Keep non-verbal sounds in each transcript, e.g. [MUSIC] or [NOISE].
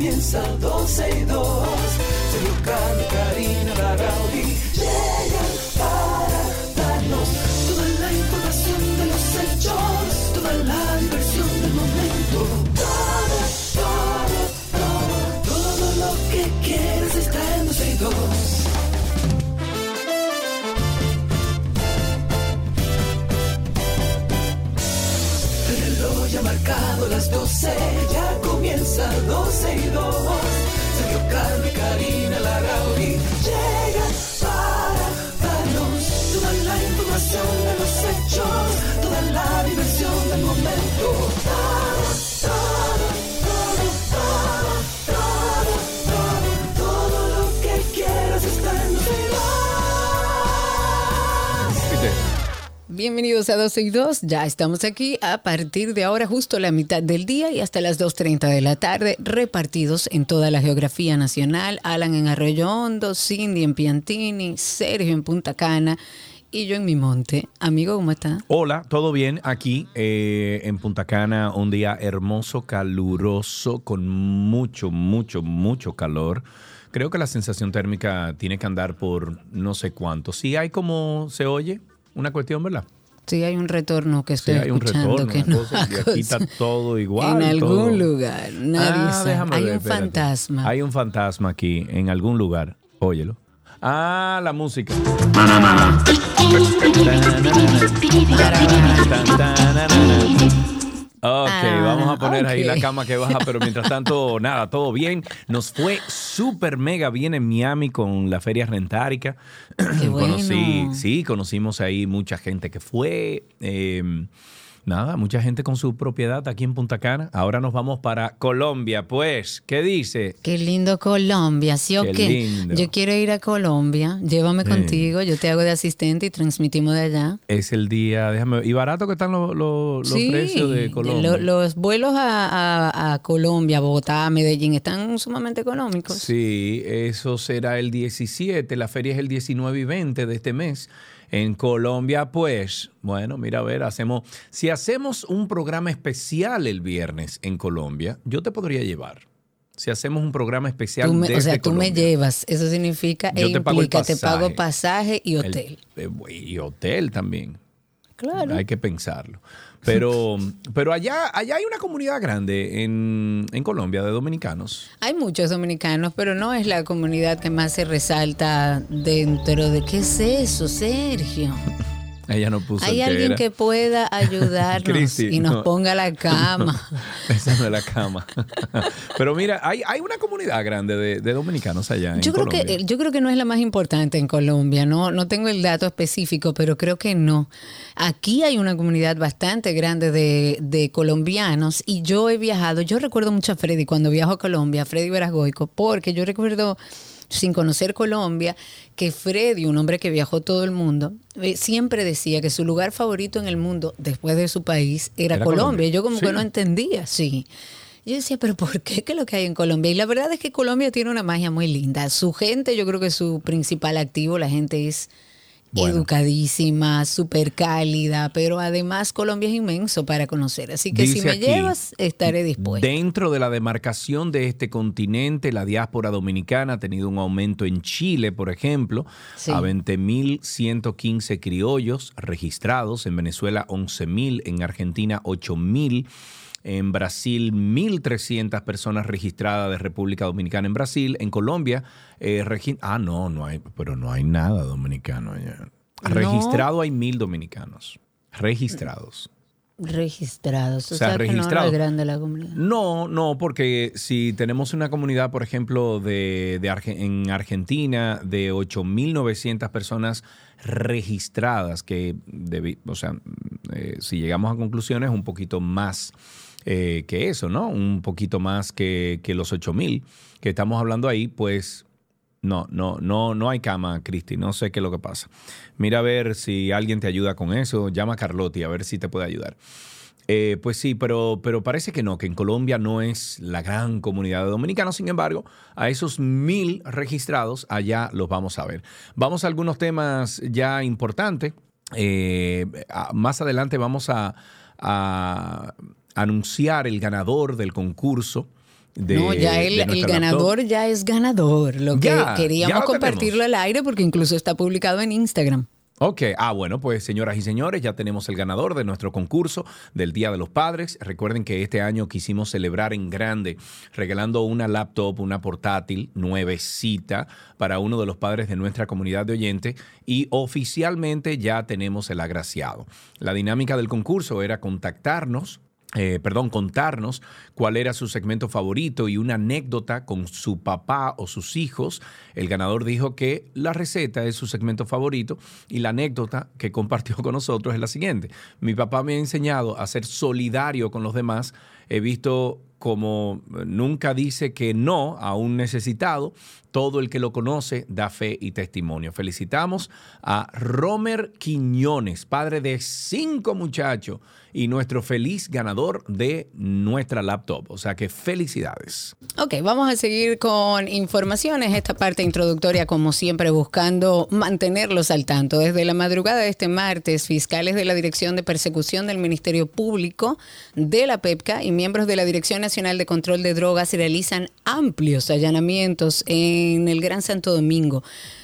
comienza 12 y 2. Sergio Carlos, Karina, Larrauri llegan para darnos toda la información de los hechos, toda la diversión del momento. Todo, todo, todo, todo lo que quieras está en 12 y 2. El reloj ya ha marcado las 12, ya comienza 12 y 2. Sergio Carlos y Karina Larrauri llegan para darnos toda la información de los hechos, toda la diversión del momento. Bienvenidos a 12 y 2. Ya estamos aquí a partir de ahora, justo la mitad del día y hasta las 2.30 de la tarde, repartidos en toda la geografía nacional. Alan en Arroyo Hondo, Cindy en Piantini, Sergio en Punta Cana y yo en mi monte. Amigo, ¿cómo está? Hola, ¿todo bien? Aquí eh, en Punta Cana, un día hermoso, caluroso, con mucho, mucho, mucho calor. Creo que la sensación térmica tiene que andar por no sé cuánto. Sí hay como se oye una cuestión, ¿verdad? Sí, hay un retorno que Sí, estoy hay un escuchando retorno, que no cosa, cosa. todo igual. En algún todo. lugar, nadie Ah, sabe. déjame Hay ver, un espérate. fantasma. Hay un fantasma aquí, en algún lugar. Óyelo. Ah, la música. Ok, Ah, vamos a poner ahí la cama que baja, pero mientras tanto, [LAUGHS] nada, todo bien. Nos fue súper mega bien en Miami con la feria rentárica. Qué bueno. Conocí, sí, conocimos ahí mucha gente que fue. eh, nada, mucha gente con su propiedad aquí en Punta Cana. Ahora nos vamos para Colombia, pues. ¿Qué dice? Qué lindo Colombia, ¿sí o Qué qué? lindo. Yo quiero ir a Colombia, llévame contigo, yo te hago de asistente y transmitimos de allá. Es el día, déjame ¿y barato que están los, los- los Sí, precios de Colombia? lo- los vuelos a, a- a Colombia, Bogotá, Medellín están sumamente económicos. Sí, eso será el 17, la feria es el 19 y 20 de este mes. En Colombia, pues, bueno, mira, a ver, hacemos, si hacemos un programa especial el viernes en Colombia, yo te podría llevar. Si hacemos un programa especial Tú me- o sea, tú me llevas, eso significa Yo e te pago el implica, te pago pasaje. pasaje y El- hotel. eh, y hotel también. Claro. Hay que pensarlo. Pero, pero allá, allá hay una comunidad grande en, en Colombia de dominicanos. Hay muchos dominicanos, pero no es la comunidad que más se resalta dentro de... ¿Qué es eso, Sergio? [LAUGHS] Ella no puso Hay el alguien que pueda ayudarnos [LAUGHS] y nos no. ponga la [LAUGHS] cama. [LAUGHS] Esa no es la cama. Pero mira, hay, hay una comunidad grande de, de dominicanos allá en Yo creo, Colombia. que, yo creo que no es la más importante en Colombia, no, no tengo el dato específico, pero creo que no. Aquí hay una comunidad bastante grande de, de colombianos y yo he viajado, yo recuerdo mucho a Freddy cuando viajo a Colombia, Freddy Verasgoico, porque yo recuerdo, sin conocer Colombia, que Freddy, un hombre que viajó todo el mundo, eh, siempre decía que su lugar favorito en el mundo, después de su país, era, Era Colombia. Yo como Sí. que no entendía, sí. Yo decía, pero ¿por qué? ¿Qué es lo que hay en Colombia? Y la verdad es que Colombia tiene una magia muy linda. Su gente, yo creo que su principal activo, la gente es Bueno. educadísima, súper cálida, pero además Colombia es inmenso para conocer. Así que si me aquí, llevas, estaré dispuesta. Dentro de la demarcación de este continente, la diáspora dominicana ha tenido un aumento en Chile, por ejemplo, Sí. a 20.115 criollos registrados, en Venezuela 11.000, en Argentina 8.000. En Brasil, 1.300 personas registradas de República Dominicana en Brasil. En Colombia, eh, ah, no, no hay, pero no hay nada dominicano allá. No. Registrado hay mil dominicanos. Registrados. Registrados. O, O sea, sea, que no registrados. es grande la comunidad. No, no, porque si tenemos una comunidad, por ejemplo, de, de Arge- en Argentina de 8.900 personas registradas, que, o sea, eh, si llegamos a conclusiones, un poquito más eh, que eso, ¿no? Un poquito más que, que los 8.000 que estamos hablando ahí, pues no, no, no, no hay cama, Cristi. No sé qué es lo que pasa. Mira a ver si alguien te ayuda con eso. Llama a Carlotti a ver si te puede ayudar. Eh, pues sí, pero, pero parece que no, que en Colombia no es la gran comunidad de dominicanos. Sin embargo, a esos mil registrados, allá los vamos a ver. Vamos a algunos temas ya importantes. Eh, más adelante vamos a anunciar el ganador del concurso no, ya el, ganador ya es ganador. Lo que queríamos compartirlo al aire porque incluso está publicado en Instagram. Ok, ah bueno, pues señoras y señores, ya tenemos el ganador de nuestro concurso del Día de los Padres. Recuerden que este año quisimos celebrar en grande, regalando una laptop, una portátil nuevecita para uno de los padres de nuestra comunidad de oyentes y oficialmente ya tenemos el agraciado. La dinámica del concurso era contactarnos eh, perdón, contarnos cuál era su segmento favorito y una anécdota con su papá o sus hijos. El ganador dijo que la receta es su segmento favorito y la anécdota que [LAUGHS] compartió con nosotros es la siguiente. Mi papá me ha enseñado a ser solidario con los demás. He visto como nunca dice que no a un necesitado, todo el que lo conoce da fe y testimonio. Felicitamos a Romer Quiñones, padre de cinco muchachos y nuestro feliz ganador de nuestra laptop. O sea que felicidades. Ok, vamos a seguir con informaciones. Esta parte introductoria, como siempre, buscando mantenerlos al tanto. Desde la madrugada de este martes, fiscales de la Dirección de Persecución del Ministerio Público, de la PEPCA y miembros de la Dirección Nacional de Control de Drogas realizan amplios allanamientos en el Gran Santo Domingo.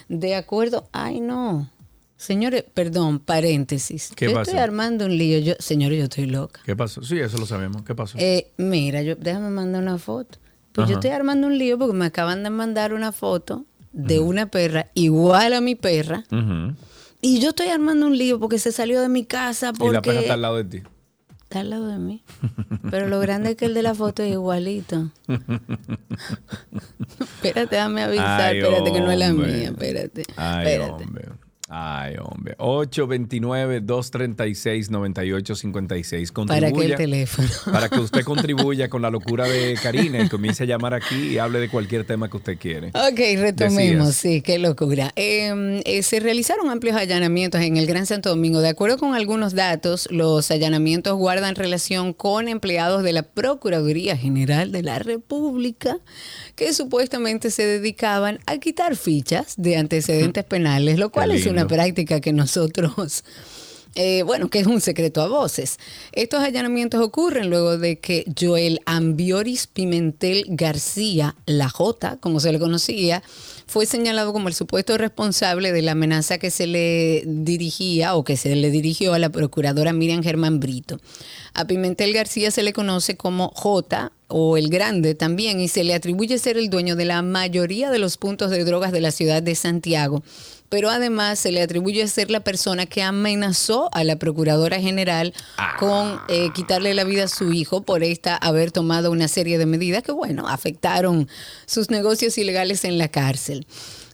De acuerdo, ay no, Señores, perdón, paréntesis. ¿Qué yo estoy armando un lío. Yo, señores, yo estoy loca. ¿Qué pasó? Sí, eso lo sabemos. ¿Qué pasó? Eh, mira, yo, déjame mandar una foto. Pues yo estoy armando un lío porque me acaban de mandar una foto de una perra igual a mi perra. Y yo estoy armando un lío porque se salió de mi casa. Porque... Y la perra está al lado de ti. Está al lado de mí. [LAUGHS] Pero lo grande es que el de la foto es igualito. [LAUGHS] espérate, déjame avisar. espérate, que no es la mía. Espérate. Ay, espérate. Hombre. Ay, hombre. 829-236-9856. ¿Para qué el teléfono? Para que usted [LAUGHS] contribuya con la locura de Karina y comience a llamar aquí y hable de cualquier tema que usted quiere. Ok, retomemos. Sí, qué locura. Em, eh, se realizaron amplios allanamientos en el Gran Santo Domingo. De acuerdo con algunos datos, los allanamientos guardan relación con empleados de la Procuraduría General de la República que supuestamente se dedicaban a quitar fichas de antecedentes [LAUGHS] penales, lo cual es una práctica que nosotros... [LAUGHS] Eh, bueno, que es un secreto a voces. Estos allanamientos ocurren luego de que Joel Ambioris Pimentel García, la J, como se le conocía, fue señalado como el supuesto responsable de la amenaza que se le dirigía o que se le dirigió a la procuradora Miriam Germán Brito. A Pimentel García se le conoce como J o el Grande también y se le atribuye ser el dueño de la mayoría de los puntos de drogas de la ciudad de Santiago pero además se le atribuye ser la persona que amenazó a la Procuradora General con eh, quitarle la vida a su hijo por esta haber tomado una serie de medidas que, bueno, afectaron sus negocios ilegales en la cárcel.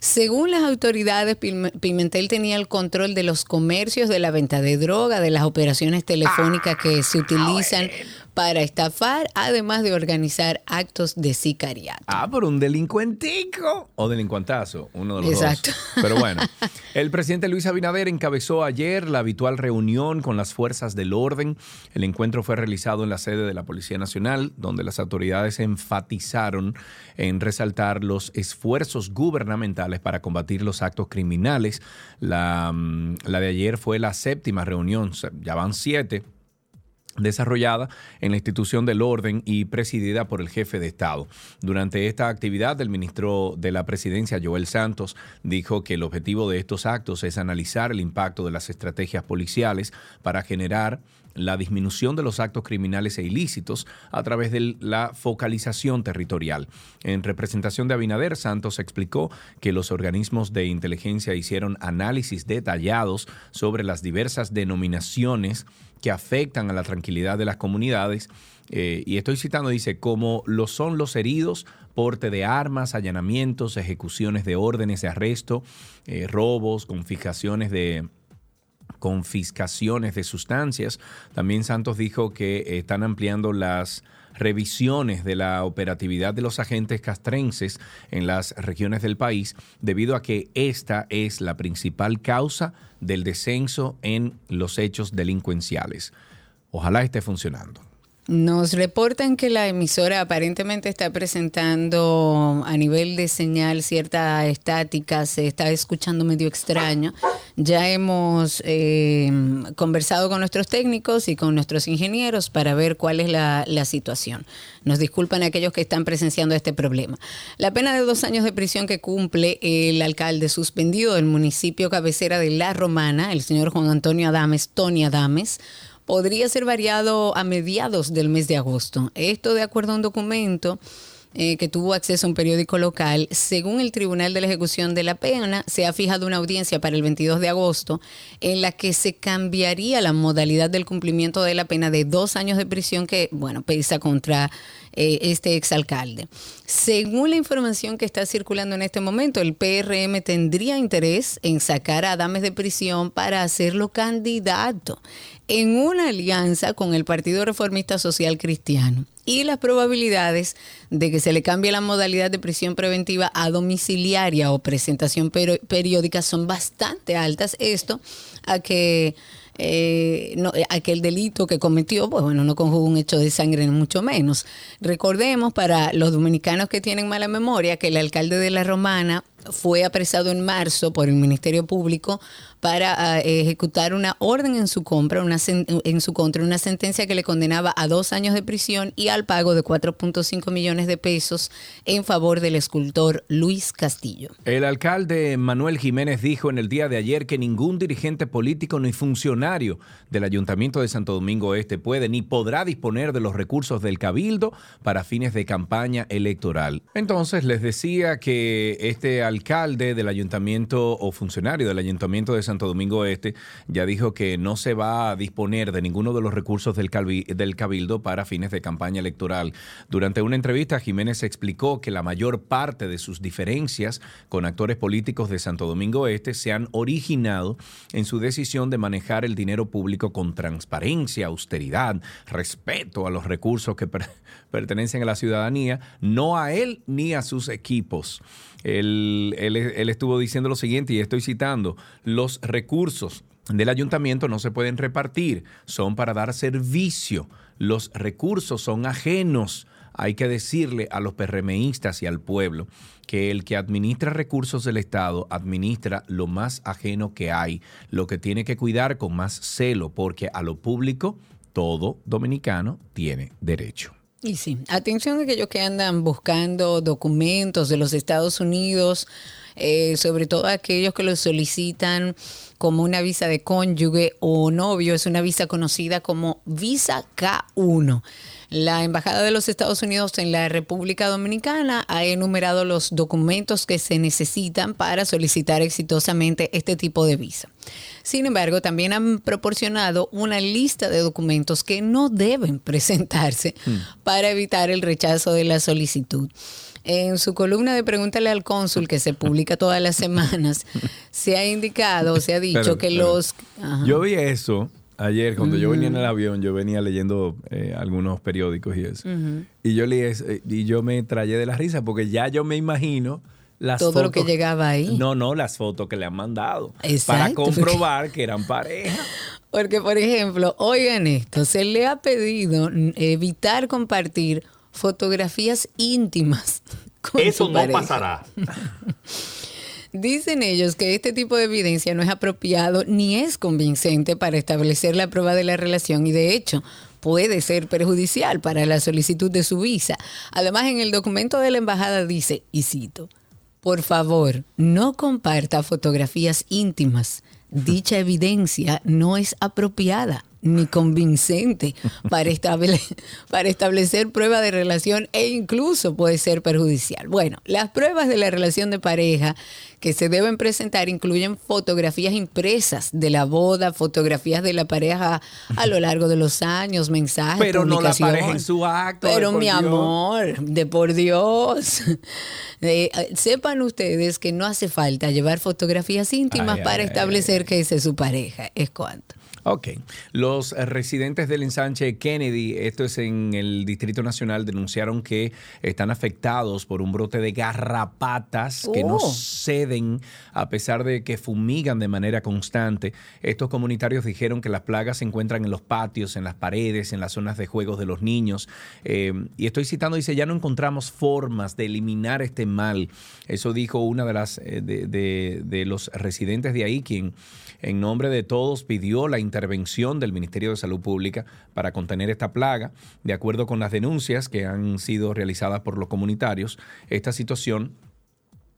Según las autoridades, Pimentel tenía el control de los comercios, de la venta de droga, de las operaciones telefónicas que se utilizan para estafar, además de organizar actos de sicariato. Ah, por un delincuentico o delincuentazo, uno de los Exacto. Pero bueno, [LAUGHS] el presidente Luis Abinader encabezó ayer la habitual reunión con las fuerzas del orden. El encuentro fue realizado en la sede de la Policía Nacional, donde las autoridades enfatizaron en resaltar los esfuerzos gubernamentales para combatir los actos criminales. La, mm, la de ayer fue la séptima reunión, ya van siete desarrollada en la institución del orden y presidida por el jefe de Estado. Durante esta actividad, el ministro de la Presidencia, Joel Santos, dijo que el objetivo de estos actos es analizar el impacto de las estrategias policiales para generar la disminución de los actos criminales e ilícitos a través de la focalización territorial. En representación de Abinader, Santos explicó que los organismos de inteligencia hicieron análisis detallados sobre las diversas denominaciones que afectan a la tranquilidad de las comunidades. Eh, y estoy citando, dice, como lo son los heridos, porte de armas, allanamientos, ejecuciones de órdenes de arresto, eh, robos, confiscaciones de confiscaciones de sustancias. También Santos dijo que están ampliando las revisiones de la operatividad de los agentes castrenses en las regiones del país debido a que esta es la principal causa del descenso en los hechos delincuenciales. Ojalá esté funcionando. Nos reportan que la emisora aparentemente está presentando a nivel de señal cierta estática, se está escuchando medio extraño. Ya hemos eh, conversado con nuestros técnicos y con nuestros ingenieros para ver cuál es la, la situación. Nos disculpan aquellos que están presenciando este problema. La pena de dos años de prisión que cumple el alcalde suspendido del municipio cabecera de La Romana, el señor Juan Antonio Adames, Tony Adames, podría ser variado a mediados del mes de agosto. Esto de acuerdo a un documento eh, que tuvo acceso a un periódico local, según el Tribunal de la Ejecución de la Pena, se ha fijado una audiencia para el 22 de agosto en la que se cambiaría la modalidad del cumplimiento de la pena de dos años de prisión que, bueno, pesa contra eh, este exalcalde. Según la información que está circulando en este momento, el PRM tendría interés en sacar a Adames de prisión para hacerlo candidato en una alianza con el Partido Reformista Social Cristiano y las probabilidades de que se le cambie la modalidad de prisión preventiva a domiciliaria o presentación periódica son bastante altas. Esto a que eh, no, aquel delito que cometió, pues bueno, no conjugó un hecho de sangre, ni mucho menos. Recordemos para los dominicanos que tienen mala memoria que el alcalde de La Romana fue apresado en marzo por el Ministerio Público para ah, ejecutar una orden en su compra, una en su contra, una sentencia que le condenaba a dos años de prisión y al pago de 4.5 millones de pesos en favor del escultor Luis Castillo. El alcalde Manuel Jiménez dijo en el día de ayer que ningún dirigente político ni funcionario del Ayuntamiento de Santo Domingo Este puede ni podrá disponer de los recursos del cabildo para fines de campaña electoral. Entonces les decía que este alcalde del ayuntamiento o funcionario del Ayuntamiento de Santo Santo Domingo Este ya dijo que no se va a disponer de ninguno de los recursos del, del Cabildo para fines de campaña electoral. Durante una entrevista, Jiménez explicó que la mayor parte de sus diferencias con actores políticos de Santo Domingo Este se han originado en su decisión de manejar el dinero público con transparencia, austeridad, respeto a los recursos que pertenecen a la ciudadanía, no a él ni a sus equipos. Él, estuvo diciendo lo siguiente, y estoy citando, los recursos del ayuntamiento no se pueden repartir, son para dar servicio. Los recursos son ajenos. Hay que decirle a los PRMistas y al pueblo que el que administra recursos del Estado administra lo más ajeno que hay, lo que tiene que cuidar con más celo, porque a lo público todo dominicano tiene derecho. Y sí, atención a aquellos que andan buscando documentos de los Estados Unidos, eh, sobre todo aquellos que los solicitan como una visa de cónyuge o novio, es una visa conocida como visa K1. La Embajada de los Estados Unidos en la República Dominicana ha enumerado los documentos que se necesitan para solicitar exitosamente este tipo de visa. Sin embargo, también han proporcionado una lista de documentos que no deben [LAUGHS] presentarse hmm. para evitar el rechazo de la solicitud. En su columna de Pregúntale al Cónsul, que se publica todas las semanas, [LAUGHS] se ha indicado, se ha dicho que los... Yo vi eso Ayer, cuando yo venía en el avión, yo venía leyendo eh, algunos periódicos y eso. Y yo leí eh, y yo me traje de la risa porque ya yo me imagino las Todo lo que llegaba ahí. No, no, las fotos que le han mandado. Para comprobar que eran pareja. [LAUGHS] Porque, por ejemplo, oigan esto, se le ha pedido evitar compartir fotografías íntimas. [LAUGHS] Eso no pasará. [LAUGHS] Dicen ellos que este tipo de evidencia no es apropiado ni es convincente para establecer la prueba de la relación y de hecho puede ser perjudicial para la solicitud de su visa. Además, en el documento de la embajada dice, y cito, por favor, no comparta fotografías íntimas. Dicha evidencia no es apropiada ni convincente para, para establecer prueba de relación e incluso puede ser perjudicial. Bueno, las pruebas de la relación de pareja que se deben presentar incluyen fotografías impresas de la boda, fotografías de la pareja a lo largo de los años, mensajes, Pero no la pareja en su acto. Pero mi amor, de por Dios. Eh, sepan ustedes que no hace falta llevar fotografías íntimas para establecer que esa es su pareja. Es cuanto. Ok. Los residentes del ensanche Kennedy, esto es en el Distrito Nacional, denunciaron que están afectados por un brote de garrapatas que no Oh. ceden a pesar de que fumigan de manera constante. Estos comunitarios dijeron que las plagas se encuentran en los patios, en las paredes, en las zonas de juegos de los niños. Eh, y estoy citando, dice, ya no encontramos formas de eliminar este mal. Eso dijo una de las eh, de, de- de los residentes de ahí, quien en nombre de todos pidió la intervención del Ministerio de Salud Pública para contener esta plaga. De acuerdo con las denuncias que han sido realizadas por los comunitarios, esta situación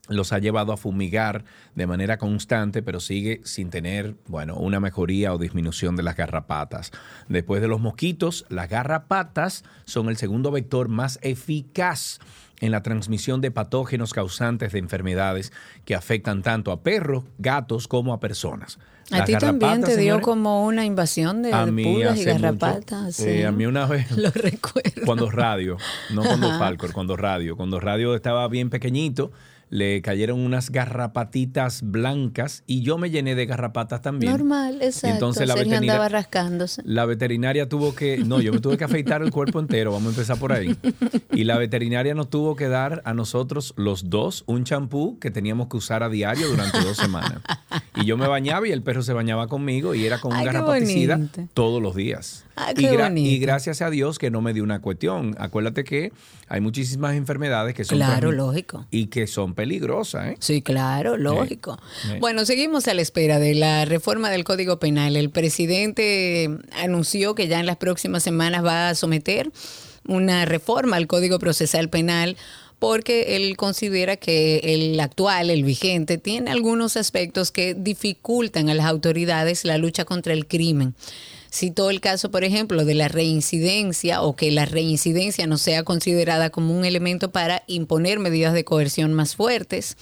los ha llevado a fumigar de manera constante, pero sigue sin tener, bueno, una mejoría o disminución de las garrapatas. Después de los mosquitos, las garrapatas son el segundo vector más eficaz en la transmisión de patógenos causantes de enfermedades que afectan tanto a perros, gatos como a personas. A ti también te dio señores, como una invasión de, de pulgas y garrapatas. eh, sí. a mí una vez [LAUGHS] Lo recuerdo. cuando radio, no cuando. Falcor, cuando radio. Cuando radio estaba bien pequeñito, le cayeron unas garrapatitas blancas y yo me llené de garrapatas también. Normal, exacto. Y entonces la veterinaria- andaba rascándose. La veterinaria tuvo que, no, yo me tuve que afeitar el cuerpo entero, vamos a empezar por ahí. Y la veterinaria nos tuvo que dar a nosotros los dos un champú que teníamos que usar a diario durante dos semanas. Y yo me bañaba y el perro se bañaba conmigo y era con un Ay, garrapaticida todos los días. Ay, y, qué gra- bonito. y gracias a Dios que no me dio una cuestión. Acuérdate que hay muchísimas enfermedades que son Claro, lógico. y que son peligrosas. ¿eh? Sí, claro, lógico. sí. Bueno, seguimos a la espera de la reforma del Código Penal. El presidente anunció que ya en las próximas semanas va a someter una reforma al Código Procesal Penal porque él considera que el actual, el vigente, tiene algunos aspectos que dificultan a las autoridades la lucha contra el crimen. Citó el caso, por ejemplo, de la reincidencia o que la reincidencia no sea considerada como un elemento para imponer medidas de coerción más fuertes.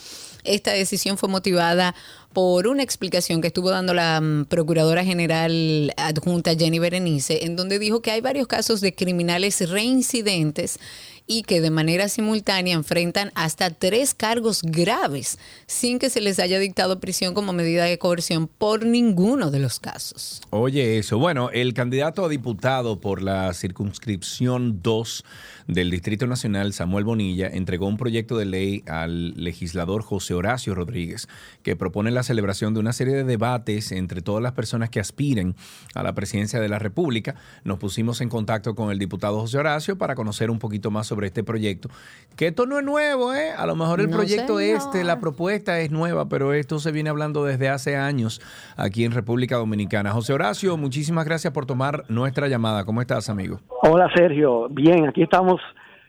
Esta decisión fue motivada por una explicación que estuvo dando la mm, Procuradora General adjunta Jenny Berenice, en donde dijo que hay varios casos de criminales reincidentes y que de manera simultánea enfrentan hasta tres cargos graves sin que se les haya dictado prisión como medida de coerción por ninguno de los casos. Oye, eso. Bueno, el candidato a diputado por la circunscripción 2 del Distrito Nacional, Samuel Bonilla, entregó un proyecto de ley al legislador José Horacio Rodríguez, que propone la celebración de una serie de debates entre todas las personas que aspiren a la presidencia de la República. Nos pusimos en contacto con el diputado José Horacio para conocer un poquito más sobre este proyecto. Que esto no es nuevo, ¿eh? A lo mejor el No, proyecto señor. este, la propuesta es nueva, pero esto se viene hablando desde hace años aquí en República Dominicana. José Horacio, muchísimas gracias por tomar nuestra llamada. ¿Cómo estás, amigo? Hola Sergio, bien, aquí estamos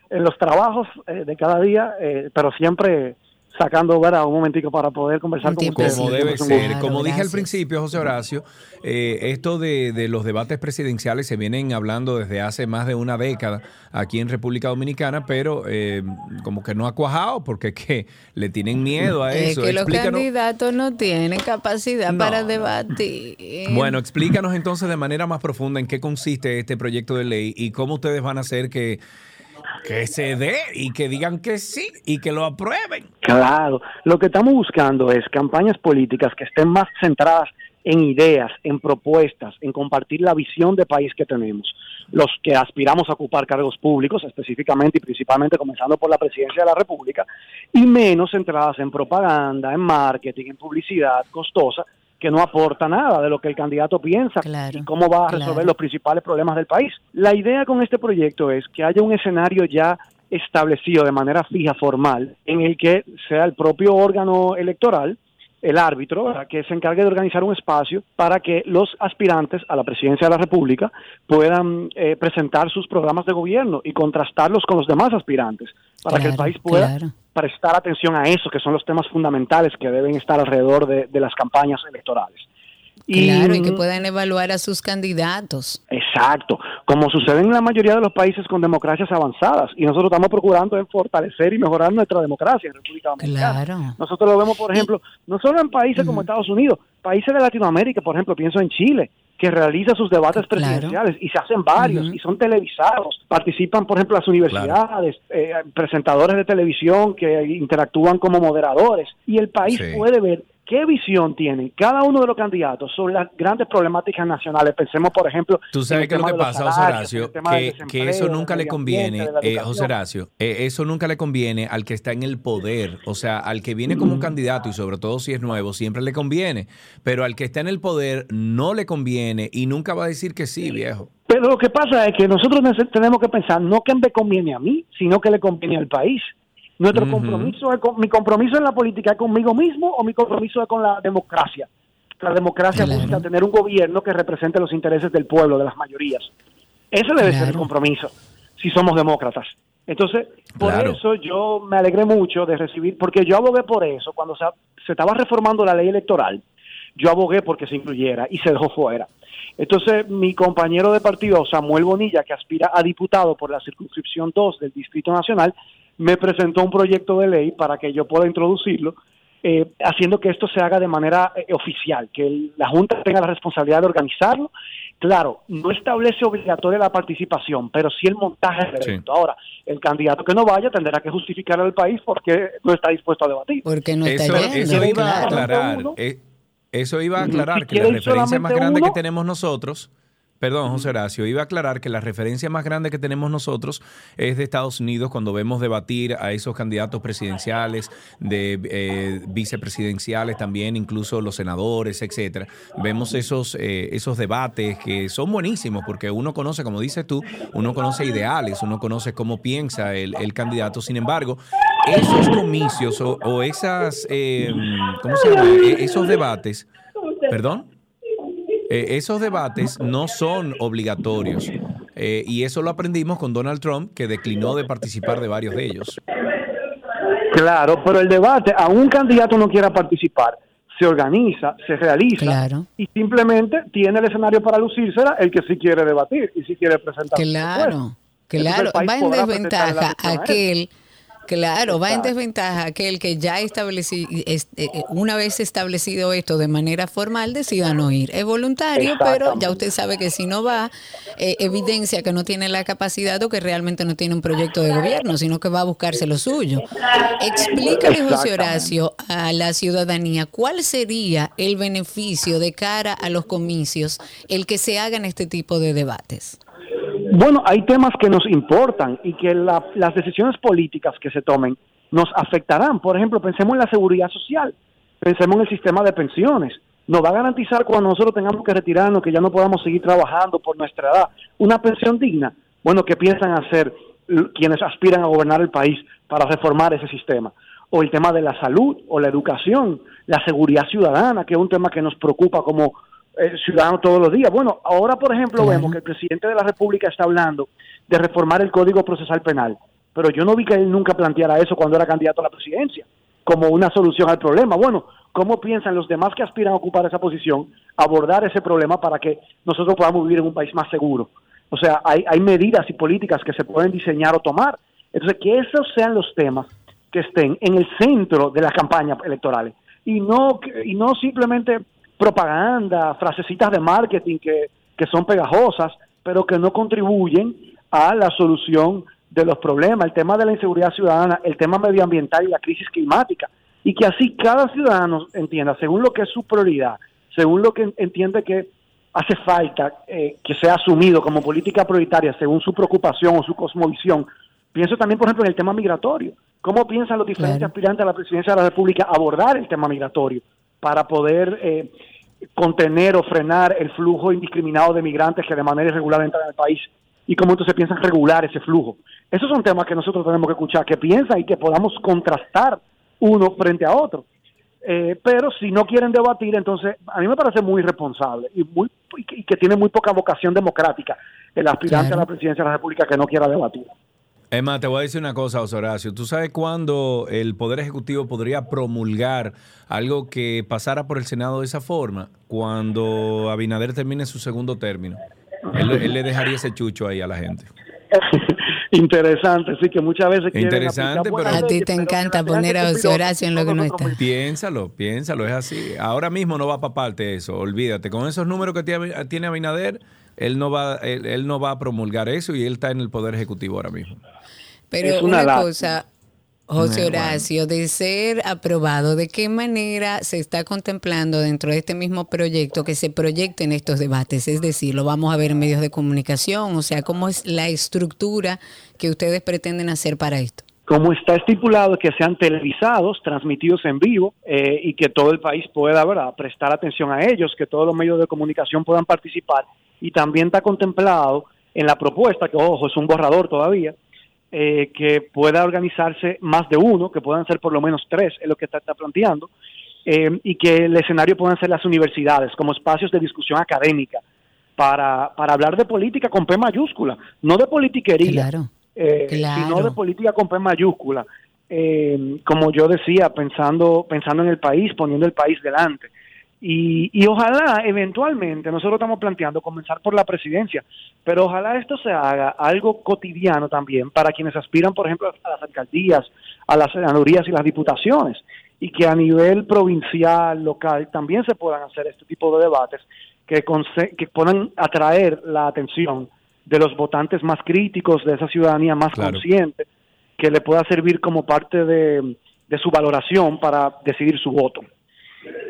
en los trabajos eh, de cada día, eh, pero siempre sacando ¿verdad? un momentico para poder conversar Un con ustedes. Como debe Es ser. Claro, Como dije al principio, José Horacio, eh, esto de, de los debates presidenciales se vienen hablando desde hace más de una década aquí en República Dominicana, pero eh, como que no ha cuajado porque que le tienen miedo a Es eso. que los candidatos no tienen capacidad No, para no. debatir. Bueno, explícanos entonces de manera más profunda en qué consiste este proyecto de ley y cómo ustedes van a hacer que, que se dé y que digan que sí y que lo aprueben. Claro, lo que estamos buscando es campañas políticas que estén más centradas en ideas, en propuestas, en compartir la visión de país que tenemos. Los que aspiramos a ocupar cargos públicos, específicamente y principalmente comenzando por la presidencia de la República, y menos centradas en propaganda, en marketing, en publicidad costosa, que no aporta nada de lo que el candidato piensa Claro, y cómo va a resolver claro. los principales problemas del país. La idea con este proyecto es que haya un escenario ya establecido de manera fija, formal, en el que sea el propio órgano electoral, el árbitro, ¿verdad? que se encargue de organizar un espacio para que los aspirantes a la presidencia de la República puedan eh, presentar sus programas de gobierno y contrastarlos con los demás aspirantes, para que el país pueda claro. prestar atención a eso, que son los temas fundamentales que deben estar alrededor de, de las campañas electorales. Claro, y que puedan evaluar a sus candidatos. Exacto, como sucede en la mayoría de los países con democracias avanzadas, y nosotros estamos procurando en fortalecer y mejorar nuestra democracia en República Dominicana. Claro. Nosotros lo vemos, por ejemplo, no solo en países como Estados Unidos, países de Latinoamérica, por ejemplo, pienso en Chile, que realiza sus debates Claro. presidenciales y se hacen varios y son televisados. Participan, por ejemplo, las universidades, eh, presentadores de televisión que interactúan como moderadores y el país Sí. puede ver qué visión tienen cada uno de los candidatos sobre las grandes problemáticas nacionales. Pensemos, por ejemplo, tú sabes que lo que pasa, José Horacio, que, eso nunca le conviene, eh, José Horacio, eh, eso nunca le conviene al que está en el poder, o sea, al que viene como un candidato y sobre todo si es nuevo, siempre le conviene, pero al que está en el poder no le conviene y nunca va a decir que sí, viejo. Pero lo que pasa es que nosotros tenemos que pensar no que me conviene a mí, sino que le conviene al país. Nuestro compromiso, es con, mi compromiso en la política es conmigo mismo o mi compromiso es con la democracia. La democracia busca tener un gobierno que represente los intereses del pueblo, de las mayorías. Ese debe ser el compromiso, si somos demócratas. Entonces, por eso yo me alegré mucho de recibir, porque yo abogué por eso, cuando se, se estaba reformando la ley electoral, yo abogué porque se incluyera y se dejó fuera. Entonces, mi compañero de partido, Samuel Bonilla, que aspira a diputado por la circunscripción 2 del Distrito Nacional, me presentó un proyecto de ley para que yo pueda introducirlo, eh, haciendo que esto se haga de manera eh, oficial, que la Junta tenga la responsabilidad de organizarlo. Claro, no establece obligatoria la participación, pero sí el montaje del evento. Ahora, el candidato que no vaya tendrá que justificar al país porque no está dispuesto a debatir. Porque no está eso, iba a aclarar. Eh, eso iba a aclarar que la referencia más grande que tenemos nosotros Perdón, José Horacio, iba a aclarar que la referencia más grande que tenemos nosotros es de Estados Unidos cuando vemos debatir a esos candidatos presidenciales, de eh, vicepresidenciales también, incluso los senadores, etcétera. Vemos esos, eh, esos debates que son buenísimos porque uno conoce, como dices tú, uno conoce ideales, uno conoce cómo piensa el, candidato. Sin embargo, esos comicios o, esas, eh, ¿cómo se llama? E, esos debates, perdón. Eh, esos debates no son obligatorios. Eh, y eso lo aprendimos con Donald Trump, que declinó de participar de varios de ellos. Claro, pero el debate, a un candidato no quiera participar, se organiza, se realiza y simplemente tiene el escenario para lucírsela el que sí quiere debatir y sí quiere presentar. Claro, claro, va en desventaja aquel Claro, va en desventaja aquel que ya establecido, eh, eh, una vez establecido esto de manera formal, decida no ir. Es voluntario, pero ya usted sabe que si no va, eh, evidencia que no tiene la capacidad o que realmente no tiene un proyecto de gobierno, sino que va a buscarse lo suyo. Explícale, José Horacio, a la ciudadanía, ¿cuál sería el beneficio de cara a los comicios el que se hagan este tipo de debates? Bueno, hay temas que nos importan y que las decisiones políticas que se tomen nos afectarán. Por ejemplo, pensemos en la seguridad social, pensemos en el sistema de pensiones. Nos va a garantizar cuando nosotros tengamos que retirarnos, que ya no podamos seguir trabajando por nuestra edad, una pensión digna. Bueno, ¿qué piensan hacer quienes aspiran a gobernar el país para reformar ese sistema? O el tema de la salud o la educación, la seguridad ciudadana, que es un tema que nos preocupa como eh, ciudadanos todos los días. Bueno, ahora, por ejemplo, vemos que el presidente de la República está hablando de reformar el Código Procesal Penal, pero yo no vi que él nunca planteara eso cuando era candidato a la presidencia, como una solución al problema. Bueno, ¿cómo piensan los demás que aspiran a ocupar esa posición abordar ese problema para que nosotros podamos vivir en un país más seguro? O sea, hay, hay medidas y políticas que se pueden diseñar o tomar. Entonces, que esos sean los temas que estén en el centro de las campañas electorales y no, y no simplemente propaganda, frasecitas de marketing que, que son pegajosas, pero que no contribuyen a la solución de los problemas, el tema de la inseguridad ciudadana, el tema medioambiental y la crisis climática, y que así cada ciudadano entienda, según lo que es su prioridad, según lo que entiende que hace falta eh, que sea asumido como política prioritaria, según su preocupación o su cosmovisión. Pienso también, por ejemplo, en el tema migratorio. ¿Cómo piensan los diferentes aspirantes a la presidencia de la República abordar el tema migratorio? Para poder eh, contener o frenar el flujo indiscriminado de migrantes que de manera irregular entran al país y cómo entonces piensan regular ese flujo. Esos son temas que nosotros tenemos que escuchar, que piensan y que podamos contrastar uno frente a otro. Eh, pero si no quieren debatir, entonces a mí me parece muy irresponsable y, muy, y que tiene muy poca vocación democrática el aspirante a la presidencia de la República que no quiera debatir. Emma, te voy a decir una cosa, Horacio. ¿Tú sabes cuándo el Poder Ejecutivo podría promulgar algo que pasara por el Senado de esa forma? Cuando Abinader termine su segundo término. Él, le dejaría ese chucho ahí a la gente. [LAUGHS] Interesante, sí, que muchas veces. Interesante, pero. A ti te encanta poner a Horacio en lo que no está. Piénsalo, piénsalo, es así. Ahora mismo no va para parte eso, olvídate. Con esos números que tiene Abinader, él no va, él, no va a promulgar eso y él está en el poder ejecutivo ahora mismo. Pero una, cosa, José Horacio, de ser aprobado, ¿de qué manera se está contemplando dentro de este mismo proyecto que se proyecten estos debates? Es decir, lo vamos a ver en medios de comunicación, o sea, ¿cómo es la estructura que ustedes pretenden hacer para esto? Como está estipulado que sean televisados, transmitidos en vivo eh, y que todo el país pueda ¿verdad? prestar atención a ellos, que todos los medios de comunicación puedan participar y también está contemplado en la propuesta, que ojo, es un borrador todavía, eh, que pueda organizarse más de uno, que puedan ser por lo menos tres, es lo que está, planteando, eh, y que el escenario puedan ser las universidades como espacios de discusión académica para, para hablar de política con P mayúscula, no de politiquería, eh, sino de política con P mayúscula. como yo decía, pensando, pensando en el país, poniendo el país delante. Y, ojalá eventualmente, nosotros estamos planteando comenzar por la presidencia, pero ojalá esto se haga algo cotidiano también para quienes aspiran, por ejemplo, a las alcaldías, a las senadurías y las diputaciones, y que a nivel provincial, local, también se puedan hacer este tipo de debates que, que puedan atraer la atención de los votantes más críticos, de esa ciudadanía más consciente, que le pueda servir como parte de su valoración para decidir su voto.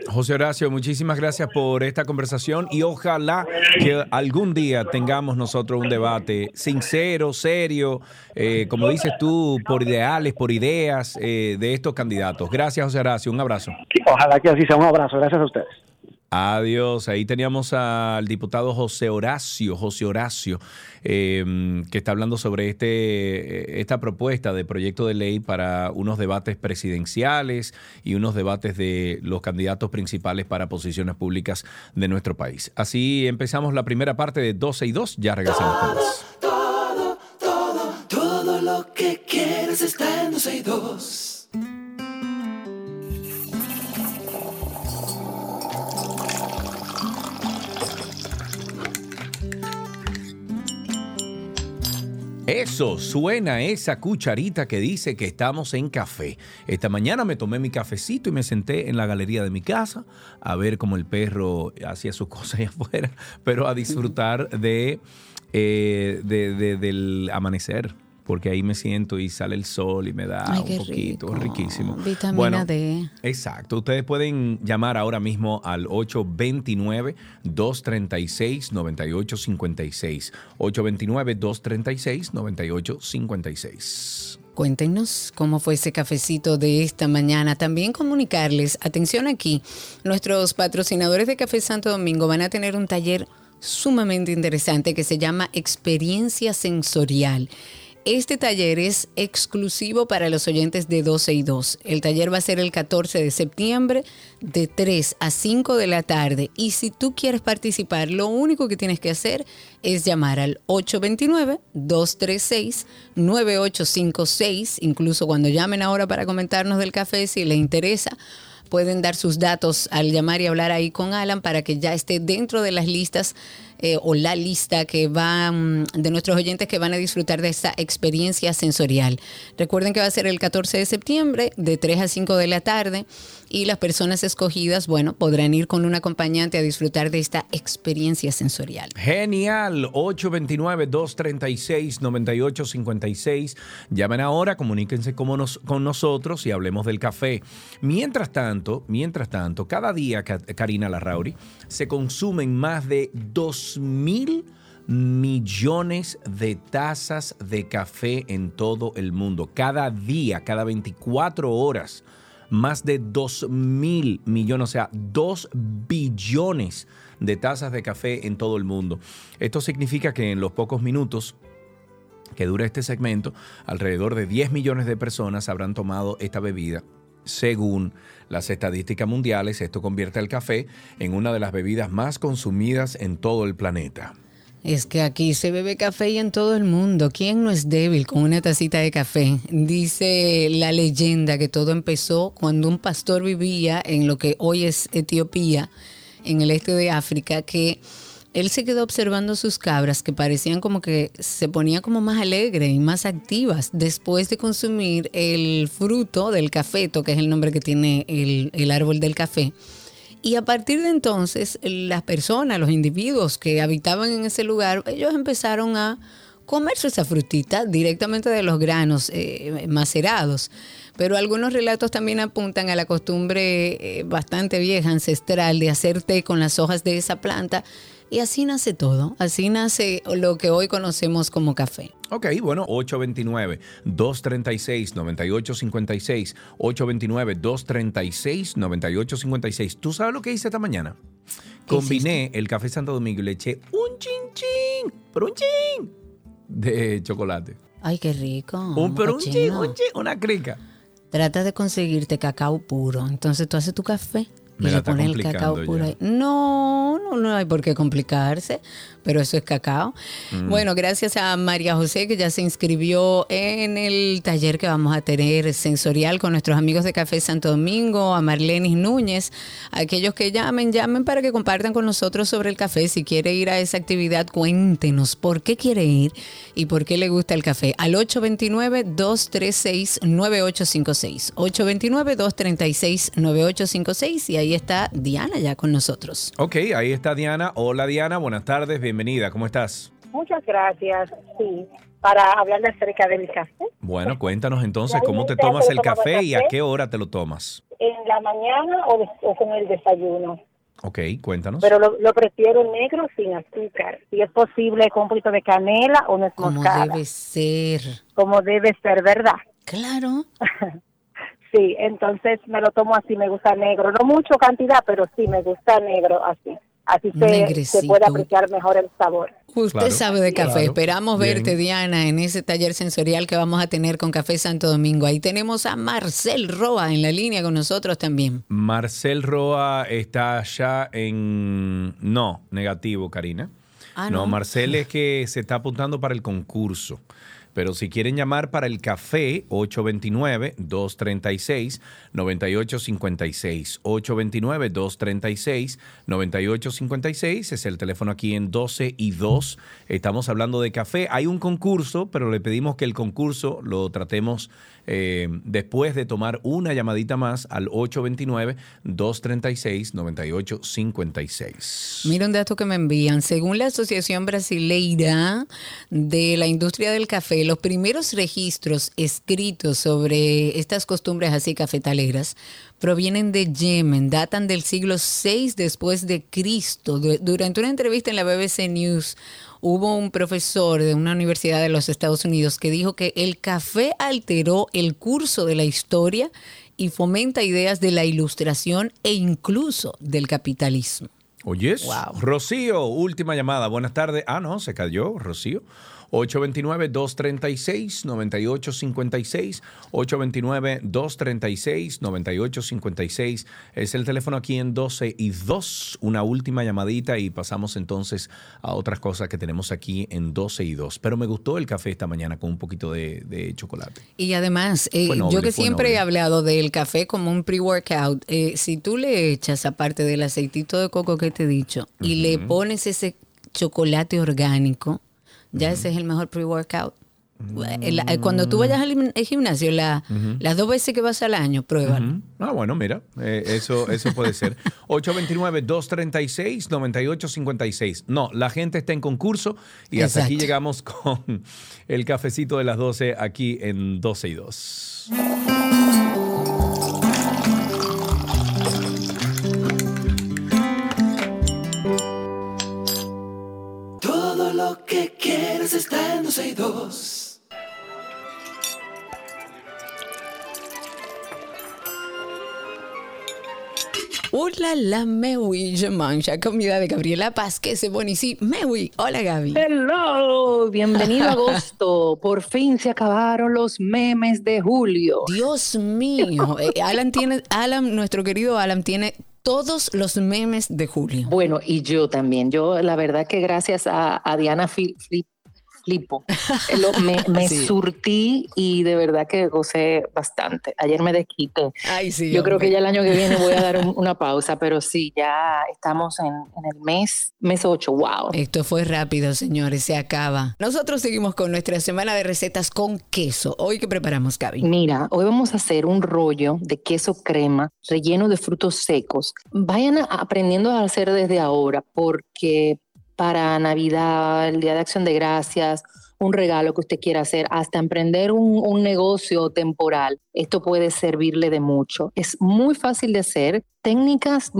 José Horacio, muchísimas gracias por esta conversación y ojalá que algún día tengamos nosotros un debate sincero, serio, eh, como dices tú, por ideales, por ideas eh, de estos candidatos. Gracias, José Horacio. Un abrazo. Ojalá que así sea. Un abrazo. Gracias a ustedes. Adiós. Ahí teníamos al diputado José Horacio, José Horacio, em, que está hablando sobre este, esta propuesta de proyecto de ley para unos debates presidenciales y unos debates de los candidatos principales para posiciones públicas de nuestro país. Así empezamos la primera parte de 12 y 2. Ya regresamos con más. Todo, todo, todo lo que quieres está en 12 y 2. Eso suena esa cucharita que dice que estamos en café. Esta mañana me tomé mi cafecito y me senté en la galería de mi casa a ver cómo el perro hacía sus [LAUGHS] cosas allá afuera, pero a disfrutar de, eh, del amanecer porque ahí me siento y sale el sol y me da un poquito, riquísimo. Vitamina D. Exacto. Ustedes pueden llamar ahora mismo al 829-236-9856. 829-236-9856. Cuéntenos cómo fue ese cafecito de esta mañana. También comunicarles, atención aquí, nuestros patrocinadores de Café Santo Domingo van a tener un taller sumamente interesante que se llama Experiencia Sensorial. Este taller es exclusivo para los oyentes de 12 y 2. El taller va a ser el 14 de septiembre de 3 a 5 de la tarde. Y si tú quieres participar, lo único que tienes que hacer es llamar al 829-236-9856. Incluso cuando llamen ahora para comentarnos del café, si les interesa pueden dar sus datos al llamar y hablar ahí con Alan para que ya esté dentro de las listas eh, o la lista que va de nuestros oyentes que van a disfrutar de esta experiencia sensorial. Recuerden que va a ser el 14 de septiembre de 3 a 5 de la tarde y las personas escogidas, bueno, podrán ir con un acompañante a disfrutar de esta experiencia sensorial. Genial, 829-236-9856. Llamen ahora, comuníquense con, con nosotros y hablemos del café. Mientras tanto, mientras tanto, cada día, Karina Larrauri, se consumen más de 2 mil millones de tazas de café en todo el mundo. Cada día, cada 24 horas más de 2 mil millones, o sea, 2 billones de tazas de café en todo el mundo. Esto significa que en los pocos minutos que dura este segmento, alrededor de 10 millones de personas habrán tomado esta bebida. Según las estadísticas mundiales, esto convierte al café en una de las bebidas más consumidas en todo el planeta. Es que aquí se bebe café y en todo el mundo. ¿Quién no es débil con una tacita de café? Dice la leyenda que todo empezó cuando un pastor vivía en lo que hoy es Etiopía, en el este de África, que él se quedó observando sus cabras que parecían como que se ponían como más alegres y más activas después de consumir el fruto del cafeto, que es el nombre que tiene el, árbol del café y a partir de entonces, las personas, los individuos que habitaban en ese lugar, ellos empezaron a comerse esa frutita directamente de los granos eh, macerados. Pero algunos relatos también apuntan a la costumbre eh, bastante vieja, ancestral, de hacer té con las hojas de esa planta. Y así nace todo, así nace lo que hoy conocemos como café. Ok, bueno, 829-236-9856. 829-236-9856. ¿Tú sabes lo que hice esta mañana? Combiné el café Santo Domingo y le eché un chin chin, pero un chin de chocolate. Ay, qué rico. Un pero un chin, un chin, una crica. Trata de conseguirte cacao puro. Entonces tú haces tu café y le pones el cacao puro ahí. No, no, no hay por qué complicarse pero eso es cacao. Mm. Bueno, gracias a María José que ya se inscribió en el taller que vamos a tener sensorial con nuestros amigos de Café Santo Domingo, a Marlenis Núñez, aquellos que llamen, llamen para que compartan con nosotros sobre el café. Si quiere ir a esa actividad, cuéntenos por qué quiere ir y por qué le gusta el café. Al 829-236-9856. 829-236-9856 y ahí está Diana ya con nosotros. Ok, ahí está Diana. Hola Diana, buenas tardes, bienvenida bienvenida. ¿Cómo estás? Muchas gracias. Sí, para hablarle acerca del café. Bueno, cuéntanos entonces cómo te tomas el café, y a qué hora te lo tomas. En la mañana o, con el desayuno. Ok, cuéntanos. Pero lo, prefiero negro sin azúcar. Si es posible, con un poquito de canela o no es Como debe ser. Como debe ser, ¿verdad? Claro. [LAUGHS] sí, entonces me lo tomo así, me gusta negro. No mucho cantidad, pero sí me gusta negro así así se, puede apreciar mejor el sabor. Usted sabe de café. Esperamos verte, Diana, en ese taller sensorial que vamos a tener con Café Santo Domingo. Ahí tenemos a Marcel Roa en la línea con nosotros también. Marcel Roa está ya en... No, negativo, Karina. Ah, no, Marcel es que se está apuntando para el concurso. Pero si quieren llamar para el café, 829-236-9856. 829-236-9856 es el teléfono aquí en 12 y 2. Estamos hablando de café. Hay un concurso, pero le pedimos que el concurso lo tratemos eh, después de tomar una llamadita más al 829-236-9856. Mira un dato que me envían. Según la Asociación Brasileira de la Industria del Café, los primeros registros escritos sobre estas costumbres así cafetaleras provienen de Yemen, datan del siglo VI después de Cristo. Durante una entrevista en la BBC News, hubo un profesor de una universidad de los Estados Unidos que dijo que el café alteró el curso de la historia y fomenta ideas de la ilustración e incluso del capitalismo. Oyes, wow. Rocío, última llamada. Buenas tardes. Ah, no, se cayó, Rocío. 829-236-9856. 829-236-9856. Es el teléfono aquí en 12 y 2. Una última llamadita y pasamos entonces a otras cosas que tenemos aquí en 12 y 2. Pero me gustó el café esta mañana con un poquito de, chocolate. Y además, eh, yo que siempre he hablado del café como un pre-workout, eh, si tú le echas aparte del aceitito de coco que te he dicho y le pones ese chocolate orgánico, ya ese es el mejor pre-workout. Eh, cuando tú vayas al gimnasio, las dos veces que vas al año, pruébalo. Ah, bueno, mira, eh, eso, eso puede ser. [LAUGHS] 829-236-9856. No, la gente está en concurso y hasta aquí llegamos con el cafecito de las 12 aquí en 12 y 2. Está en 12 y 2. Hola, la Mewi, je mancha comida de Gabriela Paz, que se sí. Mewi, hola Gaby. Hello, bienvenido a [LAUGHS] agosto. Por fin se acabaron los memes de julio. Dios mío, eh, Alan tiene, Alan, nuestro querido Alan tiene todos los memes de julio. Bueno, y yo también. Yo, la verdad que gracias a, Diana flipo. Me, me surtí y de verdad que gocé bastante. Ayer me desquité. Ay, sí, Yo creo que ya el año que viene voy a dar una pausa, pero sí, ya estamos en, el mes, mes 8. ¡Wow! Esto fue rápido, señores, se acaba. Nosotros seguimos con nuestra semana de recetas con queso. Hoy, ¿qué preparamos, Gaby? Mira, hoy vamos a hacer un rollo de queso crema relleno de frutos secos. Vayan aprendiendo a hacer desde ahora porque para Navidad, el Día de Acción de Gracias un regalo que usted quiera hacer, hasta emprender un, un negocio temporal, esto puede servirle de mucho. Es muy fácil de hacer, técnicas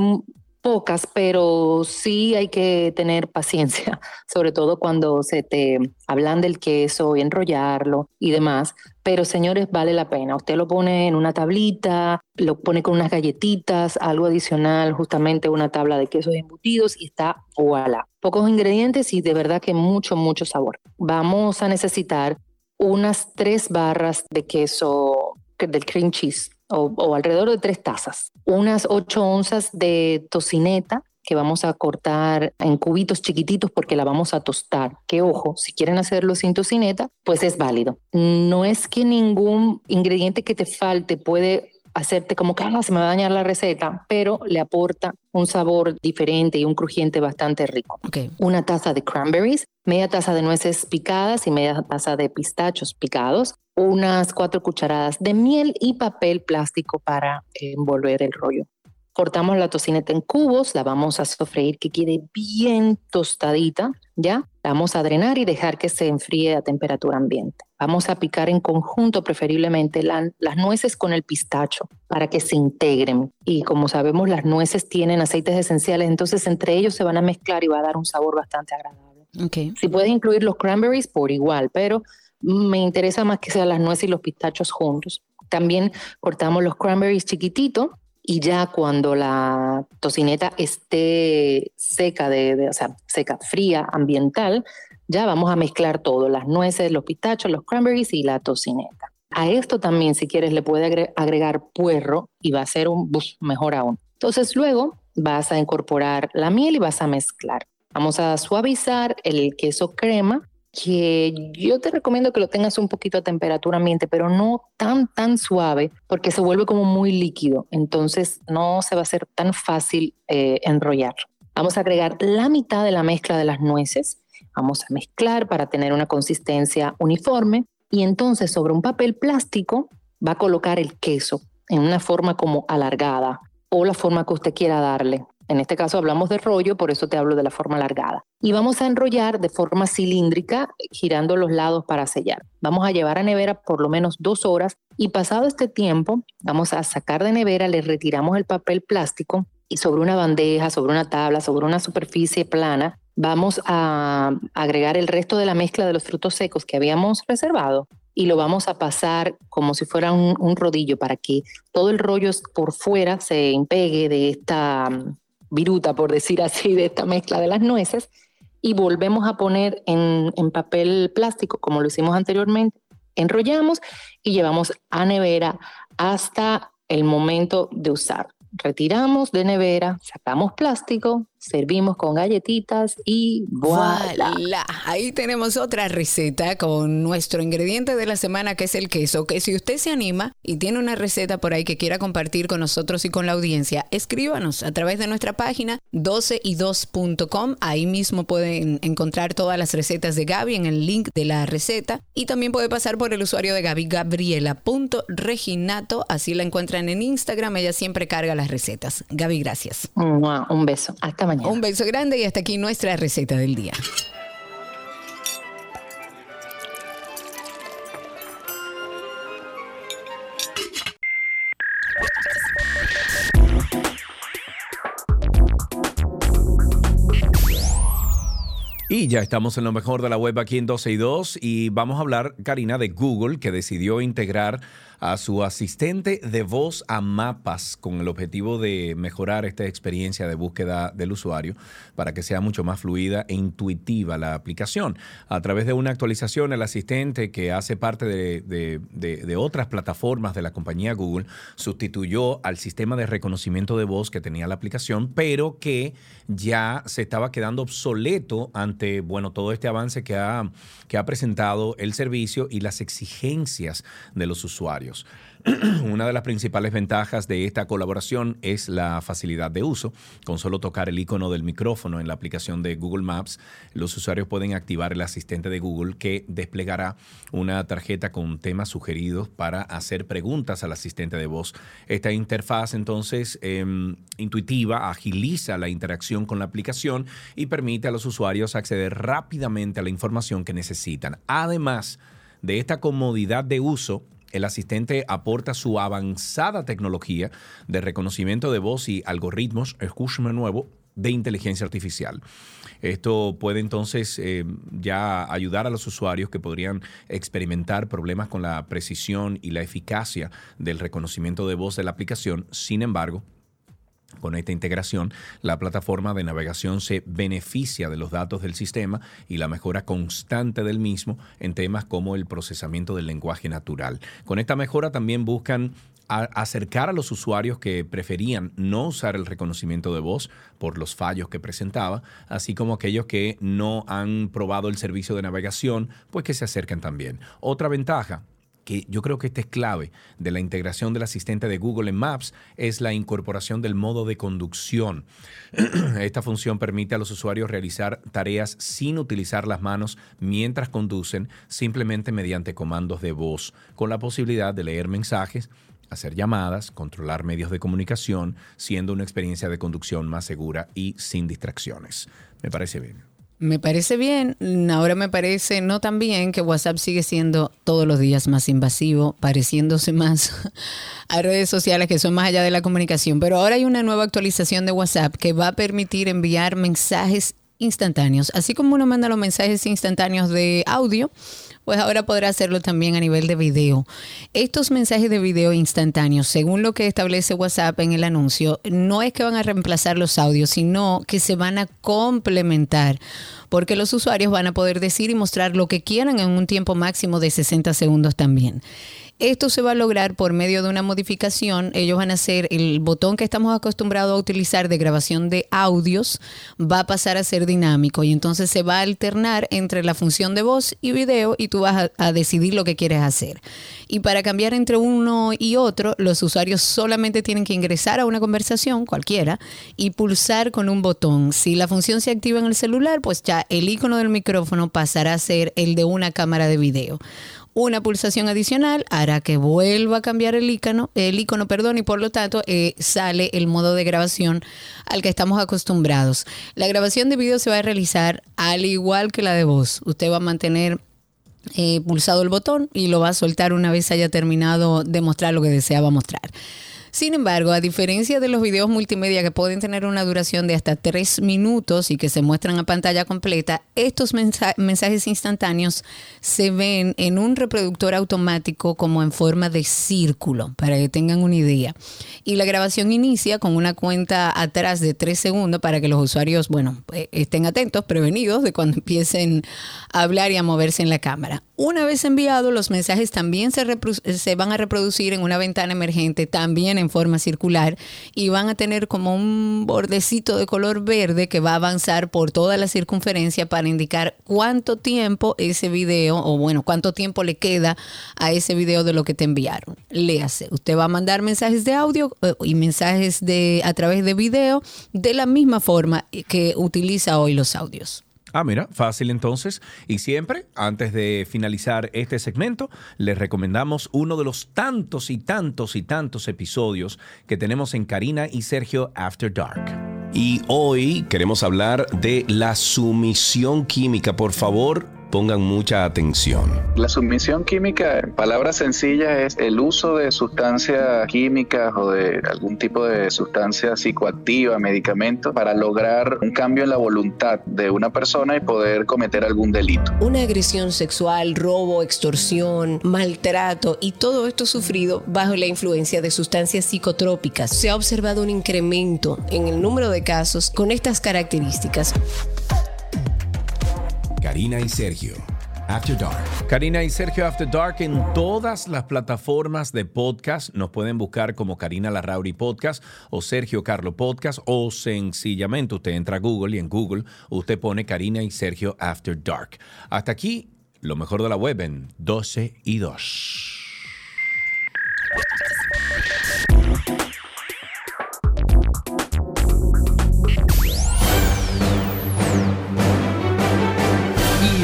pocas, pero sí hay que tener paciencia, [LAUGHS] sobre todo cuando se te hablan del queso y enrollarlo y demás. Pero señores, vale la pena. Usted lo pone en una tablita, lo pone con unas galletitas, algo adicional, justamente una tabla de quesos embutidos y está voilà. Pocos ingredientes y de verdad que mucho, mucho sabor. Vamos a necesitar unas tres barras de queso del cream cheese o, alrededor de tres tazas, unas ocho onzas de tocineta que vamos a cortar en cubitos chiquititos porque la vamos a tostar. Que ojo, si quieren hacerlo sin tocineta, pues es válido. No es que ningún ingrediente que te falte puede hacerte como que ah, se me va a dañar la receta, pero le aporta un sabor diferente y un crujiente bastante rico. Una taza de cranberries, media taza de nueces picadas y media taza de pistachos picados, unas cuatro cucharadas de miel y papel plástico para envolver el rollo. Cortamos la tocineta en cubos, la vamos a sofreír que quede bien tostadita, ¿ya? La vamos a drenar y dejar que se enfríe a temperatura ambiente. Vamos a picar en conjunto preferiblemente las nueces con el pistacho para que se integren. Y como sabemos, las nueces tienen aceites esenciales, entonces entre ellos se van a mezclar y va a dar un sabor bastante agradable. Okay. Si puedes incluir los cranberries, por igual, pero me interesa más que sean las nueces y los pistachos juntos. También cortamos los cranberries chiquititos y ya cuando la tocineta esté seca, de, o sea, seca, fría, ambiental, ya vamos a mezclar todo, las nueces, los pistachos, los cranberries y la tocineta. A esto también, si quieres, le puede agregar puerro y va a ser un bus mejor aún. Entonces luego vas a incorporar la miel y vas a mezclar. Vamos a suavizar el queso crema que yo te recomiendo que lo tengas un poquito a temperatura ambiente, pero no tan, tan suave, porque se vuelve como muy líquido. Entonces no se va a hacer tan fácil eh, enrollar. Vamos a agregar la mitad de la mezcla de las nueces. Vamos a mezclar para tener una consistencia uniforme. Y entonces sobre un papel plástico va a colocar el queso en una forma como alargada o la forma que usted quiera darle. En este caso hablamos de rollo, por eso te hablo de la forma alargada. Y vamos a enrollar de forma cilíndrica, girando los lados para sellar. Vamos a llevar a nevera por lo menos dos horas y pasado este tiempo, vamos a sacar de nevera, le retiramos el papel plástico y sobre una bandeja, sobre una tabla, sobre una superficie plana, vamos a agregar el resto de la mezcla de los frutos secos que habíamos reservado y lo vamos a pasar como si fuera un, un rodillo para que todo el rollo por fuera se impegue de esta viruta, por decir así, de esta mezcla de las nueces y volvemos a poner en, papel plástico, como lo hicimos anteriormente, enrollamos y llevamos a nevera hasta el momento de usar. Retiramos de nevera, sacamos plástico, servimos con galletitas y voilà. Ahí tenemos otra receta con nuestro ingrediente de la semana que es el queso, que si usted se anima y tiene una receta por ahí que quiera compartir con nosotros y con la audiencia, escríbanos a través de nuestra página 12y2.com. Ahí mismo pueden encontrar todas las recetas de Gaby en el link de la receta y también puede pasar por el usuario de Gaby, gabriela.reginato, así la encuentran en Instagram, ella siempre carga las recetas. Gaby, gracias. Un beso. Hasta mañana. Un beso grande y hasta aquí nuestra receta del día. Y ya estamos en lo mejor de la web aquí en 12 y 2 y vamos a hablar, Karina, de Google que decidió integrar a su asistente de voz a mapas con el objetivo de mejorar esta experiencia de búsqueda del usuario para que sea mucho más fluida e intuitiva la aplicación. A través de una actualización, el asistente que hace parte de, otras plataformas de la compañía Google sustituyó al sistema de reconocimiento de voz que tenía la aplicación, pero que ya se estaba quedando obsoleto ante bueno, todo este avance que ha, que ha presentado el servicio y las exigencias de los usuarios. [CLEARS THROAT] Una de las principales ventajas de esta colaboración es la facilidad de uso. Con solo tocar el icono del micrófono en la aplicación de Google Maps, los usuarios pueden activar el asistente de Google que desplegará una tarjeta con temas sugeridos para hacer preguntas al asistente de voz. Esta interfaz entonces em, intuitiva agiliza la interacción con la aplicación y permite a los usuarios acceder rápidamente a la información que necesitan. Además de esta comodidad de uso, el asistente aporta su avanzada tecnología de reconocimiento de voz y algoritmos, escúchame nuevo, de inteligencia artificial. Esto puede entonces eh, ya ayudar a los usuarios que podrían experimentar problemas con la precisión y la eficacia del reconocimiento de voz de la aplicación. Sin embargo, con esta integración, la plataforma de navegación se beneficia de los datos del sistema y la mejora constante del mismo en temas como el procesamiento del lenguaje natural. Con esta mejora también buscan acercar a los usuarios que preferían no usar el reconocimiento de voz por los fallos que presentaba, así como aquellos que no han probado el servicio de navegación, pues que se acerquen también. Otra ventaja que yo creo que esta es clave de la integración del asistente de Google en Maps, es la incorporación del modo de conducción. [CLEARS THROAT] Esta función permite a los usuarios realizar tareas sin utilizar las manos mientras conducen, simplemente mediante comandos de voz, con la posibilidad de leer mensajes, hacer llamadas, controlar medios de comunicación, siendo una experiencia de conducción más segura y sin distracciones. Me parece bien. Me parece bien, ahora me parece no tan bien que WhatsApp sigue siendo todos los días más invasivo, pareciéndose [LAUGHS] más a redes sociales que son más allá de la comunicación, pero ahora hay una nueva actualización de WhatsApp que va a permitir enviar mensajes instantáneos, así como uno manda los mensajes instantáneos de audio, pues ahora podrá hacerlo también a nivel de video. Estos mensajes de video instantáneos, según lo que establece WhatsApp en el anuncio, no es que van a reemplazar los audios, sino que se van a complementar porque los usuarios van a poder decir y mostrar lo que quieran en un tiempo máximo de 60 segundos también. Esto se va a lograr por medio de una modificación. Ellos van a hacer el botón que estamos acostumbrados a utilizar de grabación de audios, va a pasar a ser dinámico y entonces se va a alternar entre la función de voz y video y tú vas a, decidir lo que quieres hacer. Y para cambiar entre uno y otro, los usuarios solamente tienen que ingresar a una conversación, cualquiera, y pulsar con un botón. Si la función se activa en el celular, pues ya el icono del micrófono pasará a ser el de una cámara de video una pulsación adicional hará que vuelva a cambiar el icono, el icono, perdón, y por lo tanto eh, sale el modo de grabación al que estamos acostumbrados. La grabación de video se va a realizar al igual que la de voz. Usted va a mantener eh, pulsado el botón y lo va a soltar una vez haya terminado de mostrar lo que deseaba mostrar. Sin embargo, a diferencia de los videos multimedia que pueden tener una duración de hasta tres minutos y que se muestran a pantalla completa, estos mensajes instantáneos se ven en un reproductor automático como en forma de círculo, para que tengan una idea. Y la grabación inicia con una cuenta atrás de tres segundos para que los usuarios, bueno, eh, estén atentos, prevenidos de cuando [LAUGHS] empiecen a hablar y a moverse en la cámara. Una vez enviados, los mensajes también se, se van a reproducir en una ventana emergente, también en en forma circular y van a tener como un bordecito de color verde que va a avanzar por toda la circunferencia para indicar cuánto tiempo ese video o bueno, cuánto tiempo le queda a ese video de lo que te enviaron. Léase, usted va a mandar mensajes de audio eh, y mensajes de a través de video de la misma forma que utiliza hoy los audios. Ah, mira, fácil entonces. Y siempre, antes de finalizar este segmento, les recomendamos uno de los tantos y tantos y tantos episodios que tenemos en Karina y Sergio After Dark. Y hoy queremos hablar de la sumisión química. Por favor, pongan mucha atención. La sumisión química, en palabras sencillas, es el uso de sustancias químicas o de algún tipo de sustancia psicoactiva, medicamento, para lograr un cambio en la voluntad de una persona y poder cometer algún delito. Una agresión sexual, robo, extorsión, maltrato y todo esto sufrido bajo la influencia de sustancias psicotrópicas. Se ha observado un incremento en el número de casos con estas características. Karina y Sergio. After Dark. Karina y Sergio After Dark en todas las plataformas de podcast. Nos pueden buscar como Karina Larrauri Podcast o Sergio Carlo Podcast o sencillamente usted entra a Google y en Google usted pone Karina y Sergio After Dark. Hasta aquí, lo mejor de la web en 12 y 2.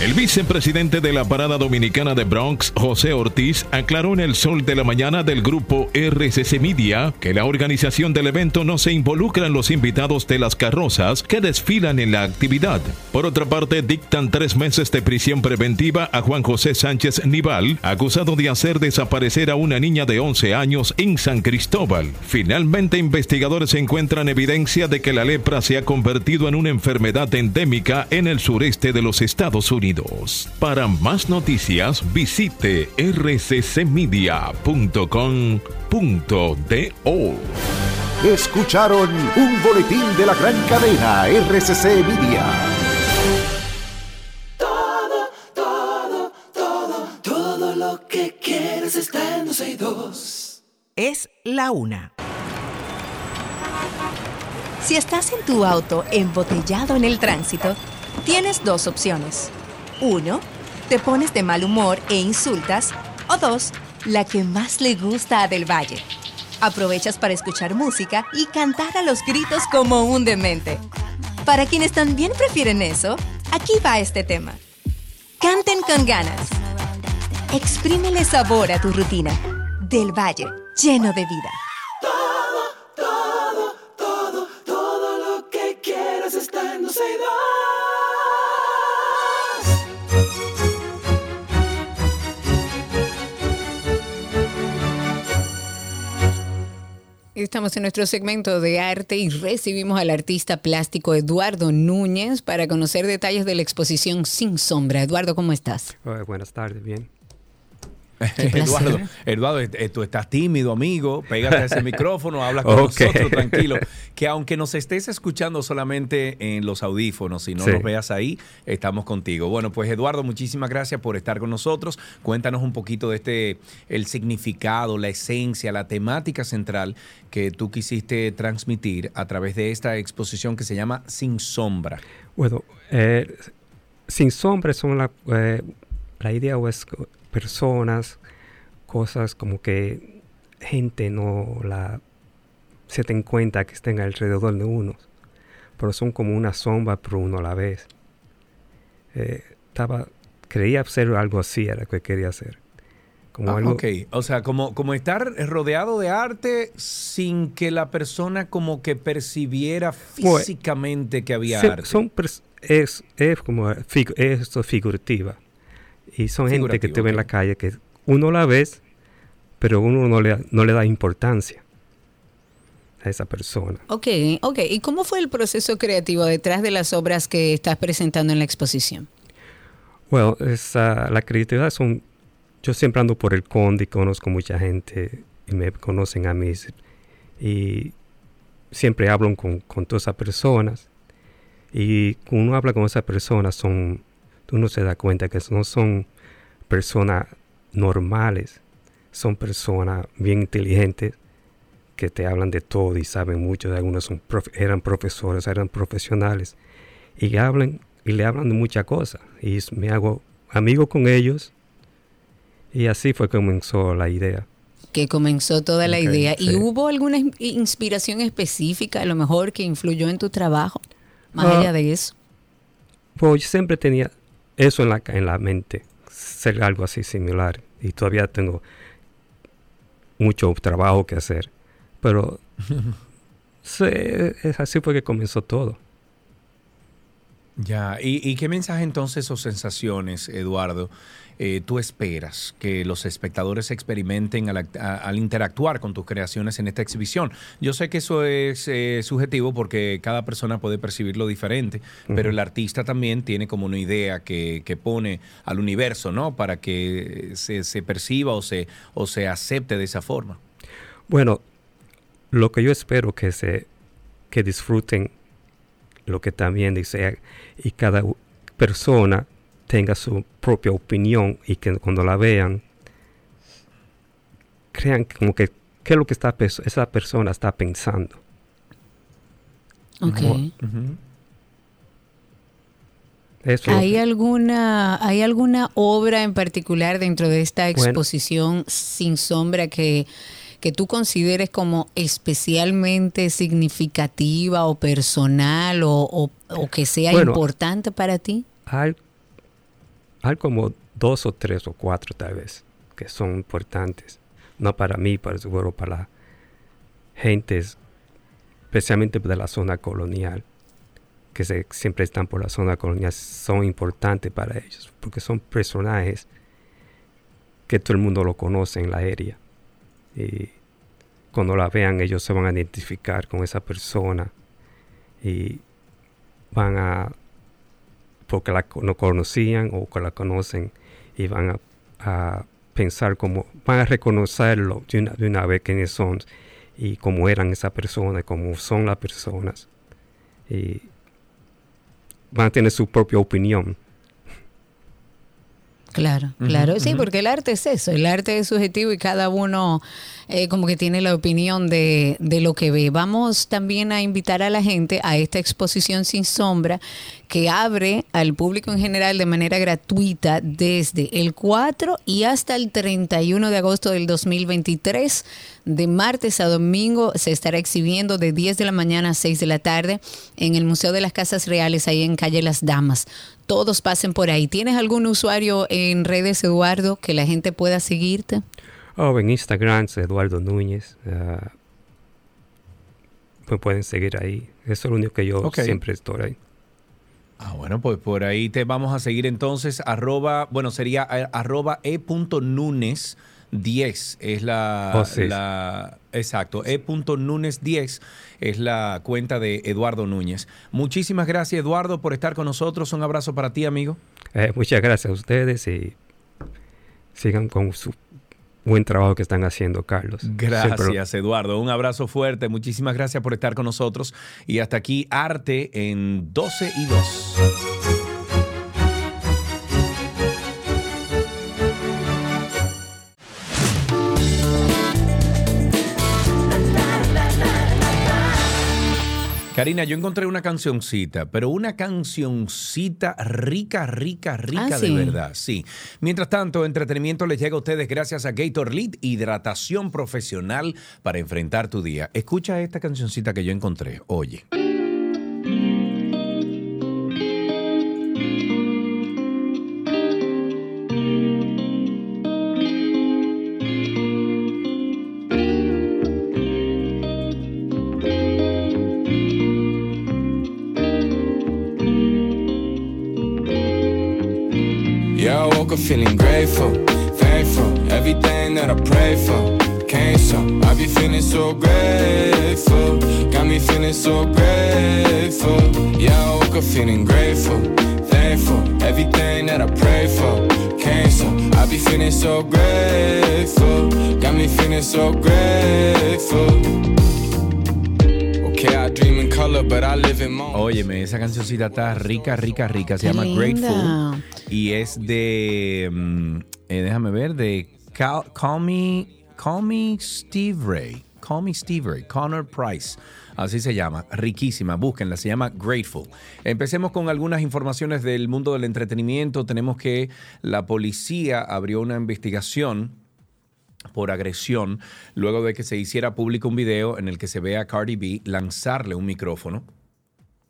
El vicepresidente de la Parada Dominicana de Bronx, José Ortiz, aclaró en el sol de la mañana del grupo RCC Media que la organización del evento no se involucra en los invitados de las carrozas que desfilan en la actividad. Por otra parte, dictan tres meses de prisión preventiva a Juan José Sánchez Nival, acusado de hacer desaparecer a una niña de 11 años en San Cristóbal. Finalmente, investigadores encuentran evidencia de que la lepra se ha convertido en una enfermedad endémica en el sureste de los Estados Unidos. Para más noticias visite rccmedia.com.do. Escucharon un boletín de la gran cadena RCC Media. Todo, todo, todo, todo lo que quieres está en Es la una. Si estás en tu auto embotellado en el tránsito, tienes dos opciones uno, te pones de mal humor e insultas. O dos, la que más le gusta a Del Valle. Aprovechas para escuchar música y cantar a los gritos como un demente. Para quienes también prefieren eso, aquí va este tema. Canten con ganas. Exprímele sabor a tu rutina. Del Valle, lleno de vida. Todo, todo, todo, todo lo que quieras está en Estamos en nuestro segmento de arte y recibimos al artista plástico Eduardo Núñez para conocer detalles de la exposición Sin Sombra. Eduardo, ¿cómo estás? buenas tardes, bien. [LAUGHS] Eduardo, Eduardo, eh, tú estás tímido, amigo. Pégate a ese [LAUGHS] micrófono, habla con nosotros tranquilo. Que aunque nos estés escuchando solamente en los audífonos y no nos veas ahí, estamos contigo. Bueno, pues Eduardo, muchísimas gracias por estar con nosotros. Cuéntanos un poquito de este, el significado, la esencia, la temática central que tú quisiste transmitir a través de esta exposición que se llama Sin Sombra. Bueno, eh, Sin Sombra son la, eh, la idea es personas, cosas como que gente no la se den cuenta que estén alrededor de uno, pero son como una sombra, pero uno a la vez. Eh, estaba, creía hacer algo así, era lo que quería hacer. Como ah, algo, ok, o sea, como, como estar rodeado de arte sin que la persona como que percibiera físicamente que había arte. Son, es, es como esto figurativa. Y son gente que te ve en la calle que uno la ves, pero uno no le, no le da importancia a esa persona. Ok, ok. ¿Y cómo fue el proceso creativo detrás de las obras que estás presentando en la exposición? Bueno, esa, la creatividad son... Yo siempre ando por el Conde y conozco mucha gente y me conocen a mí. Y siempre hablo con, con todas esas personas. Y cuando uno habla con esas personas son uno se da cuenta que no son personas normales, son personas bien inteligentes que te hablan de todo y saben mucho. Algunos son eran profesores, eran profesionales y hablan y le hablan de muchas cosas. Y me hago amigo con ellos y así fue que comenzó la idea. Que comenzó toda la idea. ¿Y hubo alguna inspiración específica, a lo mejor, que influyó en tu trabajo? Más ah, allá de eso. Pues yo siempre tenía, eso en la, en la mente, ser algo así similar. Y todavía tengo mucho trabajo que hacer. Pero [LAUGHS] es así fue que comenzó todo. Ya, ¿Y, ¿Y, qué mensaje entonces o sensaciones, Eduardo, eh, tú esperas que los espectadores experimenten al, interactuar con tus creaciones en esta exhibición? Yo sé que eso es eh, subjetivo porque cada persona puede percibirlo diferente, pero el artista también tiene como una idea que, pone al universo, ¿no? Para que se, perciba o se, o se acepte de esa forma. Bueno, lo que yo espero que se que disfruten lo que también dice y cada persona tenga su propia opinión y que cuando la vean crean como que qué es lo que está esa persona está pensando. ¿Hay, alguna, ¿Hay alguna obra en particular dentro de esta exposición sin sombra que, que tú consideres como especialmente significativa o personal o, que sea importante para ti? Hay, hay como dos o tres o cuatro tal vez que son importantes, no para mí, para seguro para gentes, especialmente de la zona colonial, que siempre están por la zona colonial, son importantes para ellos, porque son personajes que todo el mundo lo conoce en la área. Y cuando la vean, ellos se van a identificar con esa persona y van a, porque la no conocían o que la conocen, y van a, pensar como, van a reconocerlo de una, de una vez quiénes son y cómo eran esas personas, cómo son las personas. Y van a tener su propia opinión Claro, claro. sí, porque el arte es eso, el arte es subjetivo y cada uno eh, como que tiene la opinión de, de, lo que ve. Vamos también a invitar a la gente a esta exposición sin sombra que abre al público en general de manera gratuita desde el 4 y hasta el 31 de agosto del 2023. De martes a domingo se estará exhibiendo de 10 de la mañana a 6 de la tarde en el Museo de las Casas Reales, ahí en Calle Las Damas todos pasen por ahí. ¿Tienes algún usuario en redes, Eduardo, que la gente pueda seguirte? Oh, en Instagram, Eduardo Núñez. Ah, me pueden seguir ahí. Eso es lo único que yo siempre estoy ahí. Ah, bueno, pues por ahí te vamos a seguir entonces. Arroba, bueno, sería arroba e.nunes 10 es la, oh, la exacto, e.nunes 10 es la cuenta de Eduardo Núñez. Muchísimas gracias Eduardo por estar con nosotros. Un abrazo para ti, amigo. Eh, muchas gracias a ustedes y sigan con su buen trabajo que están haciendo, Carlos. Gracias, Eduardo. Un abrazo fuerte. Muchísimas gracias por estar con nosotros. Y hasta aquí, Arte en 12 y 2. Karina, yo encontré una cancioncita, pero una cancioncita rica, rica, rica ah, de verdad. Sí. Mientras tanto, entretenimiento les llega a ustedes gracias a Gator Lead, hidratación profesional para enfrentar tu día. Escucha esta cancioncita que yo encontré. Oye. Up feeling grateful, thankful, everything that I pray for came so. I be feeling so grateful, got me feeling so grateful. Yeah, I woke up feeling grateful, thankful, everything that I pray for came so. I be feeling so grateful, got me feeling so grateful. Óyeme, esa cancioncita está rica, rica, rica. Se llama Grateful. Y es de. Mm, eh, déjame ver, de Call, Me, Call Me Steve Ray. Call Me Steve Ray, Connor Price. Así se llama, riquísima, búsquenla, se llama Grateful. Empecemos con algunas informaciones del mundo del entretenimiento. Tenemos que la policía abrió una investigación por agresión luego de que se hiciera público un video en el que se ve a Cardi B lanzarle un micrófono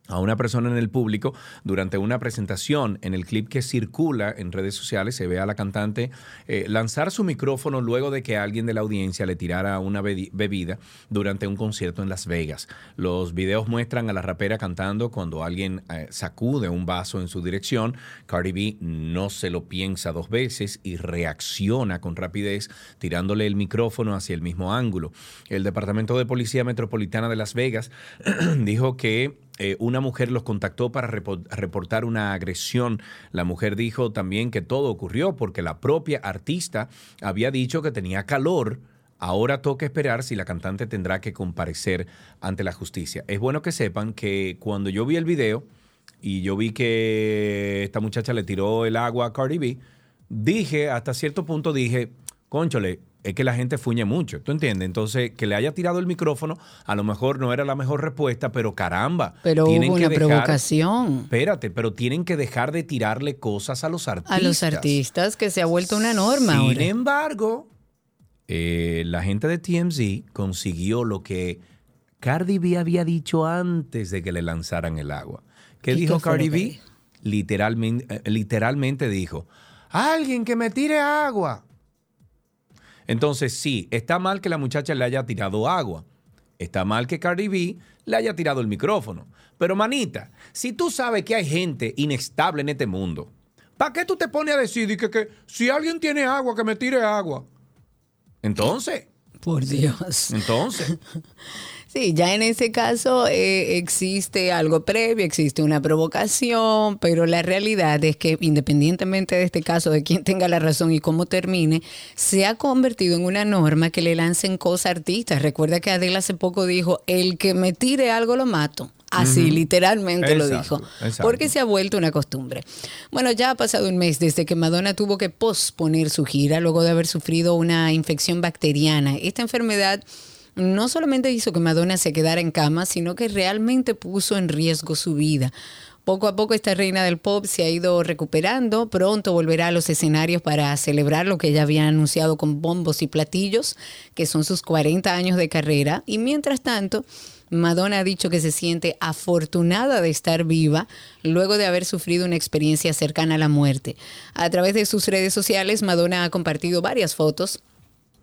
a una persona en el público durante una presentación. En el clip que circula en redes sociales se ve a la cantante eh, lanzar su micrófono luego de que alguien de la audiencia le tirara una bebida durante un concierto en Las Vegas. Los videos muestran a la rapera cantando cuando alguien eh, sacude un vaso en su dirección. Cardi B no se lo piensa dos veces y reacciona con rapidez tirándole el micrófono hacia el mismo ángulo. El Departamento de Policía Metropolitana de Las Vegas [CLEARS THROAT] dijo que eh, una mujer los contactó para reportar una agresión. La mujer dijo también que todo ocurrió porque la propia artista había dicho que tenía calor. Ahora toca esperar si la cantante tendrá que comparecer ante la justicia. Es bueno que sepan que cuando yo vi el video y yo vi que esta muchacha le tiró el agua a Cardi B, dije, hasta cierto punto dije, conchole, es que la gente fuñe mucho, ¿tú entiendes? Entonces, que le haya tirado el micrófono, a lo mejor no era la mejor respuesta, pero caramba. Pero tienen hubo una que provocación. Espérate, pero tienen que dejar de tirarle cosas a los artistas. A los artistas, que se ha vuelto una norma. Sin embargo, eh, la gente de TMZ consiguió lo que Cardi B había dicho antes de que le lanzaran el agua. ¿Qué dijo Cardi B? Literalmente, eh, literalmente dijo, alguien que me tire agua. Entonces sí, está mal que la muchacha le haya tirado agua. Está mal que Cardi B le haya tirado el micrófono. Pero manita, si tú sabes que hay gente inestable en este mundo, ¿para qué tú te pones a decir que, que si alguien tiene agua, que me tire agua? Entonces. Por Dios. Entonces. [LAUGHS] Sí, ya en ese caso eh, existe algo previo, existe una provocación, pero la realidad es que independientemente de este caso, de quién tenga la razón y cómo termine, se ha convertido en una norma que le lancen cosas artistas. Recuerda que Adele hace poco dijo, el que me tire algo lo mato. Así, literalmente lo dijo. Porque se ha vuelto una costumbre. Bueno, ya ha pasado un mes desde que Madonna tuvo que posponer su gira luego de haber sufrido una infección bacteriana. Esta enfermedad no solamente hizo que Madonna se quedara en cama, sino que realmente puso en riesgo su vida. Poco a poco esta reina del pop se ha ido recuperando, pronto volverá a los escenarios para celebrar lo que ella había anunciado con bombos y platillos, que son sus 40 años de carrera, y mientras tanto, Madonna ha dicho que se siente afortunada de estar viva luego de haber sufrido una experiencia cercana a la muerte. A través de sus redes sociales, Madonna ha compartido varias fotos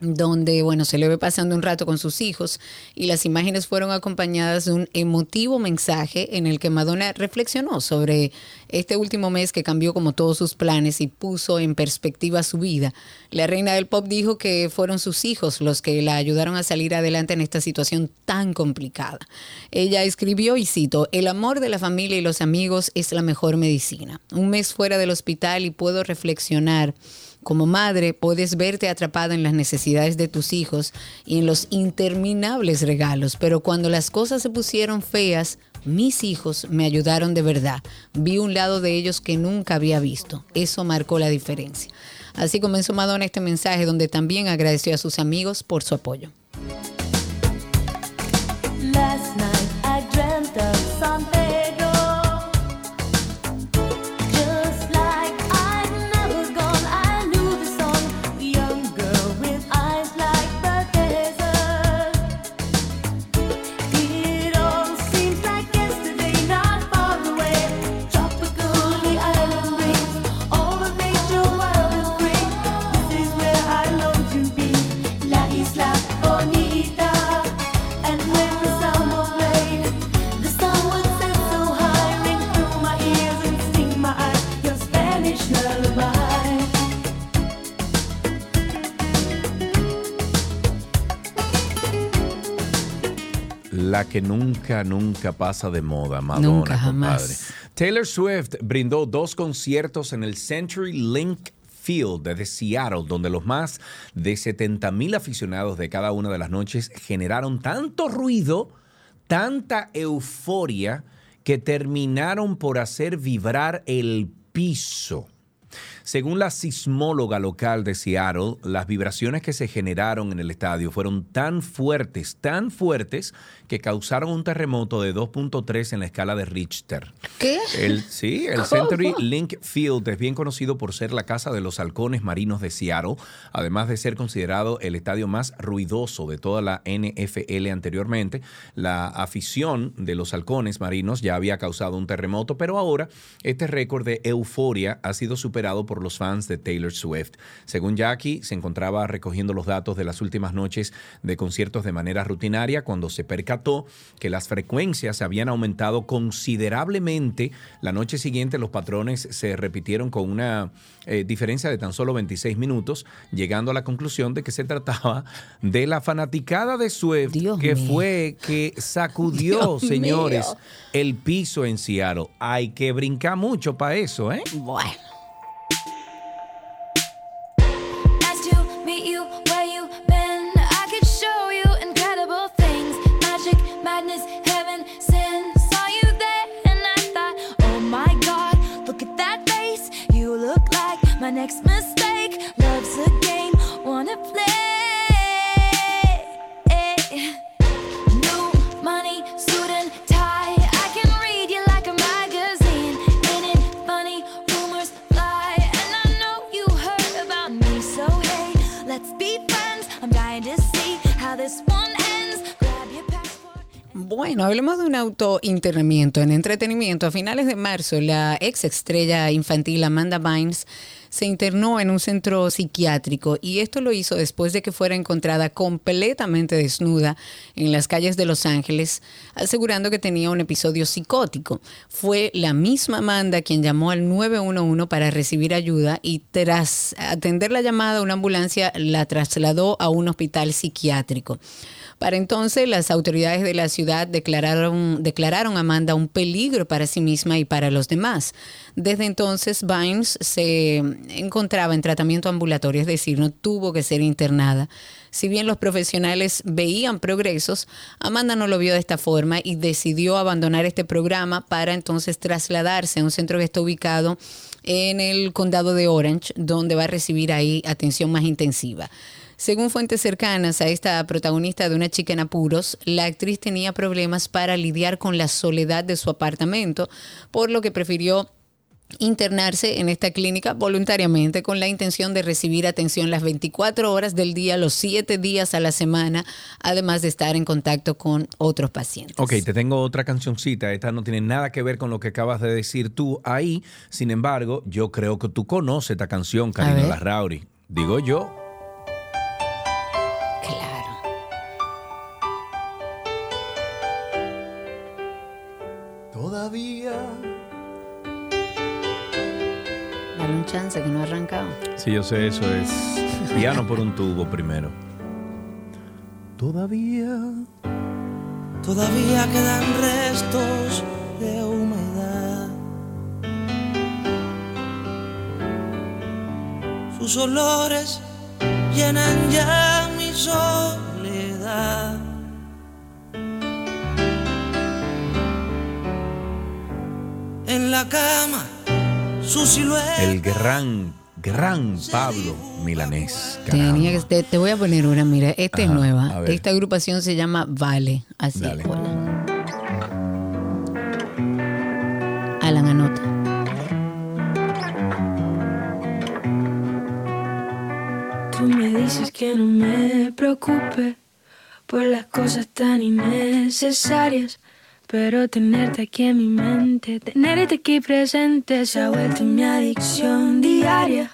donde, bueno, se le ve pasando un rato con sus hijos y las imágenes fueron acompañadas de un emotivo mensaje en el que Madonna reflexionó sobre este último mes que cambió como todos sus planes y puso en perspectiva su vida. La reina del pop dijo que fueron sus hijos los que la ayudaron a salir adelante en esta situación tan complicada. Ella escribió y cito, el amor de la familia y los amigos es la mejor medicina. Un mes fuera del hospital y puedo reflexionar como madre puedes verte atrapada en las necesidades de tus hijos y en los interminables regalos, pero cuando las cosas se pusieron feas, mis hijos me ayudaron de verdad. Vi un lado de ellos que nunca había visto. Eso marcó la diferencia. Así comenzó Madonna este mensaje donde también agradeció a sus amigos por su apoyo. Que nunca, nunca pasa de moda, Madonna, nunca, jamás. Taylor Swift brindó dos conciertos en el Century Link Field desde Seattle, donde los más de 70 mil aficionados de cada una de las noches generaron tanto ruido, tanta euforia, que terminaron por hacer vibrar el piso. Según la sismóloga local de Seattle, las vibraciones que se generaron en el estadio fueron tan fuertes, tan fuertes, que causaron un terremoto de 2.3 en la escala de Richter. ¿Qué? El, sí, el Century Link Field es bien conocido por ser la casa de los halcones marinos de Seattle, además de ser considerado el estadio más ruidoso de toda la NFL anteriormente. La afición de los halcones marinos ya había causado un terremoto, pero ahora este récord de euforia ha sido superado por los fans de Taylor Swift. Según Jackie, se encontraba recogiendo los datos de las últimas noches de conciertos de manera rutinaria cuando se percató que las frecuencias habían aumentado considerablemente. La noche siguiente los patrones se repitieron con una eh, diferencia de tan solo 26 minutos, llegando a la conclusión de que se trataba de la fanaticada de Swift, que fue que sacudió, señores, el piso en Seattle. Hay que brincar mucho para eso, ¿eh? Bueno. next mistake. Love's a game, wanna play. New money, suit tie. I can read you like a magazine. In it, funny rumors fly. And I know you heard about me, so hey, let's be friends. I'm dying see how this one ends. Bueno, hablemos de un autointernamiento en entretenimiento. A finales de marzo, la ex estrella infantil Amanda Bynes se internó en un centro psiquiátrico y esto lo hizo después de que fuera encontrada completamente desnuda en las calles de Los Ángeles, asegurando que tenía un episodio psicótico. Fue la misma Amanda quien llamó al 911 para recibir ayuda y tras atender la llamada, una ambulancia la trasladó a un hospital psiquiátrico. Para entonces, las autoridades de la ciudad declararon, a Amanda un peligro para sí misma y para los demás. Desde entonces, Vines se encontraba en tratamiento ambulatorio, es decir, no tuvo que ser internada. Si bien los profesionales veían progresos, Amanda no lo vio de esta forma y decidió abandonar este programa para entonces trasladarse a un centro que está ubicado en el condado de Orange, donde va a recibir ahí atención más intensiva. Según fuentes cercanas a esta protagonista de Una chica en apuros, la actriz tenía problemas para lidiar con la soledad de su apartamento, por lo que prefirió internarse en esta clínica voluntariamente con la intención de recibir atención las 24 horas del día, los 7 días a la semana, además de estar en contacto con otros pacientes. Ok, te tengo otra cancioncita. Esta no tiene nada que ver con lo que acabas de decir tú ahí. Sin embargo, yo creo que tú conoces esta canción, Karina Larrauri. Digo yo. Sí, yo sé, eso es piano por un tubo primero. Todavía. Todavía quedan restos de humedad. Sus olores llenan ya mi soledad. En la cama, su silueta. El gran, gran Pablo Milanés. Tenía que- te, te voy a poner una, mira, esta es Ajá, a nueva. Esta agrupación se llama Vale, así. Dale. Alan, anota. Tú me dices que no me preocupe por las cosas tan innecesarias. Pero tenerte aquí en mi mente, tenerte aquí presente, se ha vuelto mi adicción diaria.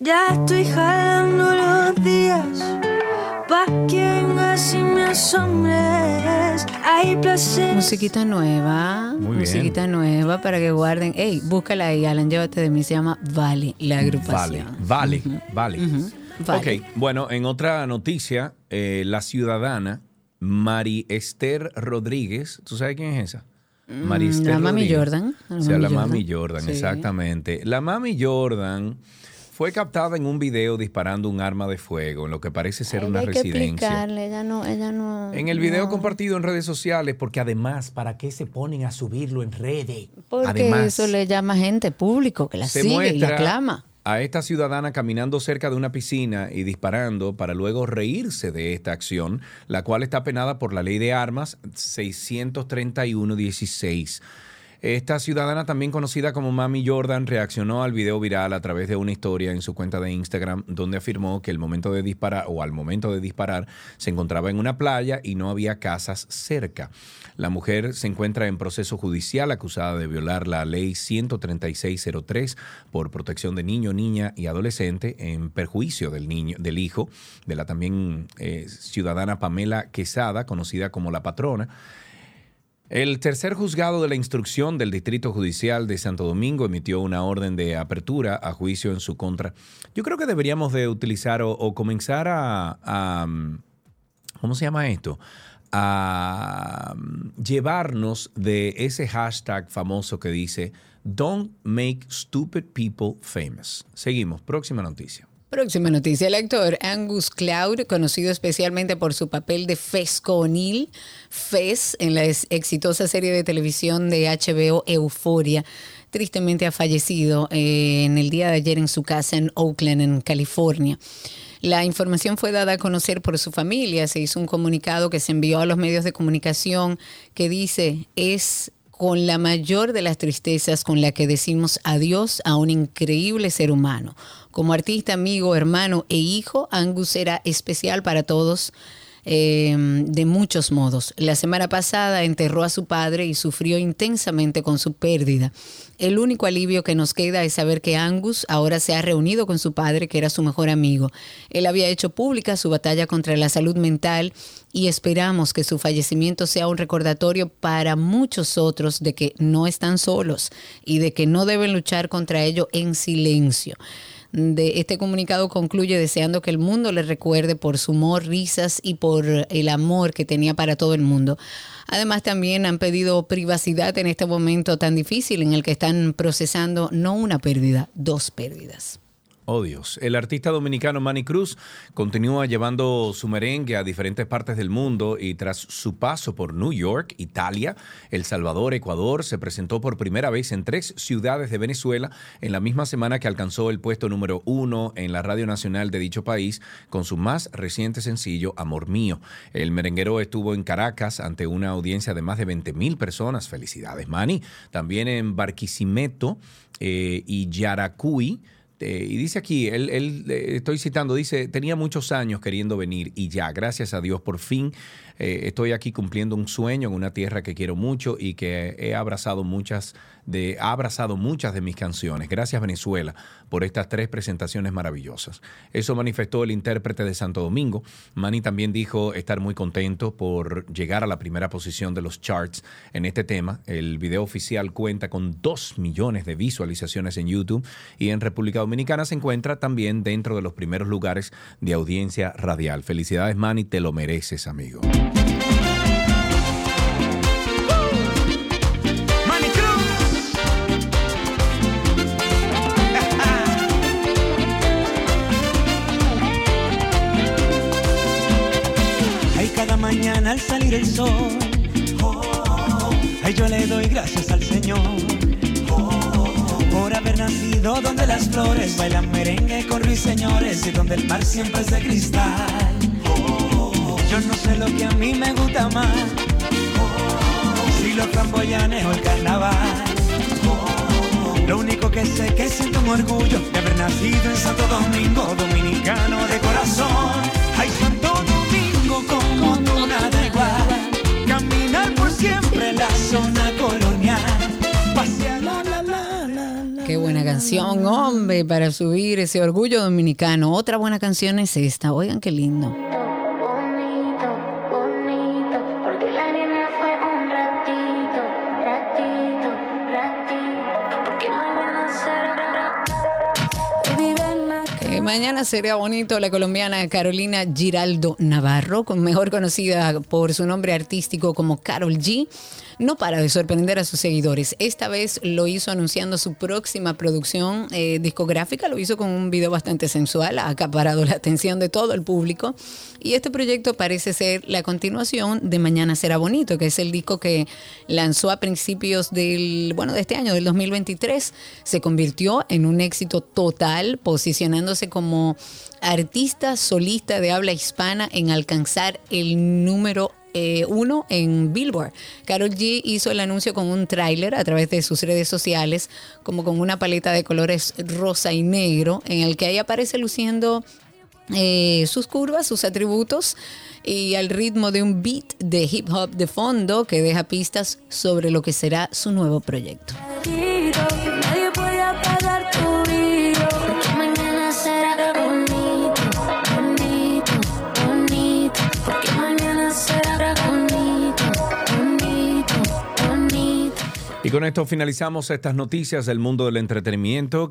Ya estoy jalando los días, pa' quien así me asombres. Hay placer. Musiquita nueva. Muy bien. musiquita nueva para que guarden. Ey, búscala ahí, Alan, llévate de mí. Se llama Vale, la Vale, agrupación. vale, vale. Vale. Ok, bueno, en otra noticia, eh, la ciudadana Mari Esther Rodríguez, ¿tú sabes quién es esa? Mari Mm, Esther la Mami Rodríguez. Jordan, la O sea, Mami la Jordan. Mami Jordan, Sí. exactamente. La Mami Jordan fue captada en un video disparando un arma de fuego en lo que parece ser una Hay que residencia. explicarle, ella no, ella no. En el video no. compartido en redes sociales, porque además, ¿para qué se ponen a subirlo en redes? Porque además, eso le llama gente público que la sigue y la aclama. A esta ciudadana caminando cerca de una piscina y disparando para luego reírse de esta acción, la cual está penada por la ley de armas 631-16. Esta ciudadana, también conocida como Mami Jordan, reaccionó al video viral a través de una historia en su cuenta de Instagram, donde afirmó que el momento de disparar o al momento de disparar se encontraba en una playa y no había casas cerca. La mujer se encuentra en proceso judicial acusada de violar la ley 13603 por protección de niño, niña y adolescente en perjuicio del niño, del hijo de la también eh, ciudadana Pamela Quesada, conocida como la patrona. El tercer juzgado de la instrucción del Distrito Judicial de Santo Domingo emitió una orden de apertura a juicio en su contra. Yo creo que deberíamos de utilizar o, comenzar a, um, ¿cómo se llama esto? A um, llevarnos de ese hashtag famoso que dice Don't make stupid people famous. Seguimos, próxima noticia. Próxima noticia. El actor Angus Cloud, conocido especialmente por su papel de Fesco O'Neill, Fez, en la ex- exitosa serie de televisión de HBO Euforia, tristemente ha fallecido eh, en el día de ayer en su casa en Oakland, en California. La información fue dada a conocer por su familia. Se hizo un comunicado que se envió a los medios de comunicación que dice es con la mayor de las tristezas con la que decimos adiós a un increíble ser humano. Como artista, amigo, hermano e hijo, Angus era especial para todos eh, de muchos modos. La semana pasada enterró a su padre y sufrió intensamente con su pérdida. El único alivio que nos queda es saber que Angus ahora se ha reunido con su padre, que era su mejor amigo. Él había hecho pública su batalla contra la salud mental y esperamos que su fallecimiento sea un recordatorio para muchos otros de que no están solos y de que no deben luchar contra ello en silencio. De este comunicado concluye deseando que el mundo le recuerde por su humor, risas y por el amor que tenía para todo el mundo. Además, también han pedido privacidad en este momento tan difícil en el que están procesando no una pérdida, dos pérdidas. El artista dominicano Manny Cruz continúa llevando su merengue a diferentes partes del mundo y tras su paso por New York, Italia, El Salvador, Ecuador, se presentó por primera vez en tres ciudades de Venezuela en la misma semana que alcanzó el puesto número uno en la radio nacional de dicho país con su más reciente sencillo, Amor Mío. El merenguero estuvo en Caracas ante una audiencia de más de 20 mil personas. Felicidades, Manny. También en Barquisimeto eh, y Yaracuy. Este, y dice aquí, él, él, eh, estoy citando, dice, tenía muchos años queriendo venir y ya, gracias a Dios, por fin eh, estoy aquí cumpliendo un sueño en una tierra que quiero mucho y que he abrazado muchas de, ha abrazado muchas de mis canciones. Gracias Venezuela por estas tres presentaciones maravillosas. Eso manifestó el intérprete de Santo Domingo. Manny también dijo estar muy contento por llegar a la primera posición de los charts en este tema. El video oficial cuenta con dos millones de visualizaciones en YouTube y en República Dominicana se encuentra también dentro de los primeros lugares de audiencia radial. Felicidades Manny, te lo mereces amigo. El sol. Ay, yo le doy gracias al Señor por haber nacido donde las flores bailan merengue con ruiseñores y donde el mar siempre es de cristal. Yo no sé lo que a mí me gusta más, si los flamboyanes o el carnaval. Lo único que sé que siento un orgullo de haber nacido en Santo Domingo, dominicano de corazón. Ay, Santo Qué buena canción, hombre, para subir ese orgullo dominicano. Otra buena canción es esta. Oigan qué lindo. Mañana Eh, mañana sería bonito la colombiana Carolina Giraldo Navarro, mejor conocida por su nombre artístico como Carol G. No para de sorprender a sus seguidores. Esta vez lo hizo anunciando su próxima producción eh, discográfica. Lo hizo con un video bastante sensual, ha acaparado la atención de todo el público. Y este proyecto parece ser la continuación de Mañana será bonito, que es el disco que lanzó a principios del, bueno, de este año, del 2023. Se convirtió en un éxito total, posicionándose como artista solista de habla hispana en alcanzar el número eh, uno en Billboard. Carol G hizo el anuncio con un tráiler a través de sus redes sociales, como con una paleta de colores rosa y negro, en el que ahí aparece luciendo eh, sus curvas, sus atributos y al ritmo de un beat de hip hop de fondo que deja pistas sobre lo que será su nuevo proyecto. Con esto finalizamos estas noticias del mundo del entretenimiento.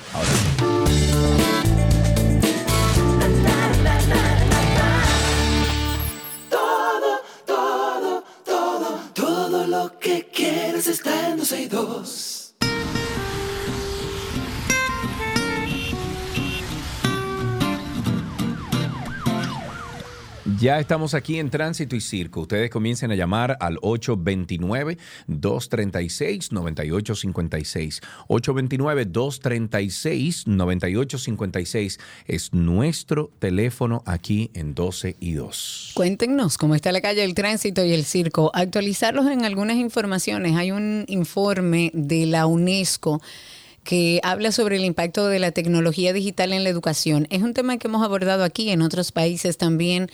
Ya estamos aquí en Tránsito y Circo. Ustedes comiencen a llamar al 829-236-9856. 829-236-9856 es nuestro teléfono aquí en 12 y 2. Cuéntenos cómo está la calle, el tránsito y el circo. Actualizarlos en algunas informaciones. Hay un informe de la UNESCO que habla sobre el impacto de la tecnología digital en la educación. Es un tema que hemos abordado aquí, en otros países también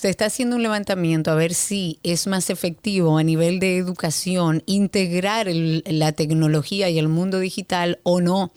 se está haciendo un levantamiento a ver si es más efectivo a nivel de educación integrar la tecnología y el mundo digital o no.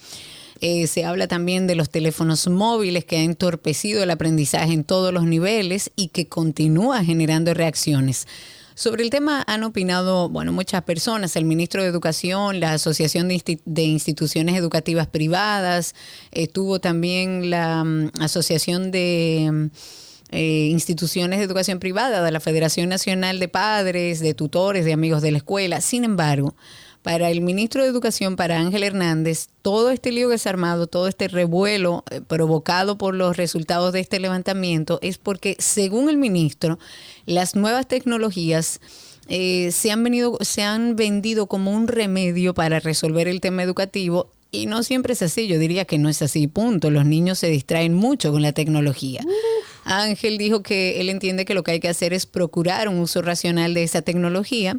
Eh, se habla también de los teléfonos móviles que ha entorpecido el aprendizaje en todos los niveles y que continúa generando reacciones. Sobre el tema han opinado, bueno, muchas personas, el ministro de Educación, la Asociación de Instituciones Educativas Privadas, estuvo también la mm, Asociación de mm, eh, Instituciones de Educación Privada, de la Federación Nacional de Padres, de Tutores, de Amigos de la Escuela. Sin embargo, para el ministro de Educación, para Ángel Hernández, todo este lío desarmado, todo este revuelo eh, provocado por los resultados de este levantamiento es porque, según el ministro, las nuevas tecnologías eh, se, han venido, se han vendido como un remedio para resolver el tema educativo y no siempre es así, yo diría que no es así, punto. Los niños se distraen mucho con la tecnología. Ángel dijo que él entiende que lo que hay que hacer es procurar un uso racional de esa tecnología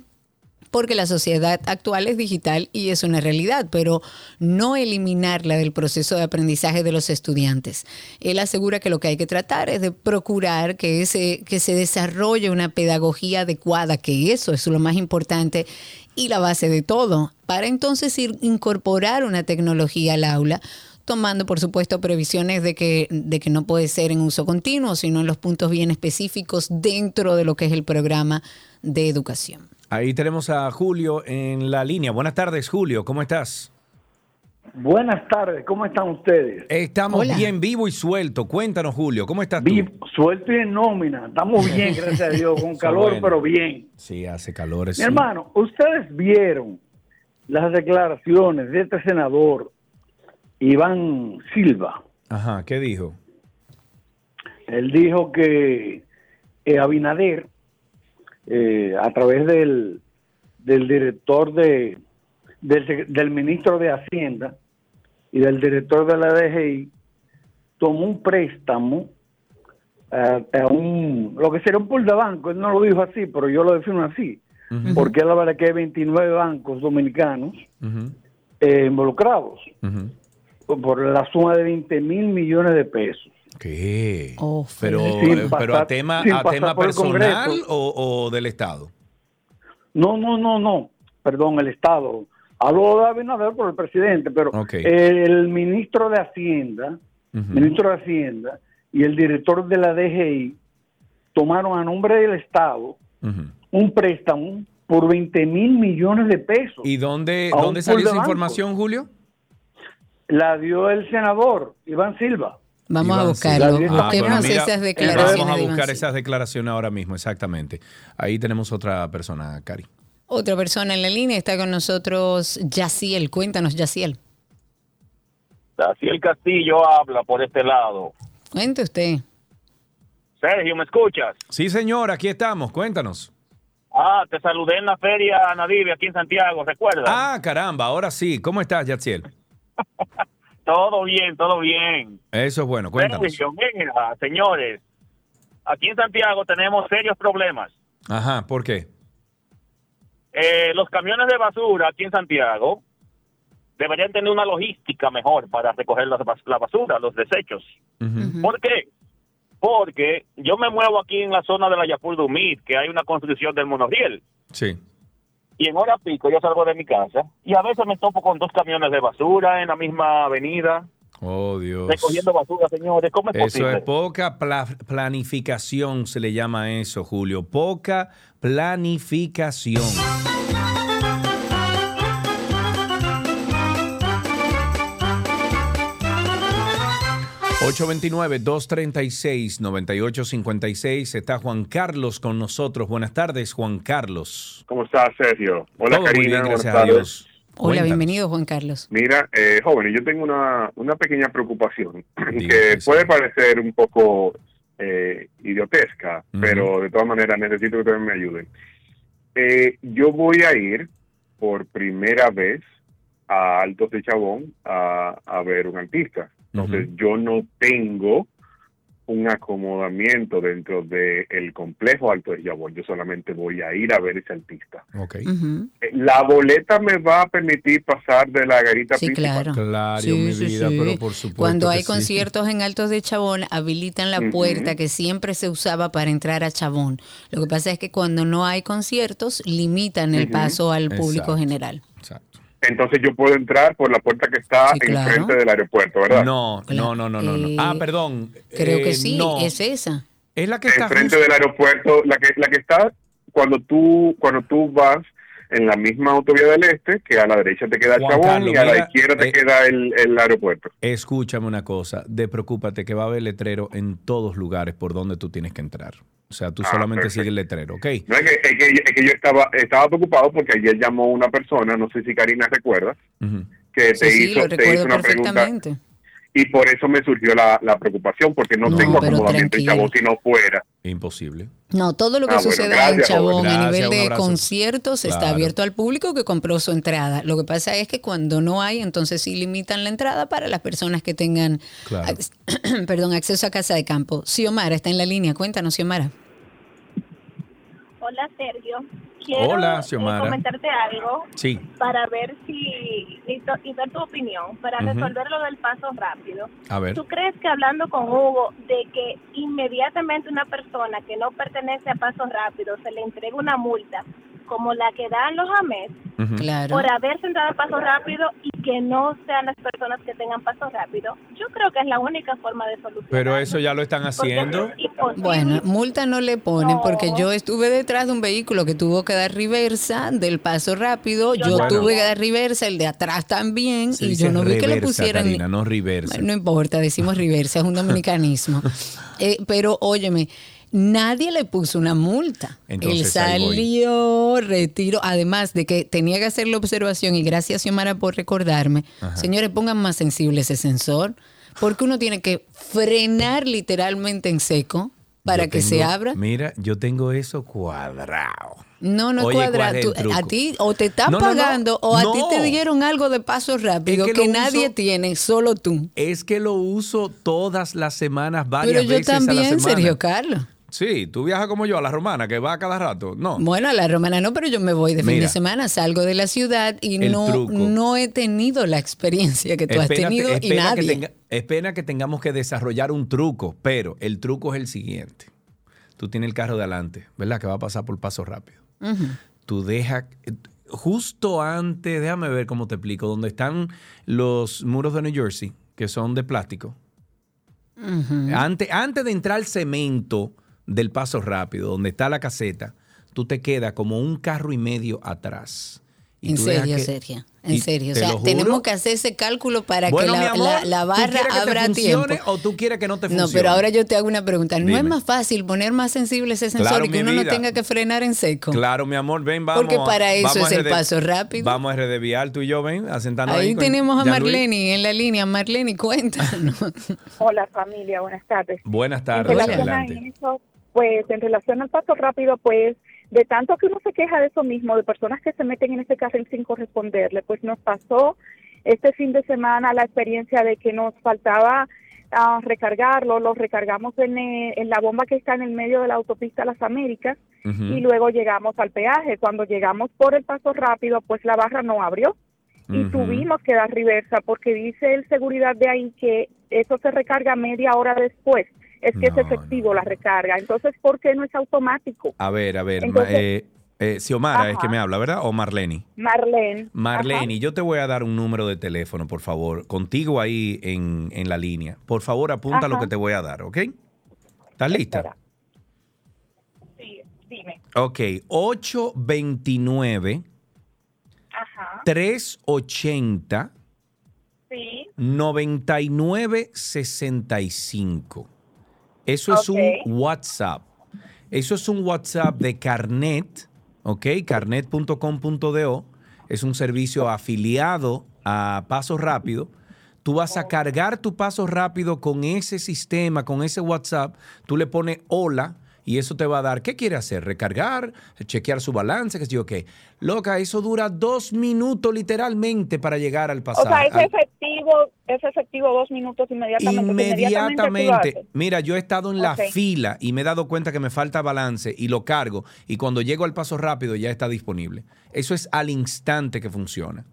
porque la sociedad actual es digital y es una realidad, pero no eliminarla del proceso de aprendizaje de los estudiantes. Él asegura que lo que hay que tratar es de procurar que, ese, que se desarrolle una pedagogía adecuada, que eso es lo más importante y la base de todo, para entonces ir, incorporar una tecnología al aula tomando por supuesto previsiones de que, de que no puede ser en uso continuo, sino en los puntos bien específicos dentro de lo que es el programa de educación. Ahí tenemos a Julio en la línea. Buenas tardes, Julio. ¿Cómo estás? Buenas tardes, ¿cómo están ustedes? Estamos Hola. bien vivo y suelto. Cuéntanos, Julio, ¿cómo estás tú? Suelto y en nómina, estamos bien, [LAUGHS] gracias a Dios, con calor, bueno. pero bien. Sí, hace calor. Mi hermano, ustedes vieron las declaraciones de este senador, Iván Silva. Ajá, ¿qué dijo? Él dijo que eh, Abinader, eh, a través del, del director de, del, del ministro de Hacienda y del director de la DGI, tomó un préstamo eh, a un, lo que sería un pool de banco, él no lo dijo así, pero yo lo defino así, porque habla de que hay 29 bancos dominicanos eh, involucrados por la suma de 20 mil millones de pesos. ¿Qué? pero, eh, pasar- pero a tema, a tema personal o, o del Estado. No, no, no, no, perdón, el Estado. Hablo de Abinader por el presidente, pero el ministro de Hacienda, ministro de Hacienda y el director de la DGI tomaron a nombre del Estado un préstamo por 20 mil millones de pesos. ¿Y dónde, dónde salió esa información, Julio? La dio el senador Iván Silva. Vamos a buscarlo. Ah, pero mira, esas declaraciones. Vamos a buscar esas declaraciones ahora mismo, exactamente. Ahí tenemos otra persona, Cari. Otra persona en la línea está con nosotros, Yaciel. Cuéntanos, Yaciel. Así el Castillo habla por este lado. Cuente usted. Sergio, ¿me escuchas? Sí, señor, aquí estamos. Cuéntanos. Ah, te saludé en la feria Nadive aquí en Santiago, ¿recuerdas? Ah, caramba, ahora sí. ¿Cómo estás, Yatsiel? Todo bien, todo bien. Eso es bueno, cuéntanos. Sergio, mira, señores, aquí en Santiago tenemos serios problemas. Ajá, ¿por qué? Eh, los camiones de basura aquí en Santiago deberían tener una logística mejor para recoger la, bas- la basura, los desechos. ¿Por qué? Porque yo me muevo aquí en la zona de la Yapur Dumit, que hay una construcción del monorriel. Sí. Y en hora pico yo salgo de mi casa y a veces me topo con dos camiones de basura en la misma avenida Oh, Dios. recogiendo basura, señores. ¿Cómo es Eso posible? es poca pla- planificación, se le llama eso, Julio. Poca planificación. ...829-236-9856... Está Juan Carlos con nosotros. Buenas tardes, Juan Carlos. ¿Cómo estás, Sergio? Hola, Todo muy Karina. bien, buenas gracias a tardes. Dios. Hola, Cuéntanos. bienvenido, Juan Carlos. Mira, eh, jóvenes, yo tengo una, una pequeña preocupación [CLEARS THROAT] que puede parecer un poco eh, idiotesca, pero de todas maneras necesito que ustedes me ayuden. Eh, yo voy a ir por primera vez a Altos de Chabón a, a ver un artista. Entonces, yo no tengo un acomodamiento dentro del complejo Alto de Yabón. Yo solamente voy a ir a ver ese artista. Okay. Eh, La boleta me va a permitir pasar de la garita Sí, principal. claro. Claro, Sí, mi sí, vida, sí. pero por supuesto. Cuando hay sí. conciertos en Altos de Chabón, habilitan la puerta que siempre se usaba para entrar a Chabón. Lo que pasa es que cuando no hay conciertos, limitan el paso al público Exacto. general. Entonces yo puedo entrar por la puerta que está Sí, claro. enfrente del aeropuerto, ¿verdad? No, no, no, no, no. no. Eh, ah, perdón. Creo Eh, que sí, no. es esa. Es la que está enfrente justo- del aeropuerto, la que la que está cuando tú cuando tú vas en la misma autovía del este, que a la derecha te queda Juan Chabón Carlos, y a la mira, izquierda te eh, queda el, el aeropuerto. Escúchame una cosa, de preocúpate que va a haber letrero en todos lugares por donde tú tienes que entrar. O sea, tú Ah, solamente perfecto. sigue el letrero, ¿ok? No es que, es que, es que yo estaba estaba preocupado porque ayer llamó una persona, no sé si Karina recuerda, que te Sí, sí, hizo lo te recuerdo hizo una pregunta perfectamente. y por eso me surgió la, la preocupación porque no, No, tengo acomodamiento en. Chabón si no fuera. Imposible. No, todo lo que Ah, bueno, suceda en Chabón a nivel de conciertos está abierto al público que compró su entrada. Lo que pasa es que cuando no hay, entonces sí limitan la entrada para las personas que tengan Claro. ac- [CLEARS THROAT] perdón, acceso a casa de campo. Xiomara está en la línea. Cuéntanos, Xiomara. Hola Sergio, quiero Hola, eh, Xiomara. comentarte algo Sí. para ver si y, to- y dar tu opinión para Ujú. resolver lo del paso rápido. A ver. ¿Tú crees que hablando con Hugo de que inmediatamente una persona que no pertenece a paso rápido se le entrega una multa como la que dan los AMES Claro. por haberse entrado a paso rápido y que no sean las personas que tengan paso rápido? Yo creo que es la única forma de solucionar. Pero eso ya lo están haciendo. Bueno, multa no le ponen porque yo estuve detrás de un vehículo que tuvo que dar reversa del paso rápido. Yo, Bueno. tuve que dar reversa, el de atrás también. Y yo no vi que le pusieran. Karina, no reversa. No importa, decimos reversa, es un [LAUGHS] dominicanismo. Eh, pero óyeme, nadie le puso una multa. Entonces, Él salió, retiro, además de que tenía que hacer la observación, y gracias Xiomara por recordarme, Ajá. señores, pongan más sensible ese sensor, porque uno tiene que frenar literalmente en seco para Yo que se abra. Mira, yo tengo eso cuadrado. No, no es Oye, ¿cuál cuadrado. es truco? A ti o te están No, no, no. pagando o a ti te dieron algo de paso rápido Es que, nadie uso- tiene, solo tú. Es que lo uso todas las semanas, varias Pero yo veces a la también, semana. Sergio Carlos. Sí, tú viajas como yo a la romana, que va cada rato. No. Bueno, a la romana no, pero yo me voy de fin de semana, salgo de la ciudad y El no, truco. no he tenido la experiencia que tú has tenido y que nadie. tenga- espera que tengamos que desarrollar un truco, pero el truco es el siguiente. Tú tienes el carro de adelante, ¿verdad? Que va a pasar por paso rápido. Tú dejas, justo antes, déjame ver cómo te explico, donde están los muros de New Jersey, que son de plástico. Ujú. Antes, antes de entrar al cemento del paso rápido, donde está la caseta, tú te quedas como un carro y medio atrás. Y En tú serio, que- Sergio. En serio. O te sea, tenemos que hacer ese cálculo para Bueno, que la, amor, la- la ¿tú barra quieres que te abra funcione tiempo. o tú quieres que no te No, funcione? pero ahora yo te hago una pregunta. ¿No Dime. es más fácil poner más sensible ese sensor Claro, y que uno no vida. tenga que frenar en seco? Claro, mi amor, ven, vamos. Porque para eso vamos es el paso rápido. Vamos a redeviar tú y yo, ven, asentando ahí. Ahí tenemos a. Marlene en la línea. Marlene, cuéntanos. Hola familia, buenas tardes. Buenas En tardes, adelante. eso, pues en relación al paso rápido, pues de tanto que uno se queja de eso mismo, de personas que se meten en ese carril sin corresponderle, pues nos pasó este fin de semana la experiencia de que nos faltaba ah, recargarlo, lo recargamos en, eh, en la bomba que está en el medio de la autopista Las Américas y luego llegamos al peaje. Cuando llegamos por el paso rápido, pues la barra no abrió y tuvimos que dar reversa porque dice el seguridad de ahí que eso se recarga media hora después. Es que es efectivo la recarga. Entonces, ¿por qué no es automático? A ver, a ver, Entonces- eh, eh, Xiomara es Ajá. que me habla, ¿verdad? O Marlene. Marlene. Marlene, yo te voy a dar un número de teléfono, por favor, contigo ahí en, en la línea. Por favor, apunta lo que te voy a dar, ¿ok? ¿Estás lista? Sí, dime. Ok, 829 Ajá. 380 Sí. 9965. Eso es un WhatsApp. Eso es un WhatsApp de Carnet, ¿ok? Carnet.com.do. Es un servicio afiliado a Paso Rápido. Tú vas a cargar tu paso rápido con ese sistema, con ese WhatsApp. Tú le pones hola y eso te va a dar. ¿Qué quiere hacer? Recargar, chequear su balance, que sé yo qué. Loca, eso dura dos minutos literalmente para llegar al O pasaje. sea, es al- efectivo es efectivo dos minutos inmediatamente. Mira, yo he estado en la fila y me he dado cuenta que me falta balance y lo cargo y cuando llego al paso rápido ya está disponible. Eso es al instante que funciona.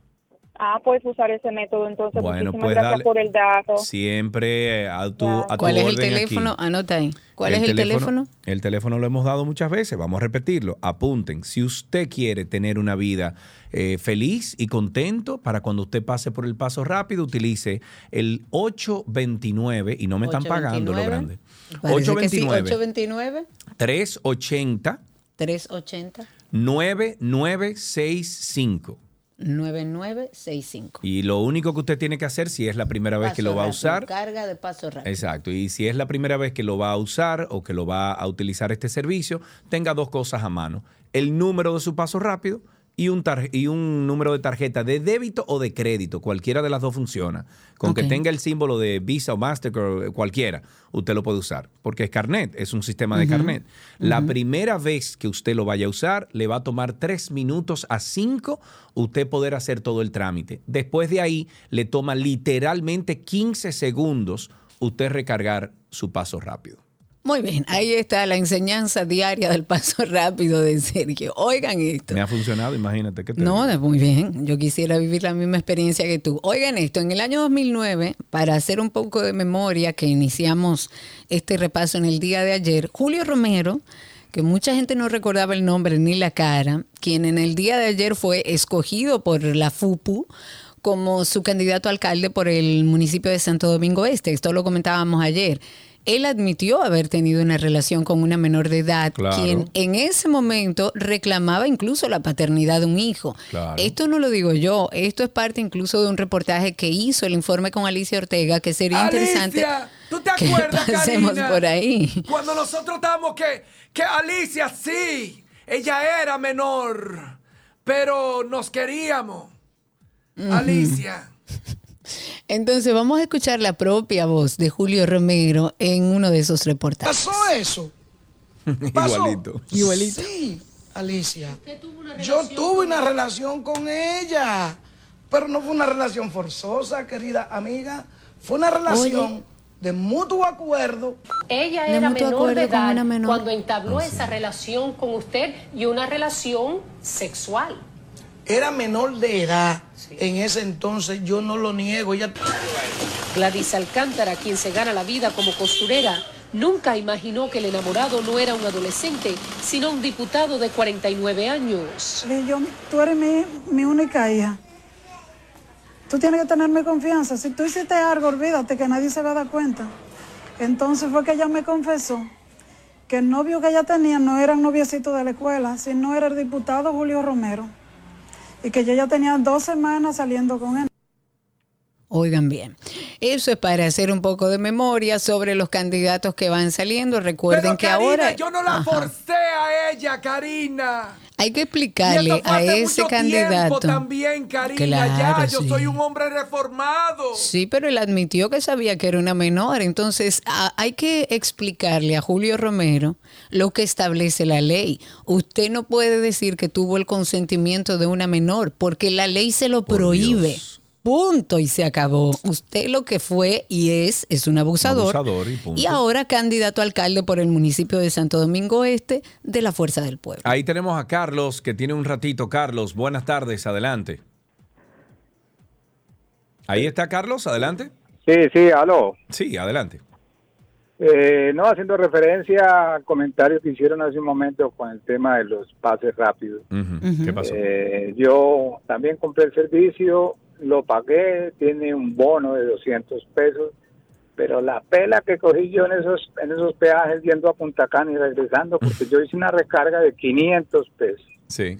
Ah, puedes usar ese método entonces. Bueno, Muchísimas pues gracias dale. por el dato. Siempre eh, a tu, a tu ¿Cuál es el orden aquí. teléfono? Anota ahí. ¿Cuál es el teléfono? El teléfono lo hemos dado muchas veces, vamos a repetirlo. Apunten, si usted quiere tener una vida eh, feliz y contento para cuando usted pase por el paso rápido, utilice el 829 y no me están pagando lo 829. grande. Parece que sí, 829 829 380 380 9965. 9965. Y lo único que usted tiene que hacer si es la primera vez que lo va a usar, Carga de paso rápido. Exacto, y si es la primera vez que lo va a usar o que lo va a utilizar este servicio, tenga dos cosas a mano. El número de su paso rápido y un, tar- y un número de tarjeta de débito o de crédito, cualquiera de las dos funciona. Con que tenga el símbolo de Visa o Mastercard, cualquiera, usted lo puede usar, porque es carnet, es un sistema de carnet. La primera vez que usted lo vaya a usar, le va a tomar tres minutos a cinco usted poder hacer todo el trámite. Después de ahí, le toma literalmente 15 segundos usted recargar su paso rápido. Muy bien, ahí está la enseñanza diaria del paso [LAUGHS] rápido de Sergio. Oigan esto. Me ha funcionado, imagínate que te No, muy bien. Yo quisiera vivir la misma experiencia que tú. Oigan esto, en el año 2009, para hacer un poco de memoria que iniciamos este repaso en el día de ayer, Julio Romero, que mucha gente no recordaba el nombre ni la cara, quien en el día de ayer fue escogido por la FUPU como su candidato a alcalde por el municipio de Santo Domingo Este. Esto lo comentábamos ayer. Él admitió haber tenido una relación con una menor de edad, Claro. quien en ese momento reclamaba incluso la paternidad de un hijo. Claro. Esto no lo digo yo, esto es parte incluso de un reportaje que hizo el informe con Alicia Ortega, que sería interesante Alicia, ¿tú te que acuerdas, [LAUGHS] pasemos Karina? por ahí. Cuando nosotros estábamos que, que Alicia sí, ella era menor, pero nos queríamos. Alicia. Entonces vamos a escuchar la propia voz de Julio Romero en uno de esos reportajes. pasó eso? [LAUGHS] Pasó. Igualito. Igualito. Sí, Alicia. Yo tuve una relación con ella, pero no fue una relación forzosa, querida amiga. Fue una relación Oye. de mutuo acuerdo. Ella De era mutuo menor acuerdo de con edad una menor. cuando entabló Ah, esa relación con usted y una relación sexual. Era menor de edad. En ese entonces yo no lo niego. Ella Gladys Alcántara, quien se gana la vida como costurera, nunca imaginó que el enamorado no era un adolescente, sino un diputado de 49 años. Yo, tú eres mi, mi única hija. Tú tienes que tenerme confianza. Si tú hiciste algo, olvídate que nadie se va a dar cuenta. Entonces fue que ella me confesó que el novio que ella tenía no era un noviecito de la escuela, sino era el diputado Julio Romero. Y que ella ya tenía dos semanas saliendo con él. Oigan bien, eso es para hacer un poco de memoria sobre los candidatos que van saliendo. Recuerden Pero que Karina, ahora yo no la Ajá. forcé a ella, Karina. hay que Y explicarle esto fue a hace ese mucho candidato. tiempo también, Karina. Claro, ya, yo sí. soy un hombre reformado. Sí, pero él admitió que sabía que era una menor. Entonces, a- hay que explicarle a Julio Romero lo que establece la ley. Usted no puede decir que tuvo el consentimiento de una menor, porque la ley se lo prohíbe. Punto y se acabó. Usted lo que fue y es es un abusador. Abusador y punto. y ahora candidato a alcalde por el municipio de Santo Domingo Este de la Fuerza del Pueblo. Ahí tenemos a Carlos, que tiene un ratito. Carlos, buenas tardes, adelante. Ahí está Carlos, adelante. Sí, sí, aló. Sí, adelante. Eh, no, haciendo referencia a comentarios que hicieron hace un momento con el tema de los pases rápidos. ¿Qué pasó? Eh, yo también compré el servicio, lo pagué, tiene un bono de 200 pesos, pero la pela que cogí yo en esos en esos peajes yendo a Punta Cana y regresando, [LAUGHS] porque yo hice una recarga de 500 pesos Sí.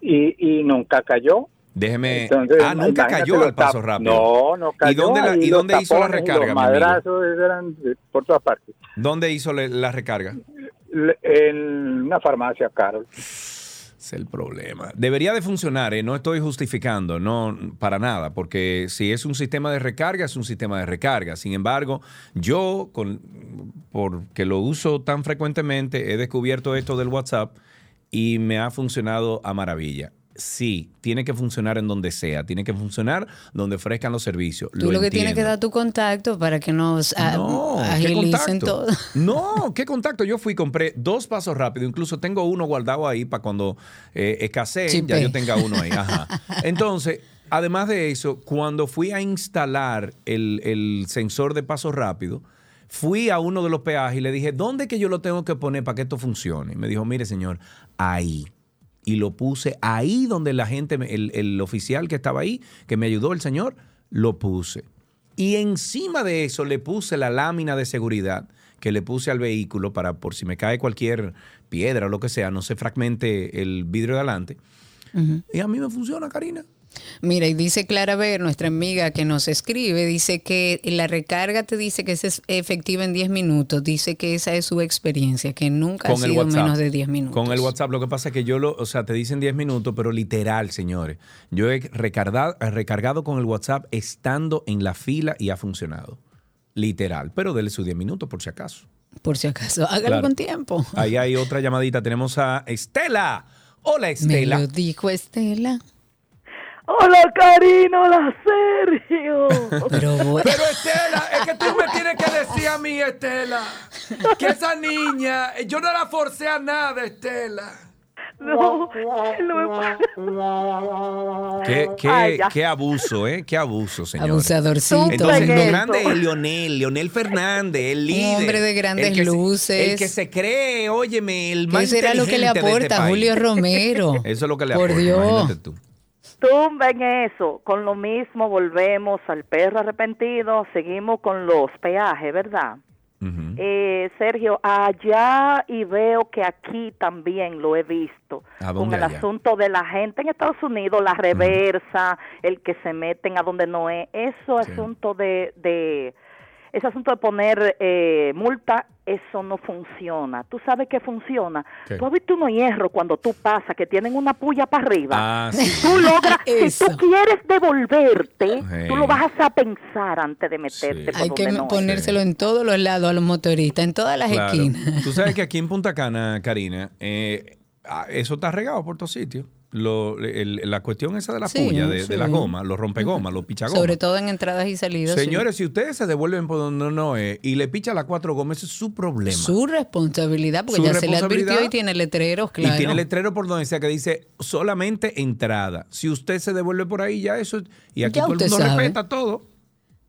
y, y nunca cayó. Déjeme. Entonces, ah, nunca cayó al paso rápido. No, no cayó. ¿Y dónde, la- y dónde hizo la recarga, Los madrazos eran por todas partes. ¿Dónde hizo la recarga? En una farmacia, Carol. Es el problema. Debería de funcionar, ¿eh? no estoy justificando, no para nada, porque si es un sistema de recarga, es un sistema de recarga. Sin embargo, yo, con, porque lo uso tan frecuentemente, he descubierto esto del WhatsApp y me ha funcionado a maravilla. Sí, tiene que funcionar en donde sea, tiene que funcionar donde ofrezcan los servicios. Tú lo, que tienes que dar tu contacto para que nos No, ¿qué agilicen contacto? todo. [LAUGHS] No, ¿qué contacto? Yo fui, compré dos pasos rápidos, incluso tengo uno guardado ahí para cuando eh, escasee, ya yo tenga uno ahí. Ajá. [LAUGHS] Entonces, además de eso, cuando fui a instalar el, el sensor de paso rápido, fui a uno de los peajes y le dije, ¿dónde que yo lo tengo que poner para que esto funcione? Y me dijo, mire señor, ahí. Y lo puse ahí donde la gente, el, el oficial que estaba ahí, que me ayudó el señor, lo puse. Y encima de eso le puse la lámina de seguridad que le puse al vehículo para por si me cae cualquier piedra o lo que sea, no se fragmente el vidrio de adelante. Y a mí me funciona, Karina. Mira, y dice Clara Ver, nuestra amiga que nos escribe, dice que la recarga te dice que es efectiva en 10 minutos. Dice que esa es su experiencia, que nunca ha sido menos de 10 minutos. Con el WhatsApp, lo que pasa es que yo lo, o sea, te dicen 10 minutos, pero literal, señores. Yo he recargado, recargado con el WhatsApp estando en la fila y ha funcionado. Literal, pero dele sus 10 minutos por si acaso. Por si acaso, [LAUGHS] hágalo Claro. con tiempo. Ahí hay otra llamadita. Tenemos a Estela. Hola, Estela. Me lo dijo Estela. Hola Karina, hola Sergio. Pero, Pero Estela, es que tú me tienes que decir a mí, Estela, que esa niña, yo no la forcé a nada, Estela. No, Qué, qué- Ay, qué abuso, ¿eh? Qué abuso, señor. Abusadorcito. Entonces, lo grande es Leonel, Leonel Fernández, el líder. hombre de grandes el que se- luces. el que se cree, óyeme, el ¿Qué más será lo que le este aporta país. Julio Romero? [LAUGHS] Eso es lo que le Por aporta, Dios. imagínate tú. Tumben eso, con lo mismo volvemos al perro arrepentido, seguimos con los peajes, ¿verdad? Eh, Sergio, allá y veo que aquí también lo he visto, ¿A con el allá? asunto de la gente en Estados Unidos, la reversa, el que se meten a donde no es, eso asunto de, de, ese asunto de poner eh, multa, eso no funciona. ¿Tú sabes que funciona? ¿Qué? Tú has visto unos hierros cuando tú pasas que tienen una puya para arriba. Ah, Si sí. tú logras, si tú quieres devolverte, Sí. tú lo vas a pensar antes de meterte por Hay que no ponérselo en todos los lados a los motoristas, en todas las Claro. esquinas. Tú sabes que [LAUGHS] aquí en Punta Cana, Karina, eh, ah, eso está regado por todos sitios. Lo- el- la cuestión esa de la Sí, puya, de, de sí. la goma, los rompegomas, los pichagomas. Sobre todo en entradas y salidas. sí. Señores, si ustedes se devuelven por donde no es y le pichan las cuatro gomas, ese es su problema. Su responsabilidad, porque Su ya se le advirtió y tiene letreros, claro. Y tiene letrero por donde sea que dice solamente entrada. Si usted se devuelve por ahí, ya eso. Y aquí Ya todo el mundo sabe. respeta todo.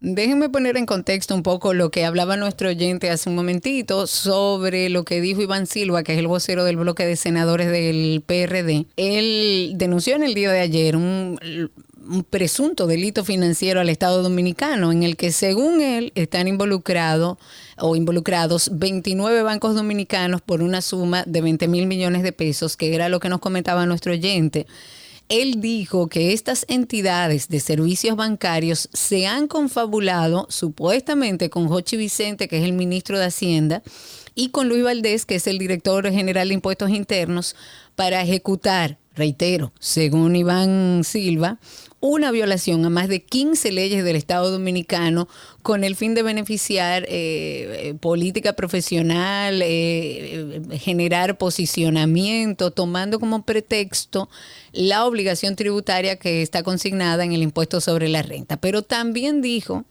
Déjenme poner en contexto un poco lo que hablaba nuestro oyente hace un momentito sobre lo que dijo Iván Silva, que es el vocero del bloque de senadores del PRD. Él denunció en el día de ayer un, un presunto delito financiero al Estado Dominicano, en el que según él están involucrados o involucrados 29 bancos dominicanos por una suma de 20 mil millones de pesos, que era lo que nos comentaba nuestro oyente. Él dijo que estas entidades de servicios bancarios se han confabulado supuestamente con Jochi Vicente, que es el ministro de Hacienda, y con Luis Valdés, que es el director general de impuestos internos, para ejecutar, reitero, según Iván Silva, una violación a más de 15 leyes del Estado Dominicano con el fin de beneficiar eh, eh, política profesional, eh, generar posicionamiento, tomando como pretexto la obligación tributaria que está consignada en el impuesto sobre la renta. Pero también dijo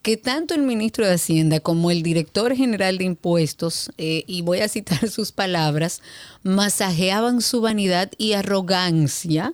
que tanto el ministro de Hacienda como el director general de impuestos, y voy a citar [LAUGHS] sus palabras, masajeaban su vanidad y arrogancia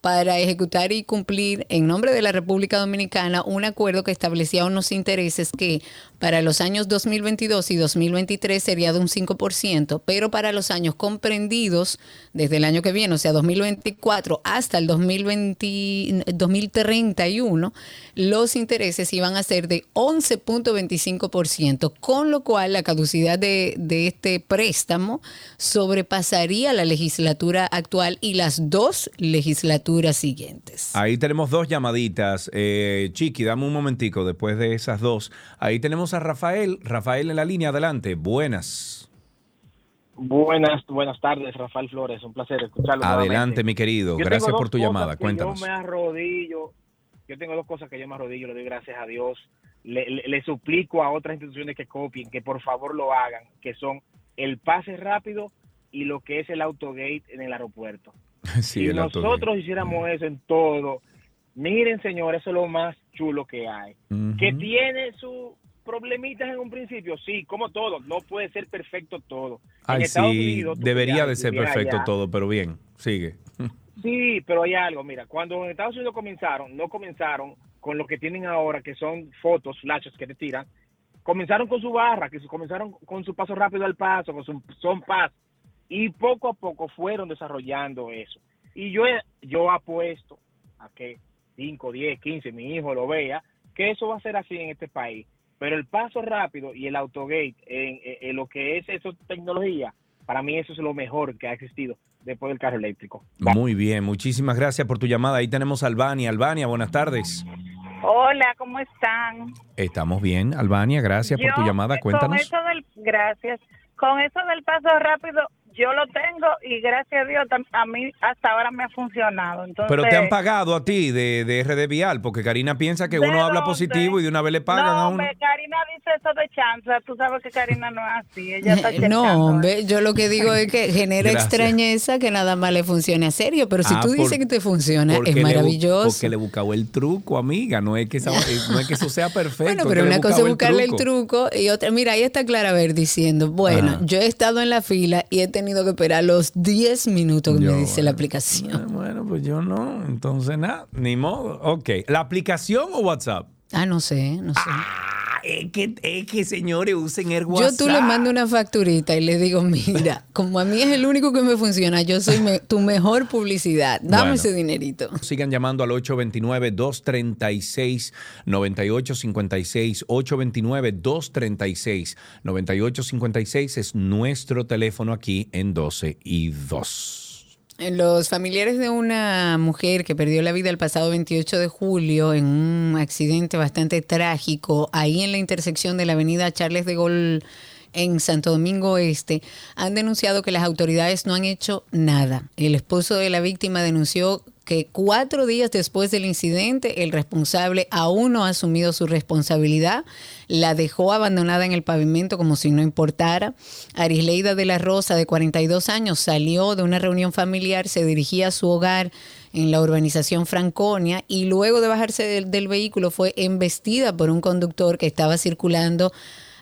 para ejecutar y cumplir en nombre de la República Dominicana un acuerdo que establecía unos intereses que para los años 2022 y 2023 sería de un 5%, pero para los años comprendidos desde el año que viene, o sea, 2024 hasta el 2020, 2031, los intereses iban a ser de 11.25%, con lo cual la caducidad de, este préstamo sobrepasaría la legislatura actual y las dos legislaturas siguientes. Ahí tenemos dos llamaditas. Eh, Chiqui, dame un momentico después de esas dos. Ahí tenemos a Rafael. Rafael en la línea, adelante. Buenas. Buenas, buenas tardes, Rafael Flores. Un placer escucharlo. Adelante, nuevamente. mi querido. Yo Gracias por tu llamada. Cuéntanos. Yo me arrodillo. Yo tengo dos cosas que yo me arrodillo, le doy gracias a Dios. Le, le- le suplico a otras instituciones que copien, que por favor lo hagan, que son el pase rápido y lo que es el autogate en el aeropuerto. [LAUGHS] Sí, si el autogate. nosotros hiciéramos eso en todo, miren señores, eso es lo más chulo que hay. Que tiene sus problemitas en un principio, sí, como todo, no puede ser perfecto todo. En Ay, Estados sí, Unidos, debería de ser perfecto allá. todo, pero bien, sigue. [LAUGHS] Sí, pero hay algo, mira, cuando en Estados Unidos comenzaron, no comenzaron con lo que tienen ahora, que son fotos, flashes que te tiran, comenzaron con su barra, que comenzaron con su paso rápido al paso, con su son paz, y poco a poco fueron desarrollando eso. Y yo, yo apuesto a que 5, 10, 15, mi hijo lo vea, que eso va a ser así en este país. Pero el paso rápido y el autogate en, en- en lo que es eso tecnología, para mí eso es lo mejor que ha existido después del carro eléctrico. Muy bien, muchísimas gracias por tu llamada. Ahí tenemos a Albania. Albania, buenas tardes. Hola, ¿cómo están? Estamos bien, Albania, gracias por tu llamada. eh, Con Cuéntanos. eso del, gracias. Con eso del paso rápido, yo lo tengo y gracias a Dios a mí hasta ahora me ha funcionado. Entonces, Pero te han pagado a ti de, de RD Vial, porque Karina piensa que ¿De uno habla positivo y de una vez le pagan no, a uno. hombre, Karina dice eso de chanza. Tú sabes que Karina no es así. Ella está [LAUGHS] No, hombre, yo lo que digo es que genera Gracias. extrañeza que nada más le funcione a serio, pero si Ah, tú dices por- que te funciona, es le maravilloso. porque le buscaba el truco, amiga. No es que, esa- eh, no es que eso sea perfecto. Bueno, pero una cosa es buscarle el truco y otra, mira, ahí está Clara Ver diciendo, bueno, Ajá. yo he estado en la fila y he tenido que esperar los 10 minutos que Yo, me dice la aplicación. Bueno, pues yo no. Entonces, nada, ni modo. Ok. ¿La aplicación o WhatsApp? Ah, no sé, no sé. Es que, es que señores, usen el WhatsApp. Yo tú le mando una facturita y le digo, mira, [LAUGHS] como a mí es el único que me funciona, yo soy me- tu mejor publicidad, dame Bueno. ese dinerito. Sigan llamando al 829-236-9856. 829-236-9856 es nuestro teléfono aquí en 12 y 2. Los familiares de una mujer que perdió la vida el pasado 28 de julio en un accidente bastante trágico ahí en la intersección de la avenida Charles de Gaulle en Santo Domingo Este han denunciado que las autoridades no han hecho nada. El esposo de la víctima denunció que cuatro días después del incidente el responsable aún no ha asumido su responsabilidad, la dejó abandonada en el pavimento como si no importara. Arisleida de la Rosa, de 42 años, salió de una reunión familiar, se dirigía a su hogar en la urbanización Franconia y luego de bajarse del, del vehículo fue embestida por un conductor que estaba circulando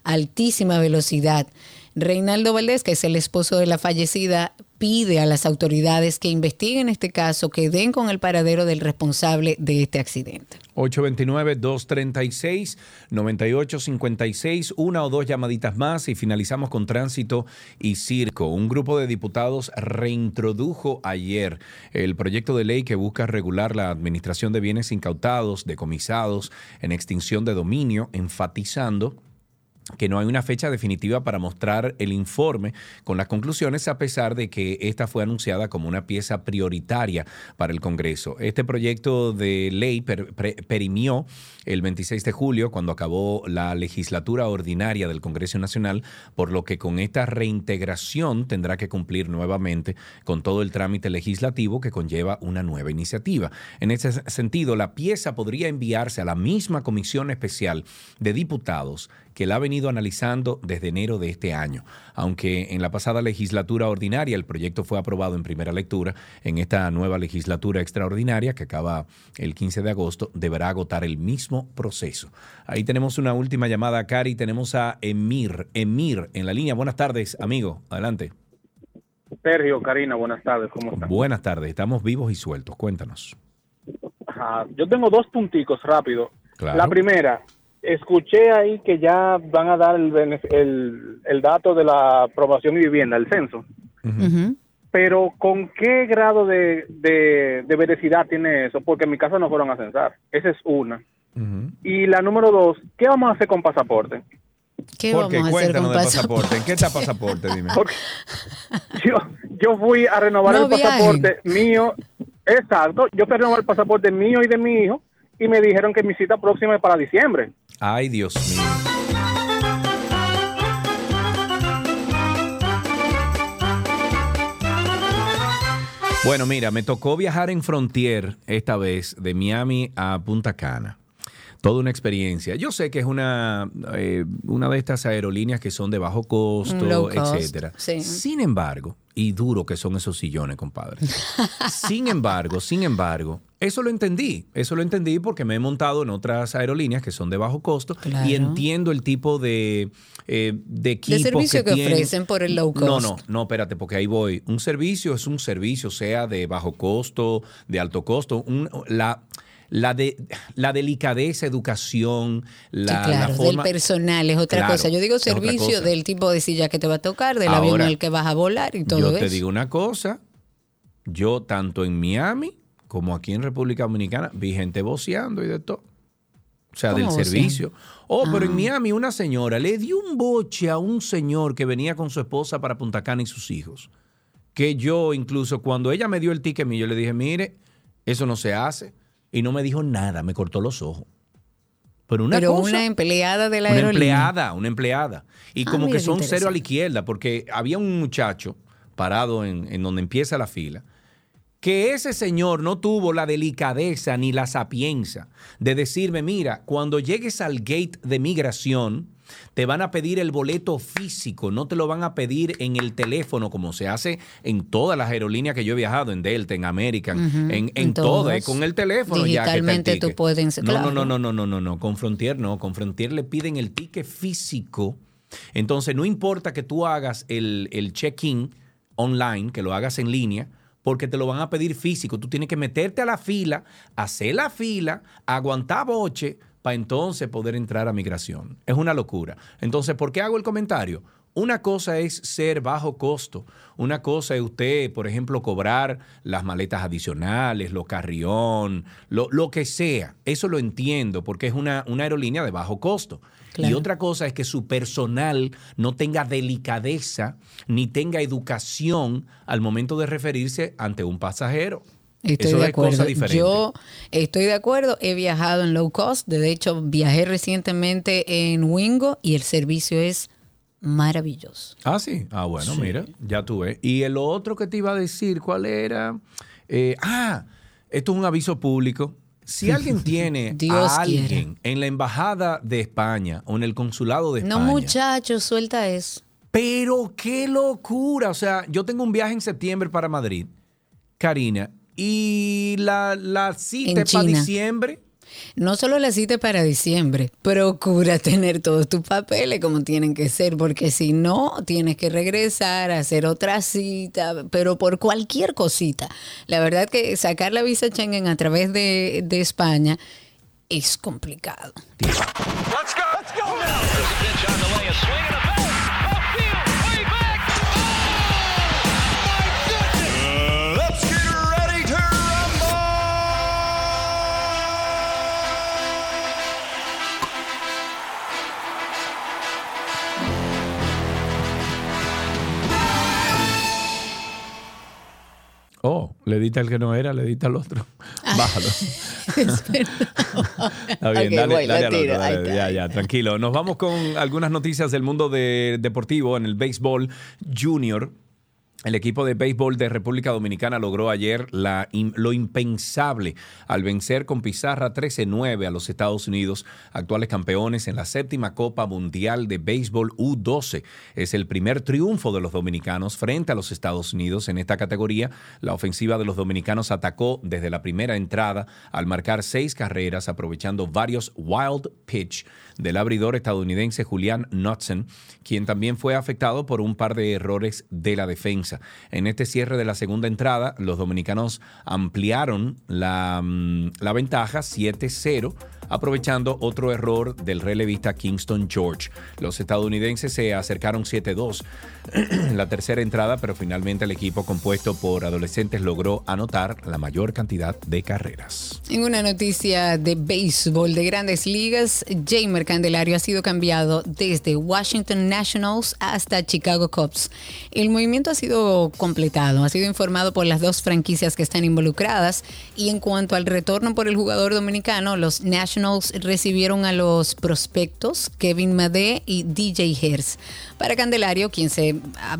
a altísima velocidad. Reinaldo Valdés, que es el esposo de la fallecida, pide a las autoridades que investiguen este caso, que den con el paradero del responsable de este accidente. 829-236-9856, una o dos llamaditas más y finalizamos con tránsito y circo. Un grupo de diputados reintrodujo ayer el proyecto de ley que busca regular la administración de bienes incautados, decomisados en extinción de dominio, enfatizando que no hay una fecha definitiva para mostrar el informe con las conclusiones a pesar de que esta fue anunciada como una pieza prioritaria para el Congreso. Este proyecto de ley perimió el 26 de julio cuando acabó la legislatura ordinaria del Congreso Nacional, por lo que con esta reintegración tendrá que cumplir nuevamente con todo el trámite legislativo que conlleva una nueva iniciativa. En ese sentido, la pieza podría enviarse a la misma comisión especial de diputados que la ha venido analizando desde enero de este año. Aunque en la pasada legislatura ordinaria el proyecto fue aprobado en primera lectura, en esta nueva legislatura extraordinaria que acaba el 15 de agosto deberá agotar el mismo proceso. Ahí tenemos una última llamada, Cari. Tenemos a Emir. Emir en la línea. Buenas tardes, amigo. Adelante. Sergio, Karina, buenas tardes, ¿cómo están? Buenas tardes. Estamos vivos y sueltos. Cuéntanos. Ajá, Yo tengo dos punticos rápido. Claro. La primera, escuché ahí que ya van a dar el, benef- el, el dato de la aprobación y vivienda, el censo. Pero ¿con qué grado de, de, de veracidad tiene eso? Porque en mi casa no fueron a censar. Esa es una. Y la número dos, ¿qué vamos a hacer con pasaporte? ¿Qué ¿Por qué? vamos a hacer Cuéntanos con del pasaporte? pasaporte. ¿En qué está pasaporte? Dime. Yo, yo fui a renovar No el pasaporte mío, exacto, yo fui a renovar el pasaporte mío y de mi hijo y me dijeron que mi cita próxima es para diciembre. Ay, Dios mío. Bueno, mira, me tocó viajar en Frontier esta vez de Miami a Punta Cana. Toda una experiencia. Yo sé que es una, eh, una de estas aerolíneas que son de bajo costo, cost, etcétera. sí. Sin embargo, y duro que son esos sillones, compadre. [LAUGHS] sin embargo, sin embargo, eso lo entendí. Eso lo entendí porque me he montado en otras aerolíneas que son de bajo costo Claro. y entiendo el tipo de, eh, de equipo servicio que ofrecen por el low No, cost. no, no, espérate, porque ahí voy. Un servicio es un servicio, sea de bajo costo, de alto costo. Un- la, la, de, la delicadeza, educación, la, Sí, claro, la forma... del personal es otra Claro, cosa. Yo digo servicio del tipo de silla que te va a tocar, del Ahora, avión en el que vas a volar y todo Yo eso. te digo una cosa, yo tanto en Miami como aquí en República Dominicana vi gente voceando y de todo. O sea, ¿Cómo del vocean? servicio. Oh, pero en Ah. Miami una señora le dio un boche a un señor que venía con su esposa para Punta Cana y sus hijos. Que yo incluso cuando ella me dio el ticket mío, yo le dije, mire, eso no se hace. Y no me dijo nada, me cortó los ojos. Pero una Pero cosa, una empleada de la una aerolínea. empleada, una empleada. Y Ah, como mira que son cero a la izquierda, porque había un muchacho parado en, en donde empieza la fila, que ese señor no tuvo la delicadeza ni la sapienza de decirme, mira, cuando llegues al gate de migración, te van a pedir el boleto físico, no te lo van a pedir en el teléfono como se hace en todas las aerolíneas que yo he viajado, en Delta, en American, en, en en todas, es con el teléfono ya que Digitalmente tú puedes- No, claro. no, no, no, no, no, no, no, con Frontier no, con Frontier le piden el ticket físico. Entonces, no importa que tú hagas el, el check-in online, que lo hagas en línea, porque te lo van a pedir físico. Tú tienes que meterte a la fila, hacer la fila, aguantar boche para entonces poder entrar a migración. Es una locura. Entonces, ¿por qué hago el comentario? Una cosa es ser bajo costo. Una cosa es usted, por ejemplo, cobrar las maletas adicionales, los carrión, lo, lo que sea. Eso lo entiendo porque es una, una aerolínea de bajo costo. Y otra cosa es que su personal no tenga delicadeza ni tenga educación al momento de referirse ante un pasajero. Estoy Eso de acuerdo. Yo estoy de acuerdo. He viajado en low cost. De hecho, viajé recientemente en Wingo y el servicio es maravilloso. Ah, sí. Ah, bueno, Sí. mira, ya tú ves. Y el otro que te iba a decir, ¿cuál era? Eh, ah, esto es un aviso público. Si [LAUGHS] alguien tiene Dios a alguien en la embajada de España o en el consulado de No, España. muchachos, suelta eso. Pero qué locura. O sea, yo tengo un viaje en septiembre para Madrid, Karina, y la, la cita para China. diciembre. No solo la cita para diciembre, procura [LAUGHS] tener todos tus papeles como tienen que ser, porque si no, tienes que regresar a hacer otra cita, pero por cualquier cosita. La verdad que sacar la visa Schengen a través de, de España es complicado. Let's Oh, le edita el que no era, le edita al otro. Bájalo. [LAUGHS] Está bien, Ok, dale, voy, al otro, ya, ya, tranquilo. Nos vamos con algunas noticias del mundo de- deportivo en el béisbol junior. El equipo de béisbol de República Dominicana logró ayer la lo impensable al vencer con pizarra 13-9 a los Estados Unidos, actuales campeones en la séptima Copa Mundial de Béisbol U12. Es el primer triunfo de los dominicanos frente a los Estados Unidos en esta categoría. La ofensiva de los dominicanos atacó desde la primera entrada al marcar seis carreras, aprovechando varios wild pitch del abridor estadounidense Julian Knudsen, quien también fue afectado por un par de errores de la defensa. En este cierre de la segunda entrada, los dominicanos ampliaron la, mm, la ventaja 7-0, aprovechando otro error del relevista Kingston George. Los estadounidenses se acercaron 7-2 en [CLEARS THROAT] la tercera entrada, pero finalmente el equipo compuesto por adolescentes logró anotar la mayor cantidad de carreras. En una noticia de béisbol de grandes ligas, Jamer Candelario ha sido cambiado desde Washington Nationals hasta Chicago Cubs. El movimiento ha sido completado, ha sido informado por las dos franquicias que están involucradas y en cuanto al retorno por el jugador dominicano, los Nationals recibieron a los prospectos Kevin Madé y DJ Hers. Para Candelario, quien se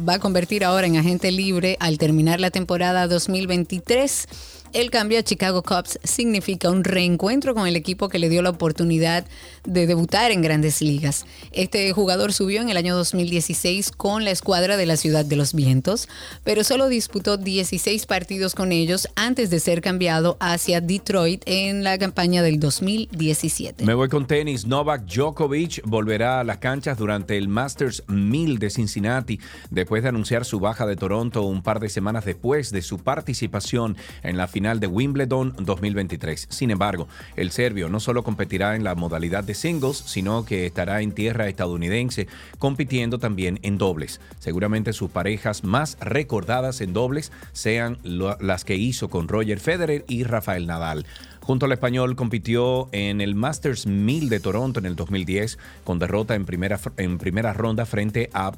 va a convertir ahora en agente libre al terminar la temporada 2023, El cambio a Chicago Cubs significa un reencuentro con el equipo que le dio la oportunidad de debutar en grandes ligas. Este jugador subió en el año 2016 con la escuadra de la Ciudad de los Vientos, pero solo disputó 16 partidos con ellos antes de ser cambiado hacia Detroit en la campaña del 2017. Me voy con tenis. Novak Djokovic volverá a las canchas durante el Masters 1000 de Cincinnati después de anunciar su baja de Toronto un par de semanas después de su participación en la final de Wimbledon 2023. Sin embargo, el serbio no solo competirá en la modalidad de singles, sino que estará en tierra estadounidense compitiendo también en dobles. Seguramente sus parejas más recordadas en dobles sean las que hizo con Roger Federer y Rafael Nadal. Junto al español compitió en el Masters 1000 de Toronto en el 2010 con derrota en primera, en primera ronda frente a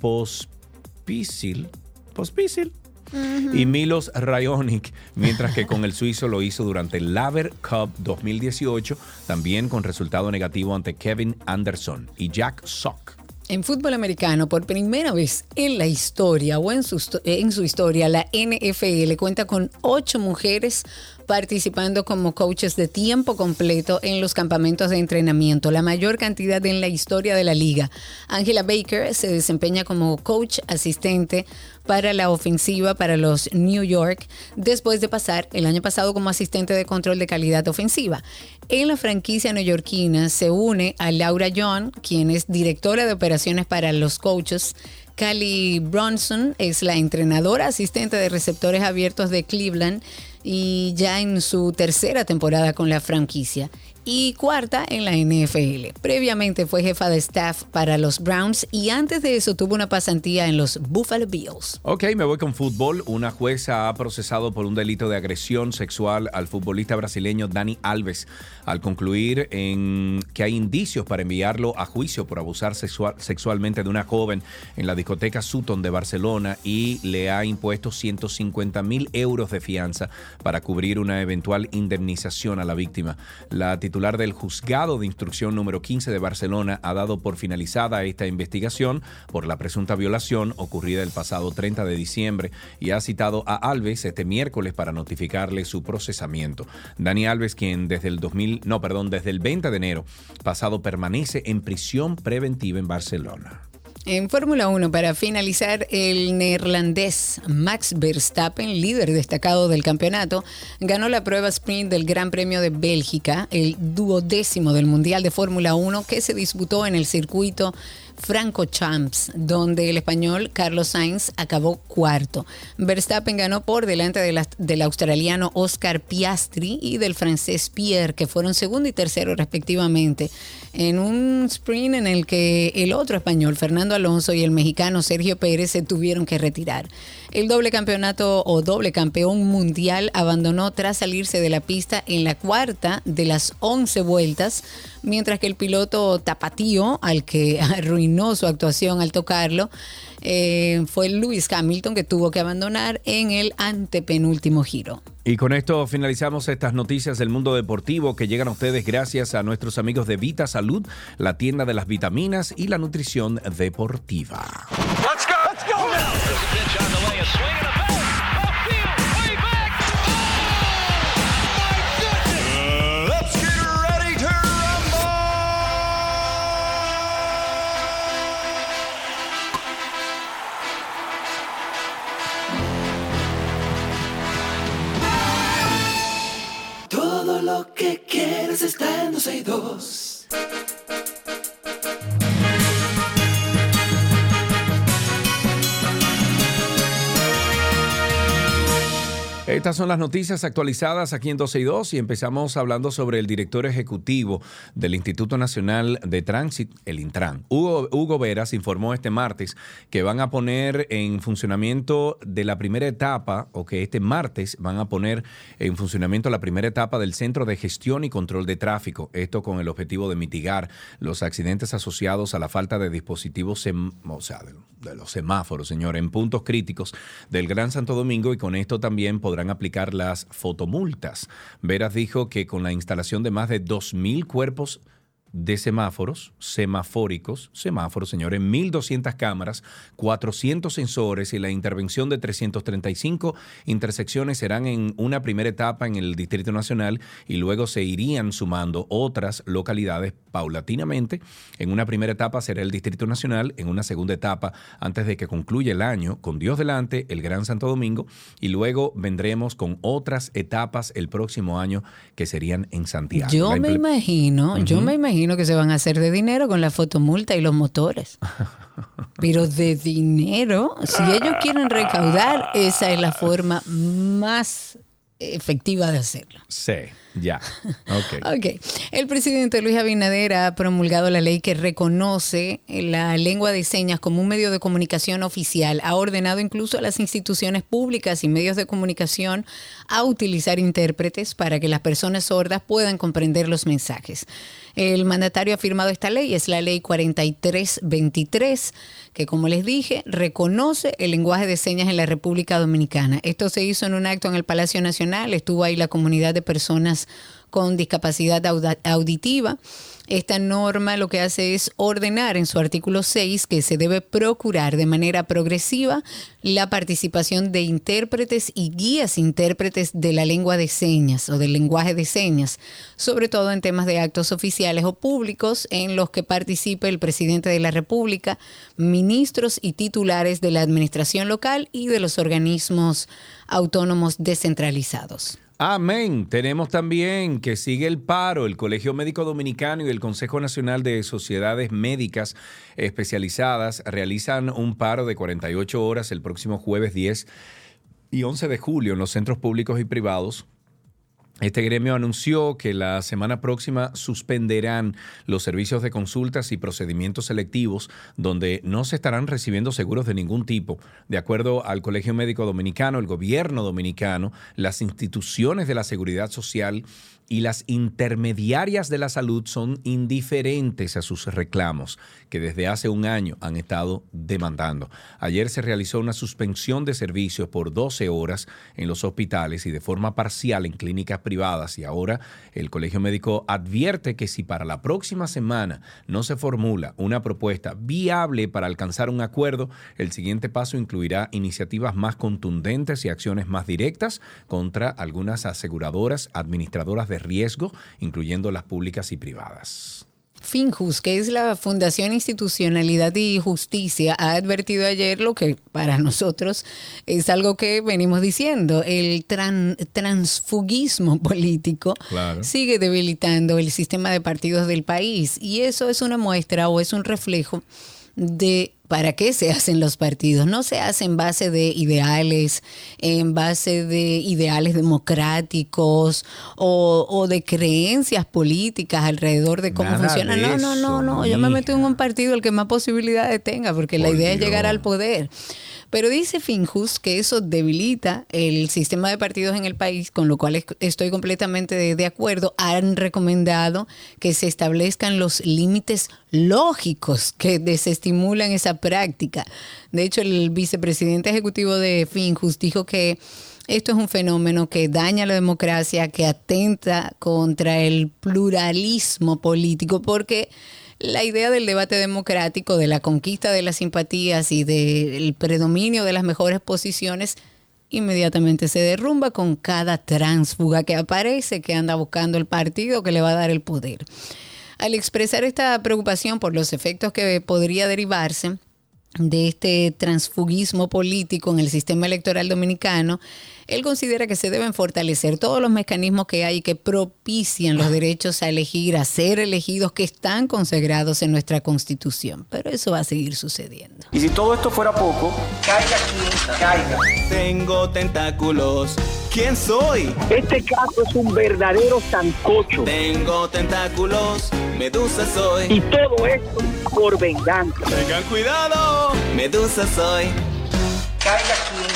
Pospisil. Pospisil. Y Milos Raonic, mientras que con el suizo lo hizo durante el Laver Cup 2018, también con resultado negativo ante Kevin Anderson y Jack Sock. En fútbol americano, por primera vez en la historia o en su, en su historia, la NFL cuenta con ocho mujeres participando como coaches de tiempo completo en los campamentos de entrenamiento, la mayor cantidad en la historia de la liga. Angela Baker se desempeña como coach asistente para la ofensiva para los New York después de pasar el año pasado como asistente de control de calidad ofensiva. En la franquicia neoyorquina se une a Laura John, quien es directora de operaciones para los coaches. Callie Bronson es la entrenadora asistente de receptores abiertos de Cleveland y ya en su tercera temporada con la franquicia. Y cuarta en la NFL. Previamente fue jefa de staff para los Browns y antes de eso tuvo una pasantía en los Buffalo Bills. Ok, me voy con fútbol. Una jueza ha procesado por un delito de agresión sexual al futbolista brasileño Dani Alves, al concluir en que hay indicios para enviarlo a juicio por abusar sexual- sexualmente de una joven en la discoteca Sutton de Barcelona y le ha impuesto 150 mil euros de fianza para cubrir una eventual indemnización a la víctima. La del juzgado de instrucción número 15 de Barcelona ha dado por finalizada esta investigación por la presunta violación ocurrida el pasado 30 de diciembre y ha citado a Alves este miércoles para notificarle su procesamiento. Dani Alves, quien desde el 2000, no, perdón, desde el 20 de enero pasado permanece en prisión preventiva en Barcelona. En Fórmula 1, para finalizar, el neerlandés Max Verstappen, líder destacado del campeonato, ganó la prueba sprint del Gran Premio de Bélgica, el duodécimo del Mundial de Fórmula 1 que se disputó en el circuito Franco Champs, donde el español Carlos Sainz acabó cuarto. Verstappen ganó por delante de la- del australiano Oscar Piastri y del francés Pierre, que fueron segundo y tercero respectivamente, en un sprint en el que el otro español, Fernando Alonso, y el mexicano Sergio Pérez se tuvieron que retirar. El doble campeonato o doble campeón mundial abandonó tras salirse de la pista en la cuarta de las 11 vueltas, mientras que el piloto tapatío, al que [LAUGHS] arruinó su actuación al tocarlo, eh, fue Lewis Hamilton que tuvo que abandonar en el antepenúltimo giro. Y con esto finalizamos estas noticias del mundo deportivo que llegan a ustedes gracias a nuestros amigos de Vita Salud, la tienda de las vitaminas y la nutrición deportiva. Let's go. Let's go. Que quieres está en 12 y 2. Estas son las noticias actualizadas aquí en 12 y 2 y empezamos hablando sobre el director ejecutivo del Instituto Nacional de Tránsito, el Intran. Hugo, Hugo Veras informó este martes que van a poner en funcionamiento de la primera etapa, o que este martes van a poner en funcionamiento la primera etapa del Centro de Gestión y Control de Tráfico. Esto con el objetivo de mitigar los accidentes asociados a la falta de dispositivos, o sea, de, de los semáforos, señor, en puntos críticos del Gran Santo Domingo y con esto también podrán aplicar las fotomultas. Veras dijo que con la instalación de más de 2.000 cuerpos de semáforos, semafóricos, semáforos, señores, 1.200 cámaras, 400 sensores y la intervención de 335 intersecciones serán en una primera etapa en el Distrito Nacional y luego se irían sumando otras localidades paulatinamente. En una primera etapa será el Distrito Nacional, en una segunda etapa, antes de que concluya el año, con Dios delante, el Gran Santo Domingo, y luego vendremos con otras etapas el próximo año que serían en Santiago. Yo me imagino, yo me imagino que se van a hacer de dinero con la fotomulta y los motores. Pero de dinero, si ellos quieren recaudar, esa es la forma más efectiva de hacerlo. Sí, ya. Ok. [LAUGHS] Ok. El presidente Luis Abinader ha promulgado la ley que reconoce la lengua de señas como un medio de comunicación oficial. Ha ordenado incluso a las instituciones públicas y medios de comunicación a utilizar intérpretes para que las personas sordas puedan comprender los mensajes. El mandatario ha firmado esta ley, es la ley 4323, que como les dije, reconoce el lenguaje de señas en la República Dominicana. Esto se hizo en un acto en el Palacio Nacional, estuvo ahí la comunidad de personas con discapacidad auditiva. Esta norma lo que hace es ordenar en su artículo 6 que se debe procurar de manera progresiva la participación de intérpretes y guías intérpretes de la lengua de señas o del lenguaje de señas, sobre todo en temas de actos oficiales o públicos en los que participe el presidente de la República, ministros y titulares de la administración local y de los organismos autónomos descentralizados. Amén. Tenemos también que sigue el paro. El Colegio Médico Dominicano y el Consejo Nacional de Sociedades Médicas Especializadas realizan un paro de 48 horas el próximo jueves 10 y 11 de julio en los centros públicos y privados. Este gremio anunció que la semana próxima suspenderán los servicios de consultas y procedimientos selectivos donde no se estarán recibiendo seguros de ningún tipo. De acuerdo al Colegio Médico Dominicano, el gobierno dominicano, las instituciones de la seguridad social y las intermediarias de la salud son indiferentes a sus reclamos que desde hace un año han estado demandando. Ayer se realizó una suspensión de servicios por 12 horas en los hospitales y de forma parcial en clínicas privadas y ahora el Colegio Médico advierte que si para la próxima semana no se formula una propuesta viable para alcanzar un acuerdo, el siguiente paso incluirá iniciativas más contundentes y acciones más directas contra algunas aseguradoras, administradoras de riesgo, incluyendo las públicas y privadas. Finjus, que es la Fundación Institucionalidad y Justicia, ha advertido ayer lo que para nosotros es algo que venimos diciendo, el tran- transfugismo [LAUGHS] político Claro. sigue debilitando el sistema de partidos del país y eso es una muestra o es un reflejo de para qué se hacen los partidos. No se hacen en base de ideales, en base de ideales democráticos o, o de creencias políticas alrededor de cómo Nada funciona. de No, no, no, no. Yo me meto en un partido el que más posibilidades tenga, porque la idea es llegar al poder. Pero dice Finjus que eso debilita el sistema de partidos en el país, con lo cual es- estoy completamente de, de acuerdo. Han recomendado que se establezcan los límites lógicos que desestimulan esa práctica. De hecho, el vicepresidente ejecutivo de Finjus dijo que esto es un fenómeno que daña la democracia, que atenta contra el pluralismo político, porque la idea del debate democrático, de la conquista de las simpatías y del predominio de las mejores posiciones, inmediatamente se derrumba con cada tránsfuga que aparece, que anda buscando el partido que le va a dar el poder. Al expresar esta preocupación por los efectos que podría derivarse, de este transfugismo político en el sistema electoral dominicano, él considera que se deben fortalecer todos los mecanismos que hay que propician los derechos a elegir, a ser elegidos, que están consagrados en nuestra constitución. Pero eso va a seguir sucediendo. Y si todo esto fuera poco, caiga quien caiga. Tengo tentáculos. ¿Quién soy? Este caso es un verdadero sancocho. Tengo tentáculos. Medusa soy. Y todo esto por venganza. Tengan cuidado. Medusa soy. Caiga quien.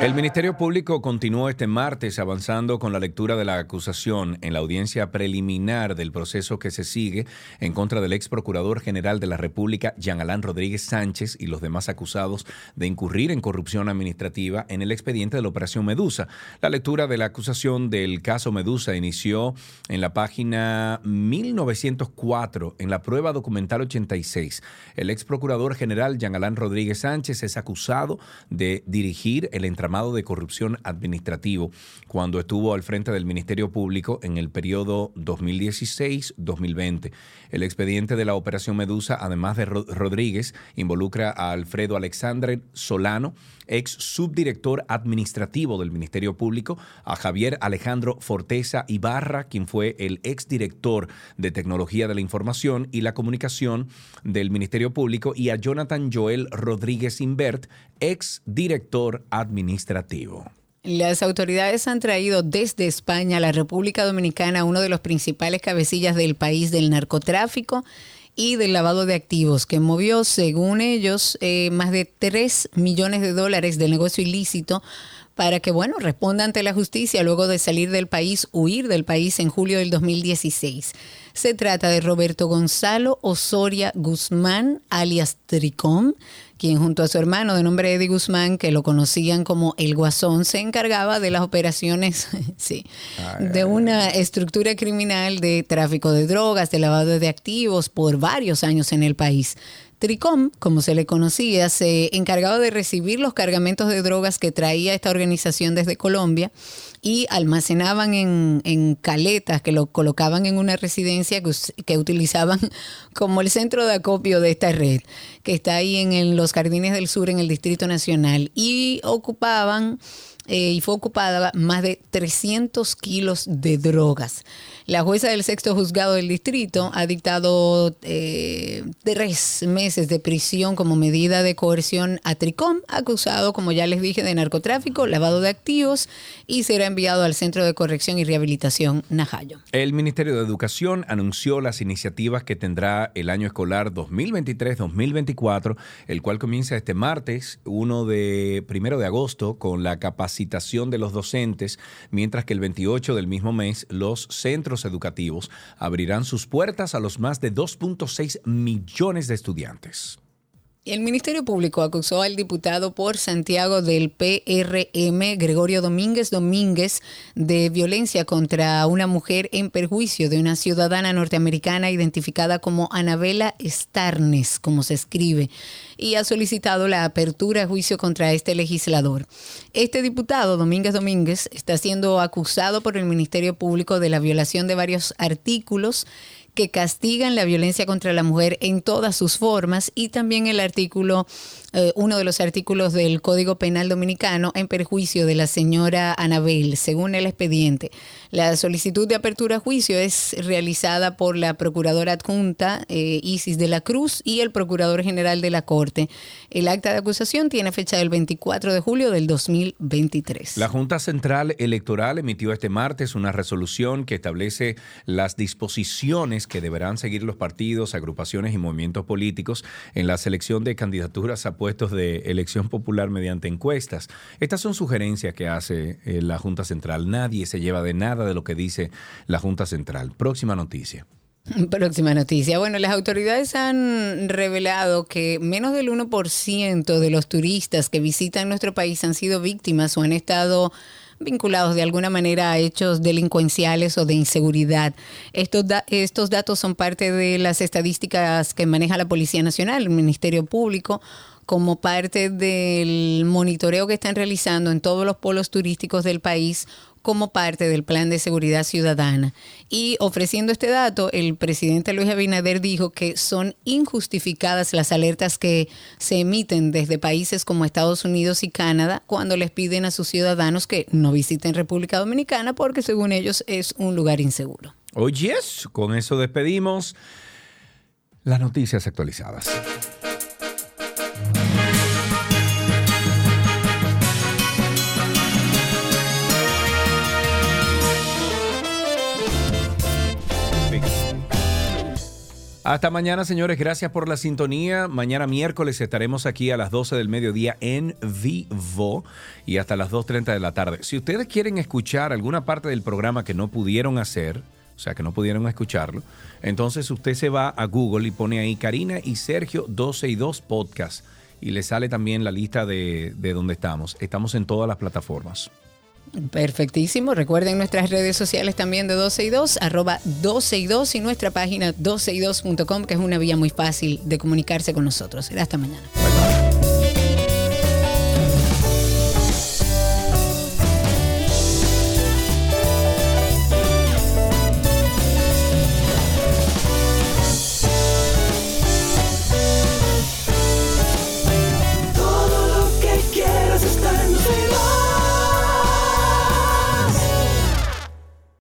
El Ministerio Público continuó este martes avanzando con la lectura de la acusación en la audiencia preliminar del proceso que se sigue en contra del ex procurador general de la República, Jean Alain Rodríguez Sánchez, y los demás acusados de incurrir en corrupción administrativa en el expediente de la Operación Medusa. La lectura de la acusación del caso Medusa inició en la página 1904, en la prueba documental 86. El ex procurador general Jean Alain Rodríguez Sánchez es acusado de dirigir el entramado de corrupción administrativo cuando estuvo al frente del Ministerio Público en el periodo 2016-2020. El expediente de la Operación Medusa, además de Rodríguez, involucra a Alfredo Alexandre Solano, ex subdirector administrativo del Ministerio Público, a Javier Alejandro Forteza Ibarra, quien fue el ex director de Tecnología de la Información y la Comunicación del Ministerio Público, y a Jonathan Joel Rodríguez Invert, ex director administrativo. Las autoridades han traído desde España a la República Dominicana uno de los principales cabecillas del país del narcotráfico y del lavado de activos, que movió, según ellos, eh, más de 3 millones de dólares del negocio ilícito para que, bueno, responda ante la justicia luego de salir del país, huir del país en julio del 2016. Se trata de Roberto Gonzalo Osoria Guzmán, alias Tricom, quien junto a su hermano de nombre Eddie Guzmán, que lo conocían como el Guasón, se encargaba de las operaciones [LAUGHS] sí, de una estructura criminal de tráfico de drogas, de lavado de activos por varios años en el país. Tricom, como se le conocía, se encargaba de recibir los cargamentos de drogas que traía esta organización desde Colombia y almacenaban en, caletas que lo colocaban en una residencia que, utilizaban [LAUGHS] como el centro de acopio de esta red, que está ahí en, los Jardines del Sur, en el Distrito Nacional, y ocupaban eh, y fue ocupada más de 300 kilos de drogas. La jueza del sexto juzgado del distrito ha dictado eh, tres meses de prisión como medida de coerción a Tricom, acusado, como ya les dije, de narcotráfico, lavado de activos y será enviado al Centro de Corrección y Rehabilitación Najayo. El Ministerio de Educación anunció las iniciativas que tendrá el año escolar 2023-2024, el cual comienza este martes, 1 de primero de agosto, con la capacitación de los docentes, mientras que el 28 del mismo mes los centros educativos abrirán sus puertas a los más de 2.6 millones de estudiantes. El Ministerio Público acusó al diputado por Santiago del PRM, Gregorio Domínguez Domínguez, de violencia contra una mujer en perjuicio de una ciudadana norteamericana identificada como Anabela Starnes, como se escribe, y ha solicitado la apertura a juicio contra este legislador. Este diputado, Domínguez Domínguez, está siendo acusado por el Ministerio Público de la violación de varios artículos que castigan la violencia contra la mujer en todas sus formas y también el artículo eh, uno de los artículos del Código Penal Dominicano en perjuicio de la señora Anabel, según el expediente. La solicitud de apertura a juicio es realizada por la Procuradora Adjunta eh, Isis de la Cruz y el Procurador General de la Corte. El acta de acusación tiene fecha del 24 de julio del 2023. La Junta Central Electoral emitió este martes una resolución que establece las disposiciones que deberán seguir los partidos, agrupaciones y movimientos políticos en la selección de candidaturas a puestos de elección popular mediante encuestas. Estas son sugerencias que hace eh, la Junta Central. Nadie se lleva de nada de lo que dice la Junta Central. Próxima noticia. [LAUGHS] Próxima noticia. Bueno, las autoridades han revelado que menos del 1% de los turistas que visitan nuestro país han sido víctimas o han estado vinculados de alguna manera a hechos delincuenciales o de inseguridad. Estos, estos datos son parte de las estadísticas que maneja la Policía Nacional, el Ministerio Público, como parte del monitoreo que están realizando en todos los polos turísticos del país como parte del plan de seguridad ciudadana. Y ofreciendo este dato, el presidente Luis Abinader dijo que son injustificadas las alertas que se emiten desde países como Estados Unidos y Canadá cuando les piden a sus ciudadanos que no visiten República Dominicana porque según ellos es un lugar inseguro. Oye, con eso despedimos las noticias actualizadas. Hasta mañana, señores. Gracias por la sintonía. Mañana miércoles estaremos aquí a las 12 del mediodía en vivo y hasta las 2.30 de la tarde. Si ustedes quieren escuchar alguna parte del programa que no pudieron hacer, o sea, que no pudieron escucharlo, entonces usted se va a Google y pone ahí Karina y Sergio 12 y 2 Podcast y le sale también la lista de, de donde estamos. Estamos en todas las plataformas. Perfectísimo. Recuerden nuestras redes sociales también de 12 y 2, arroba 12 y 2 y nuestra página 12y2.com, que es una vía muy fácil de comunicarse con nosotros. Hasta mañana.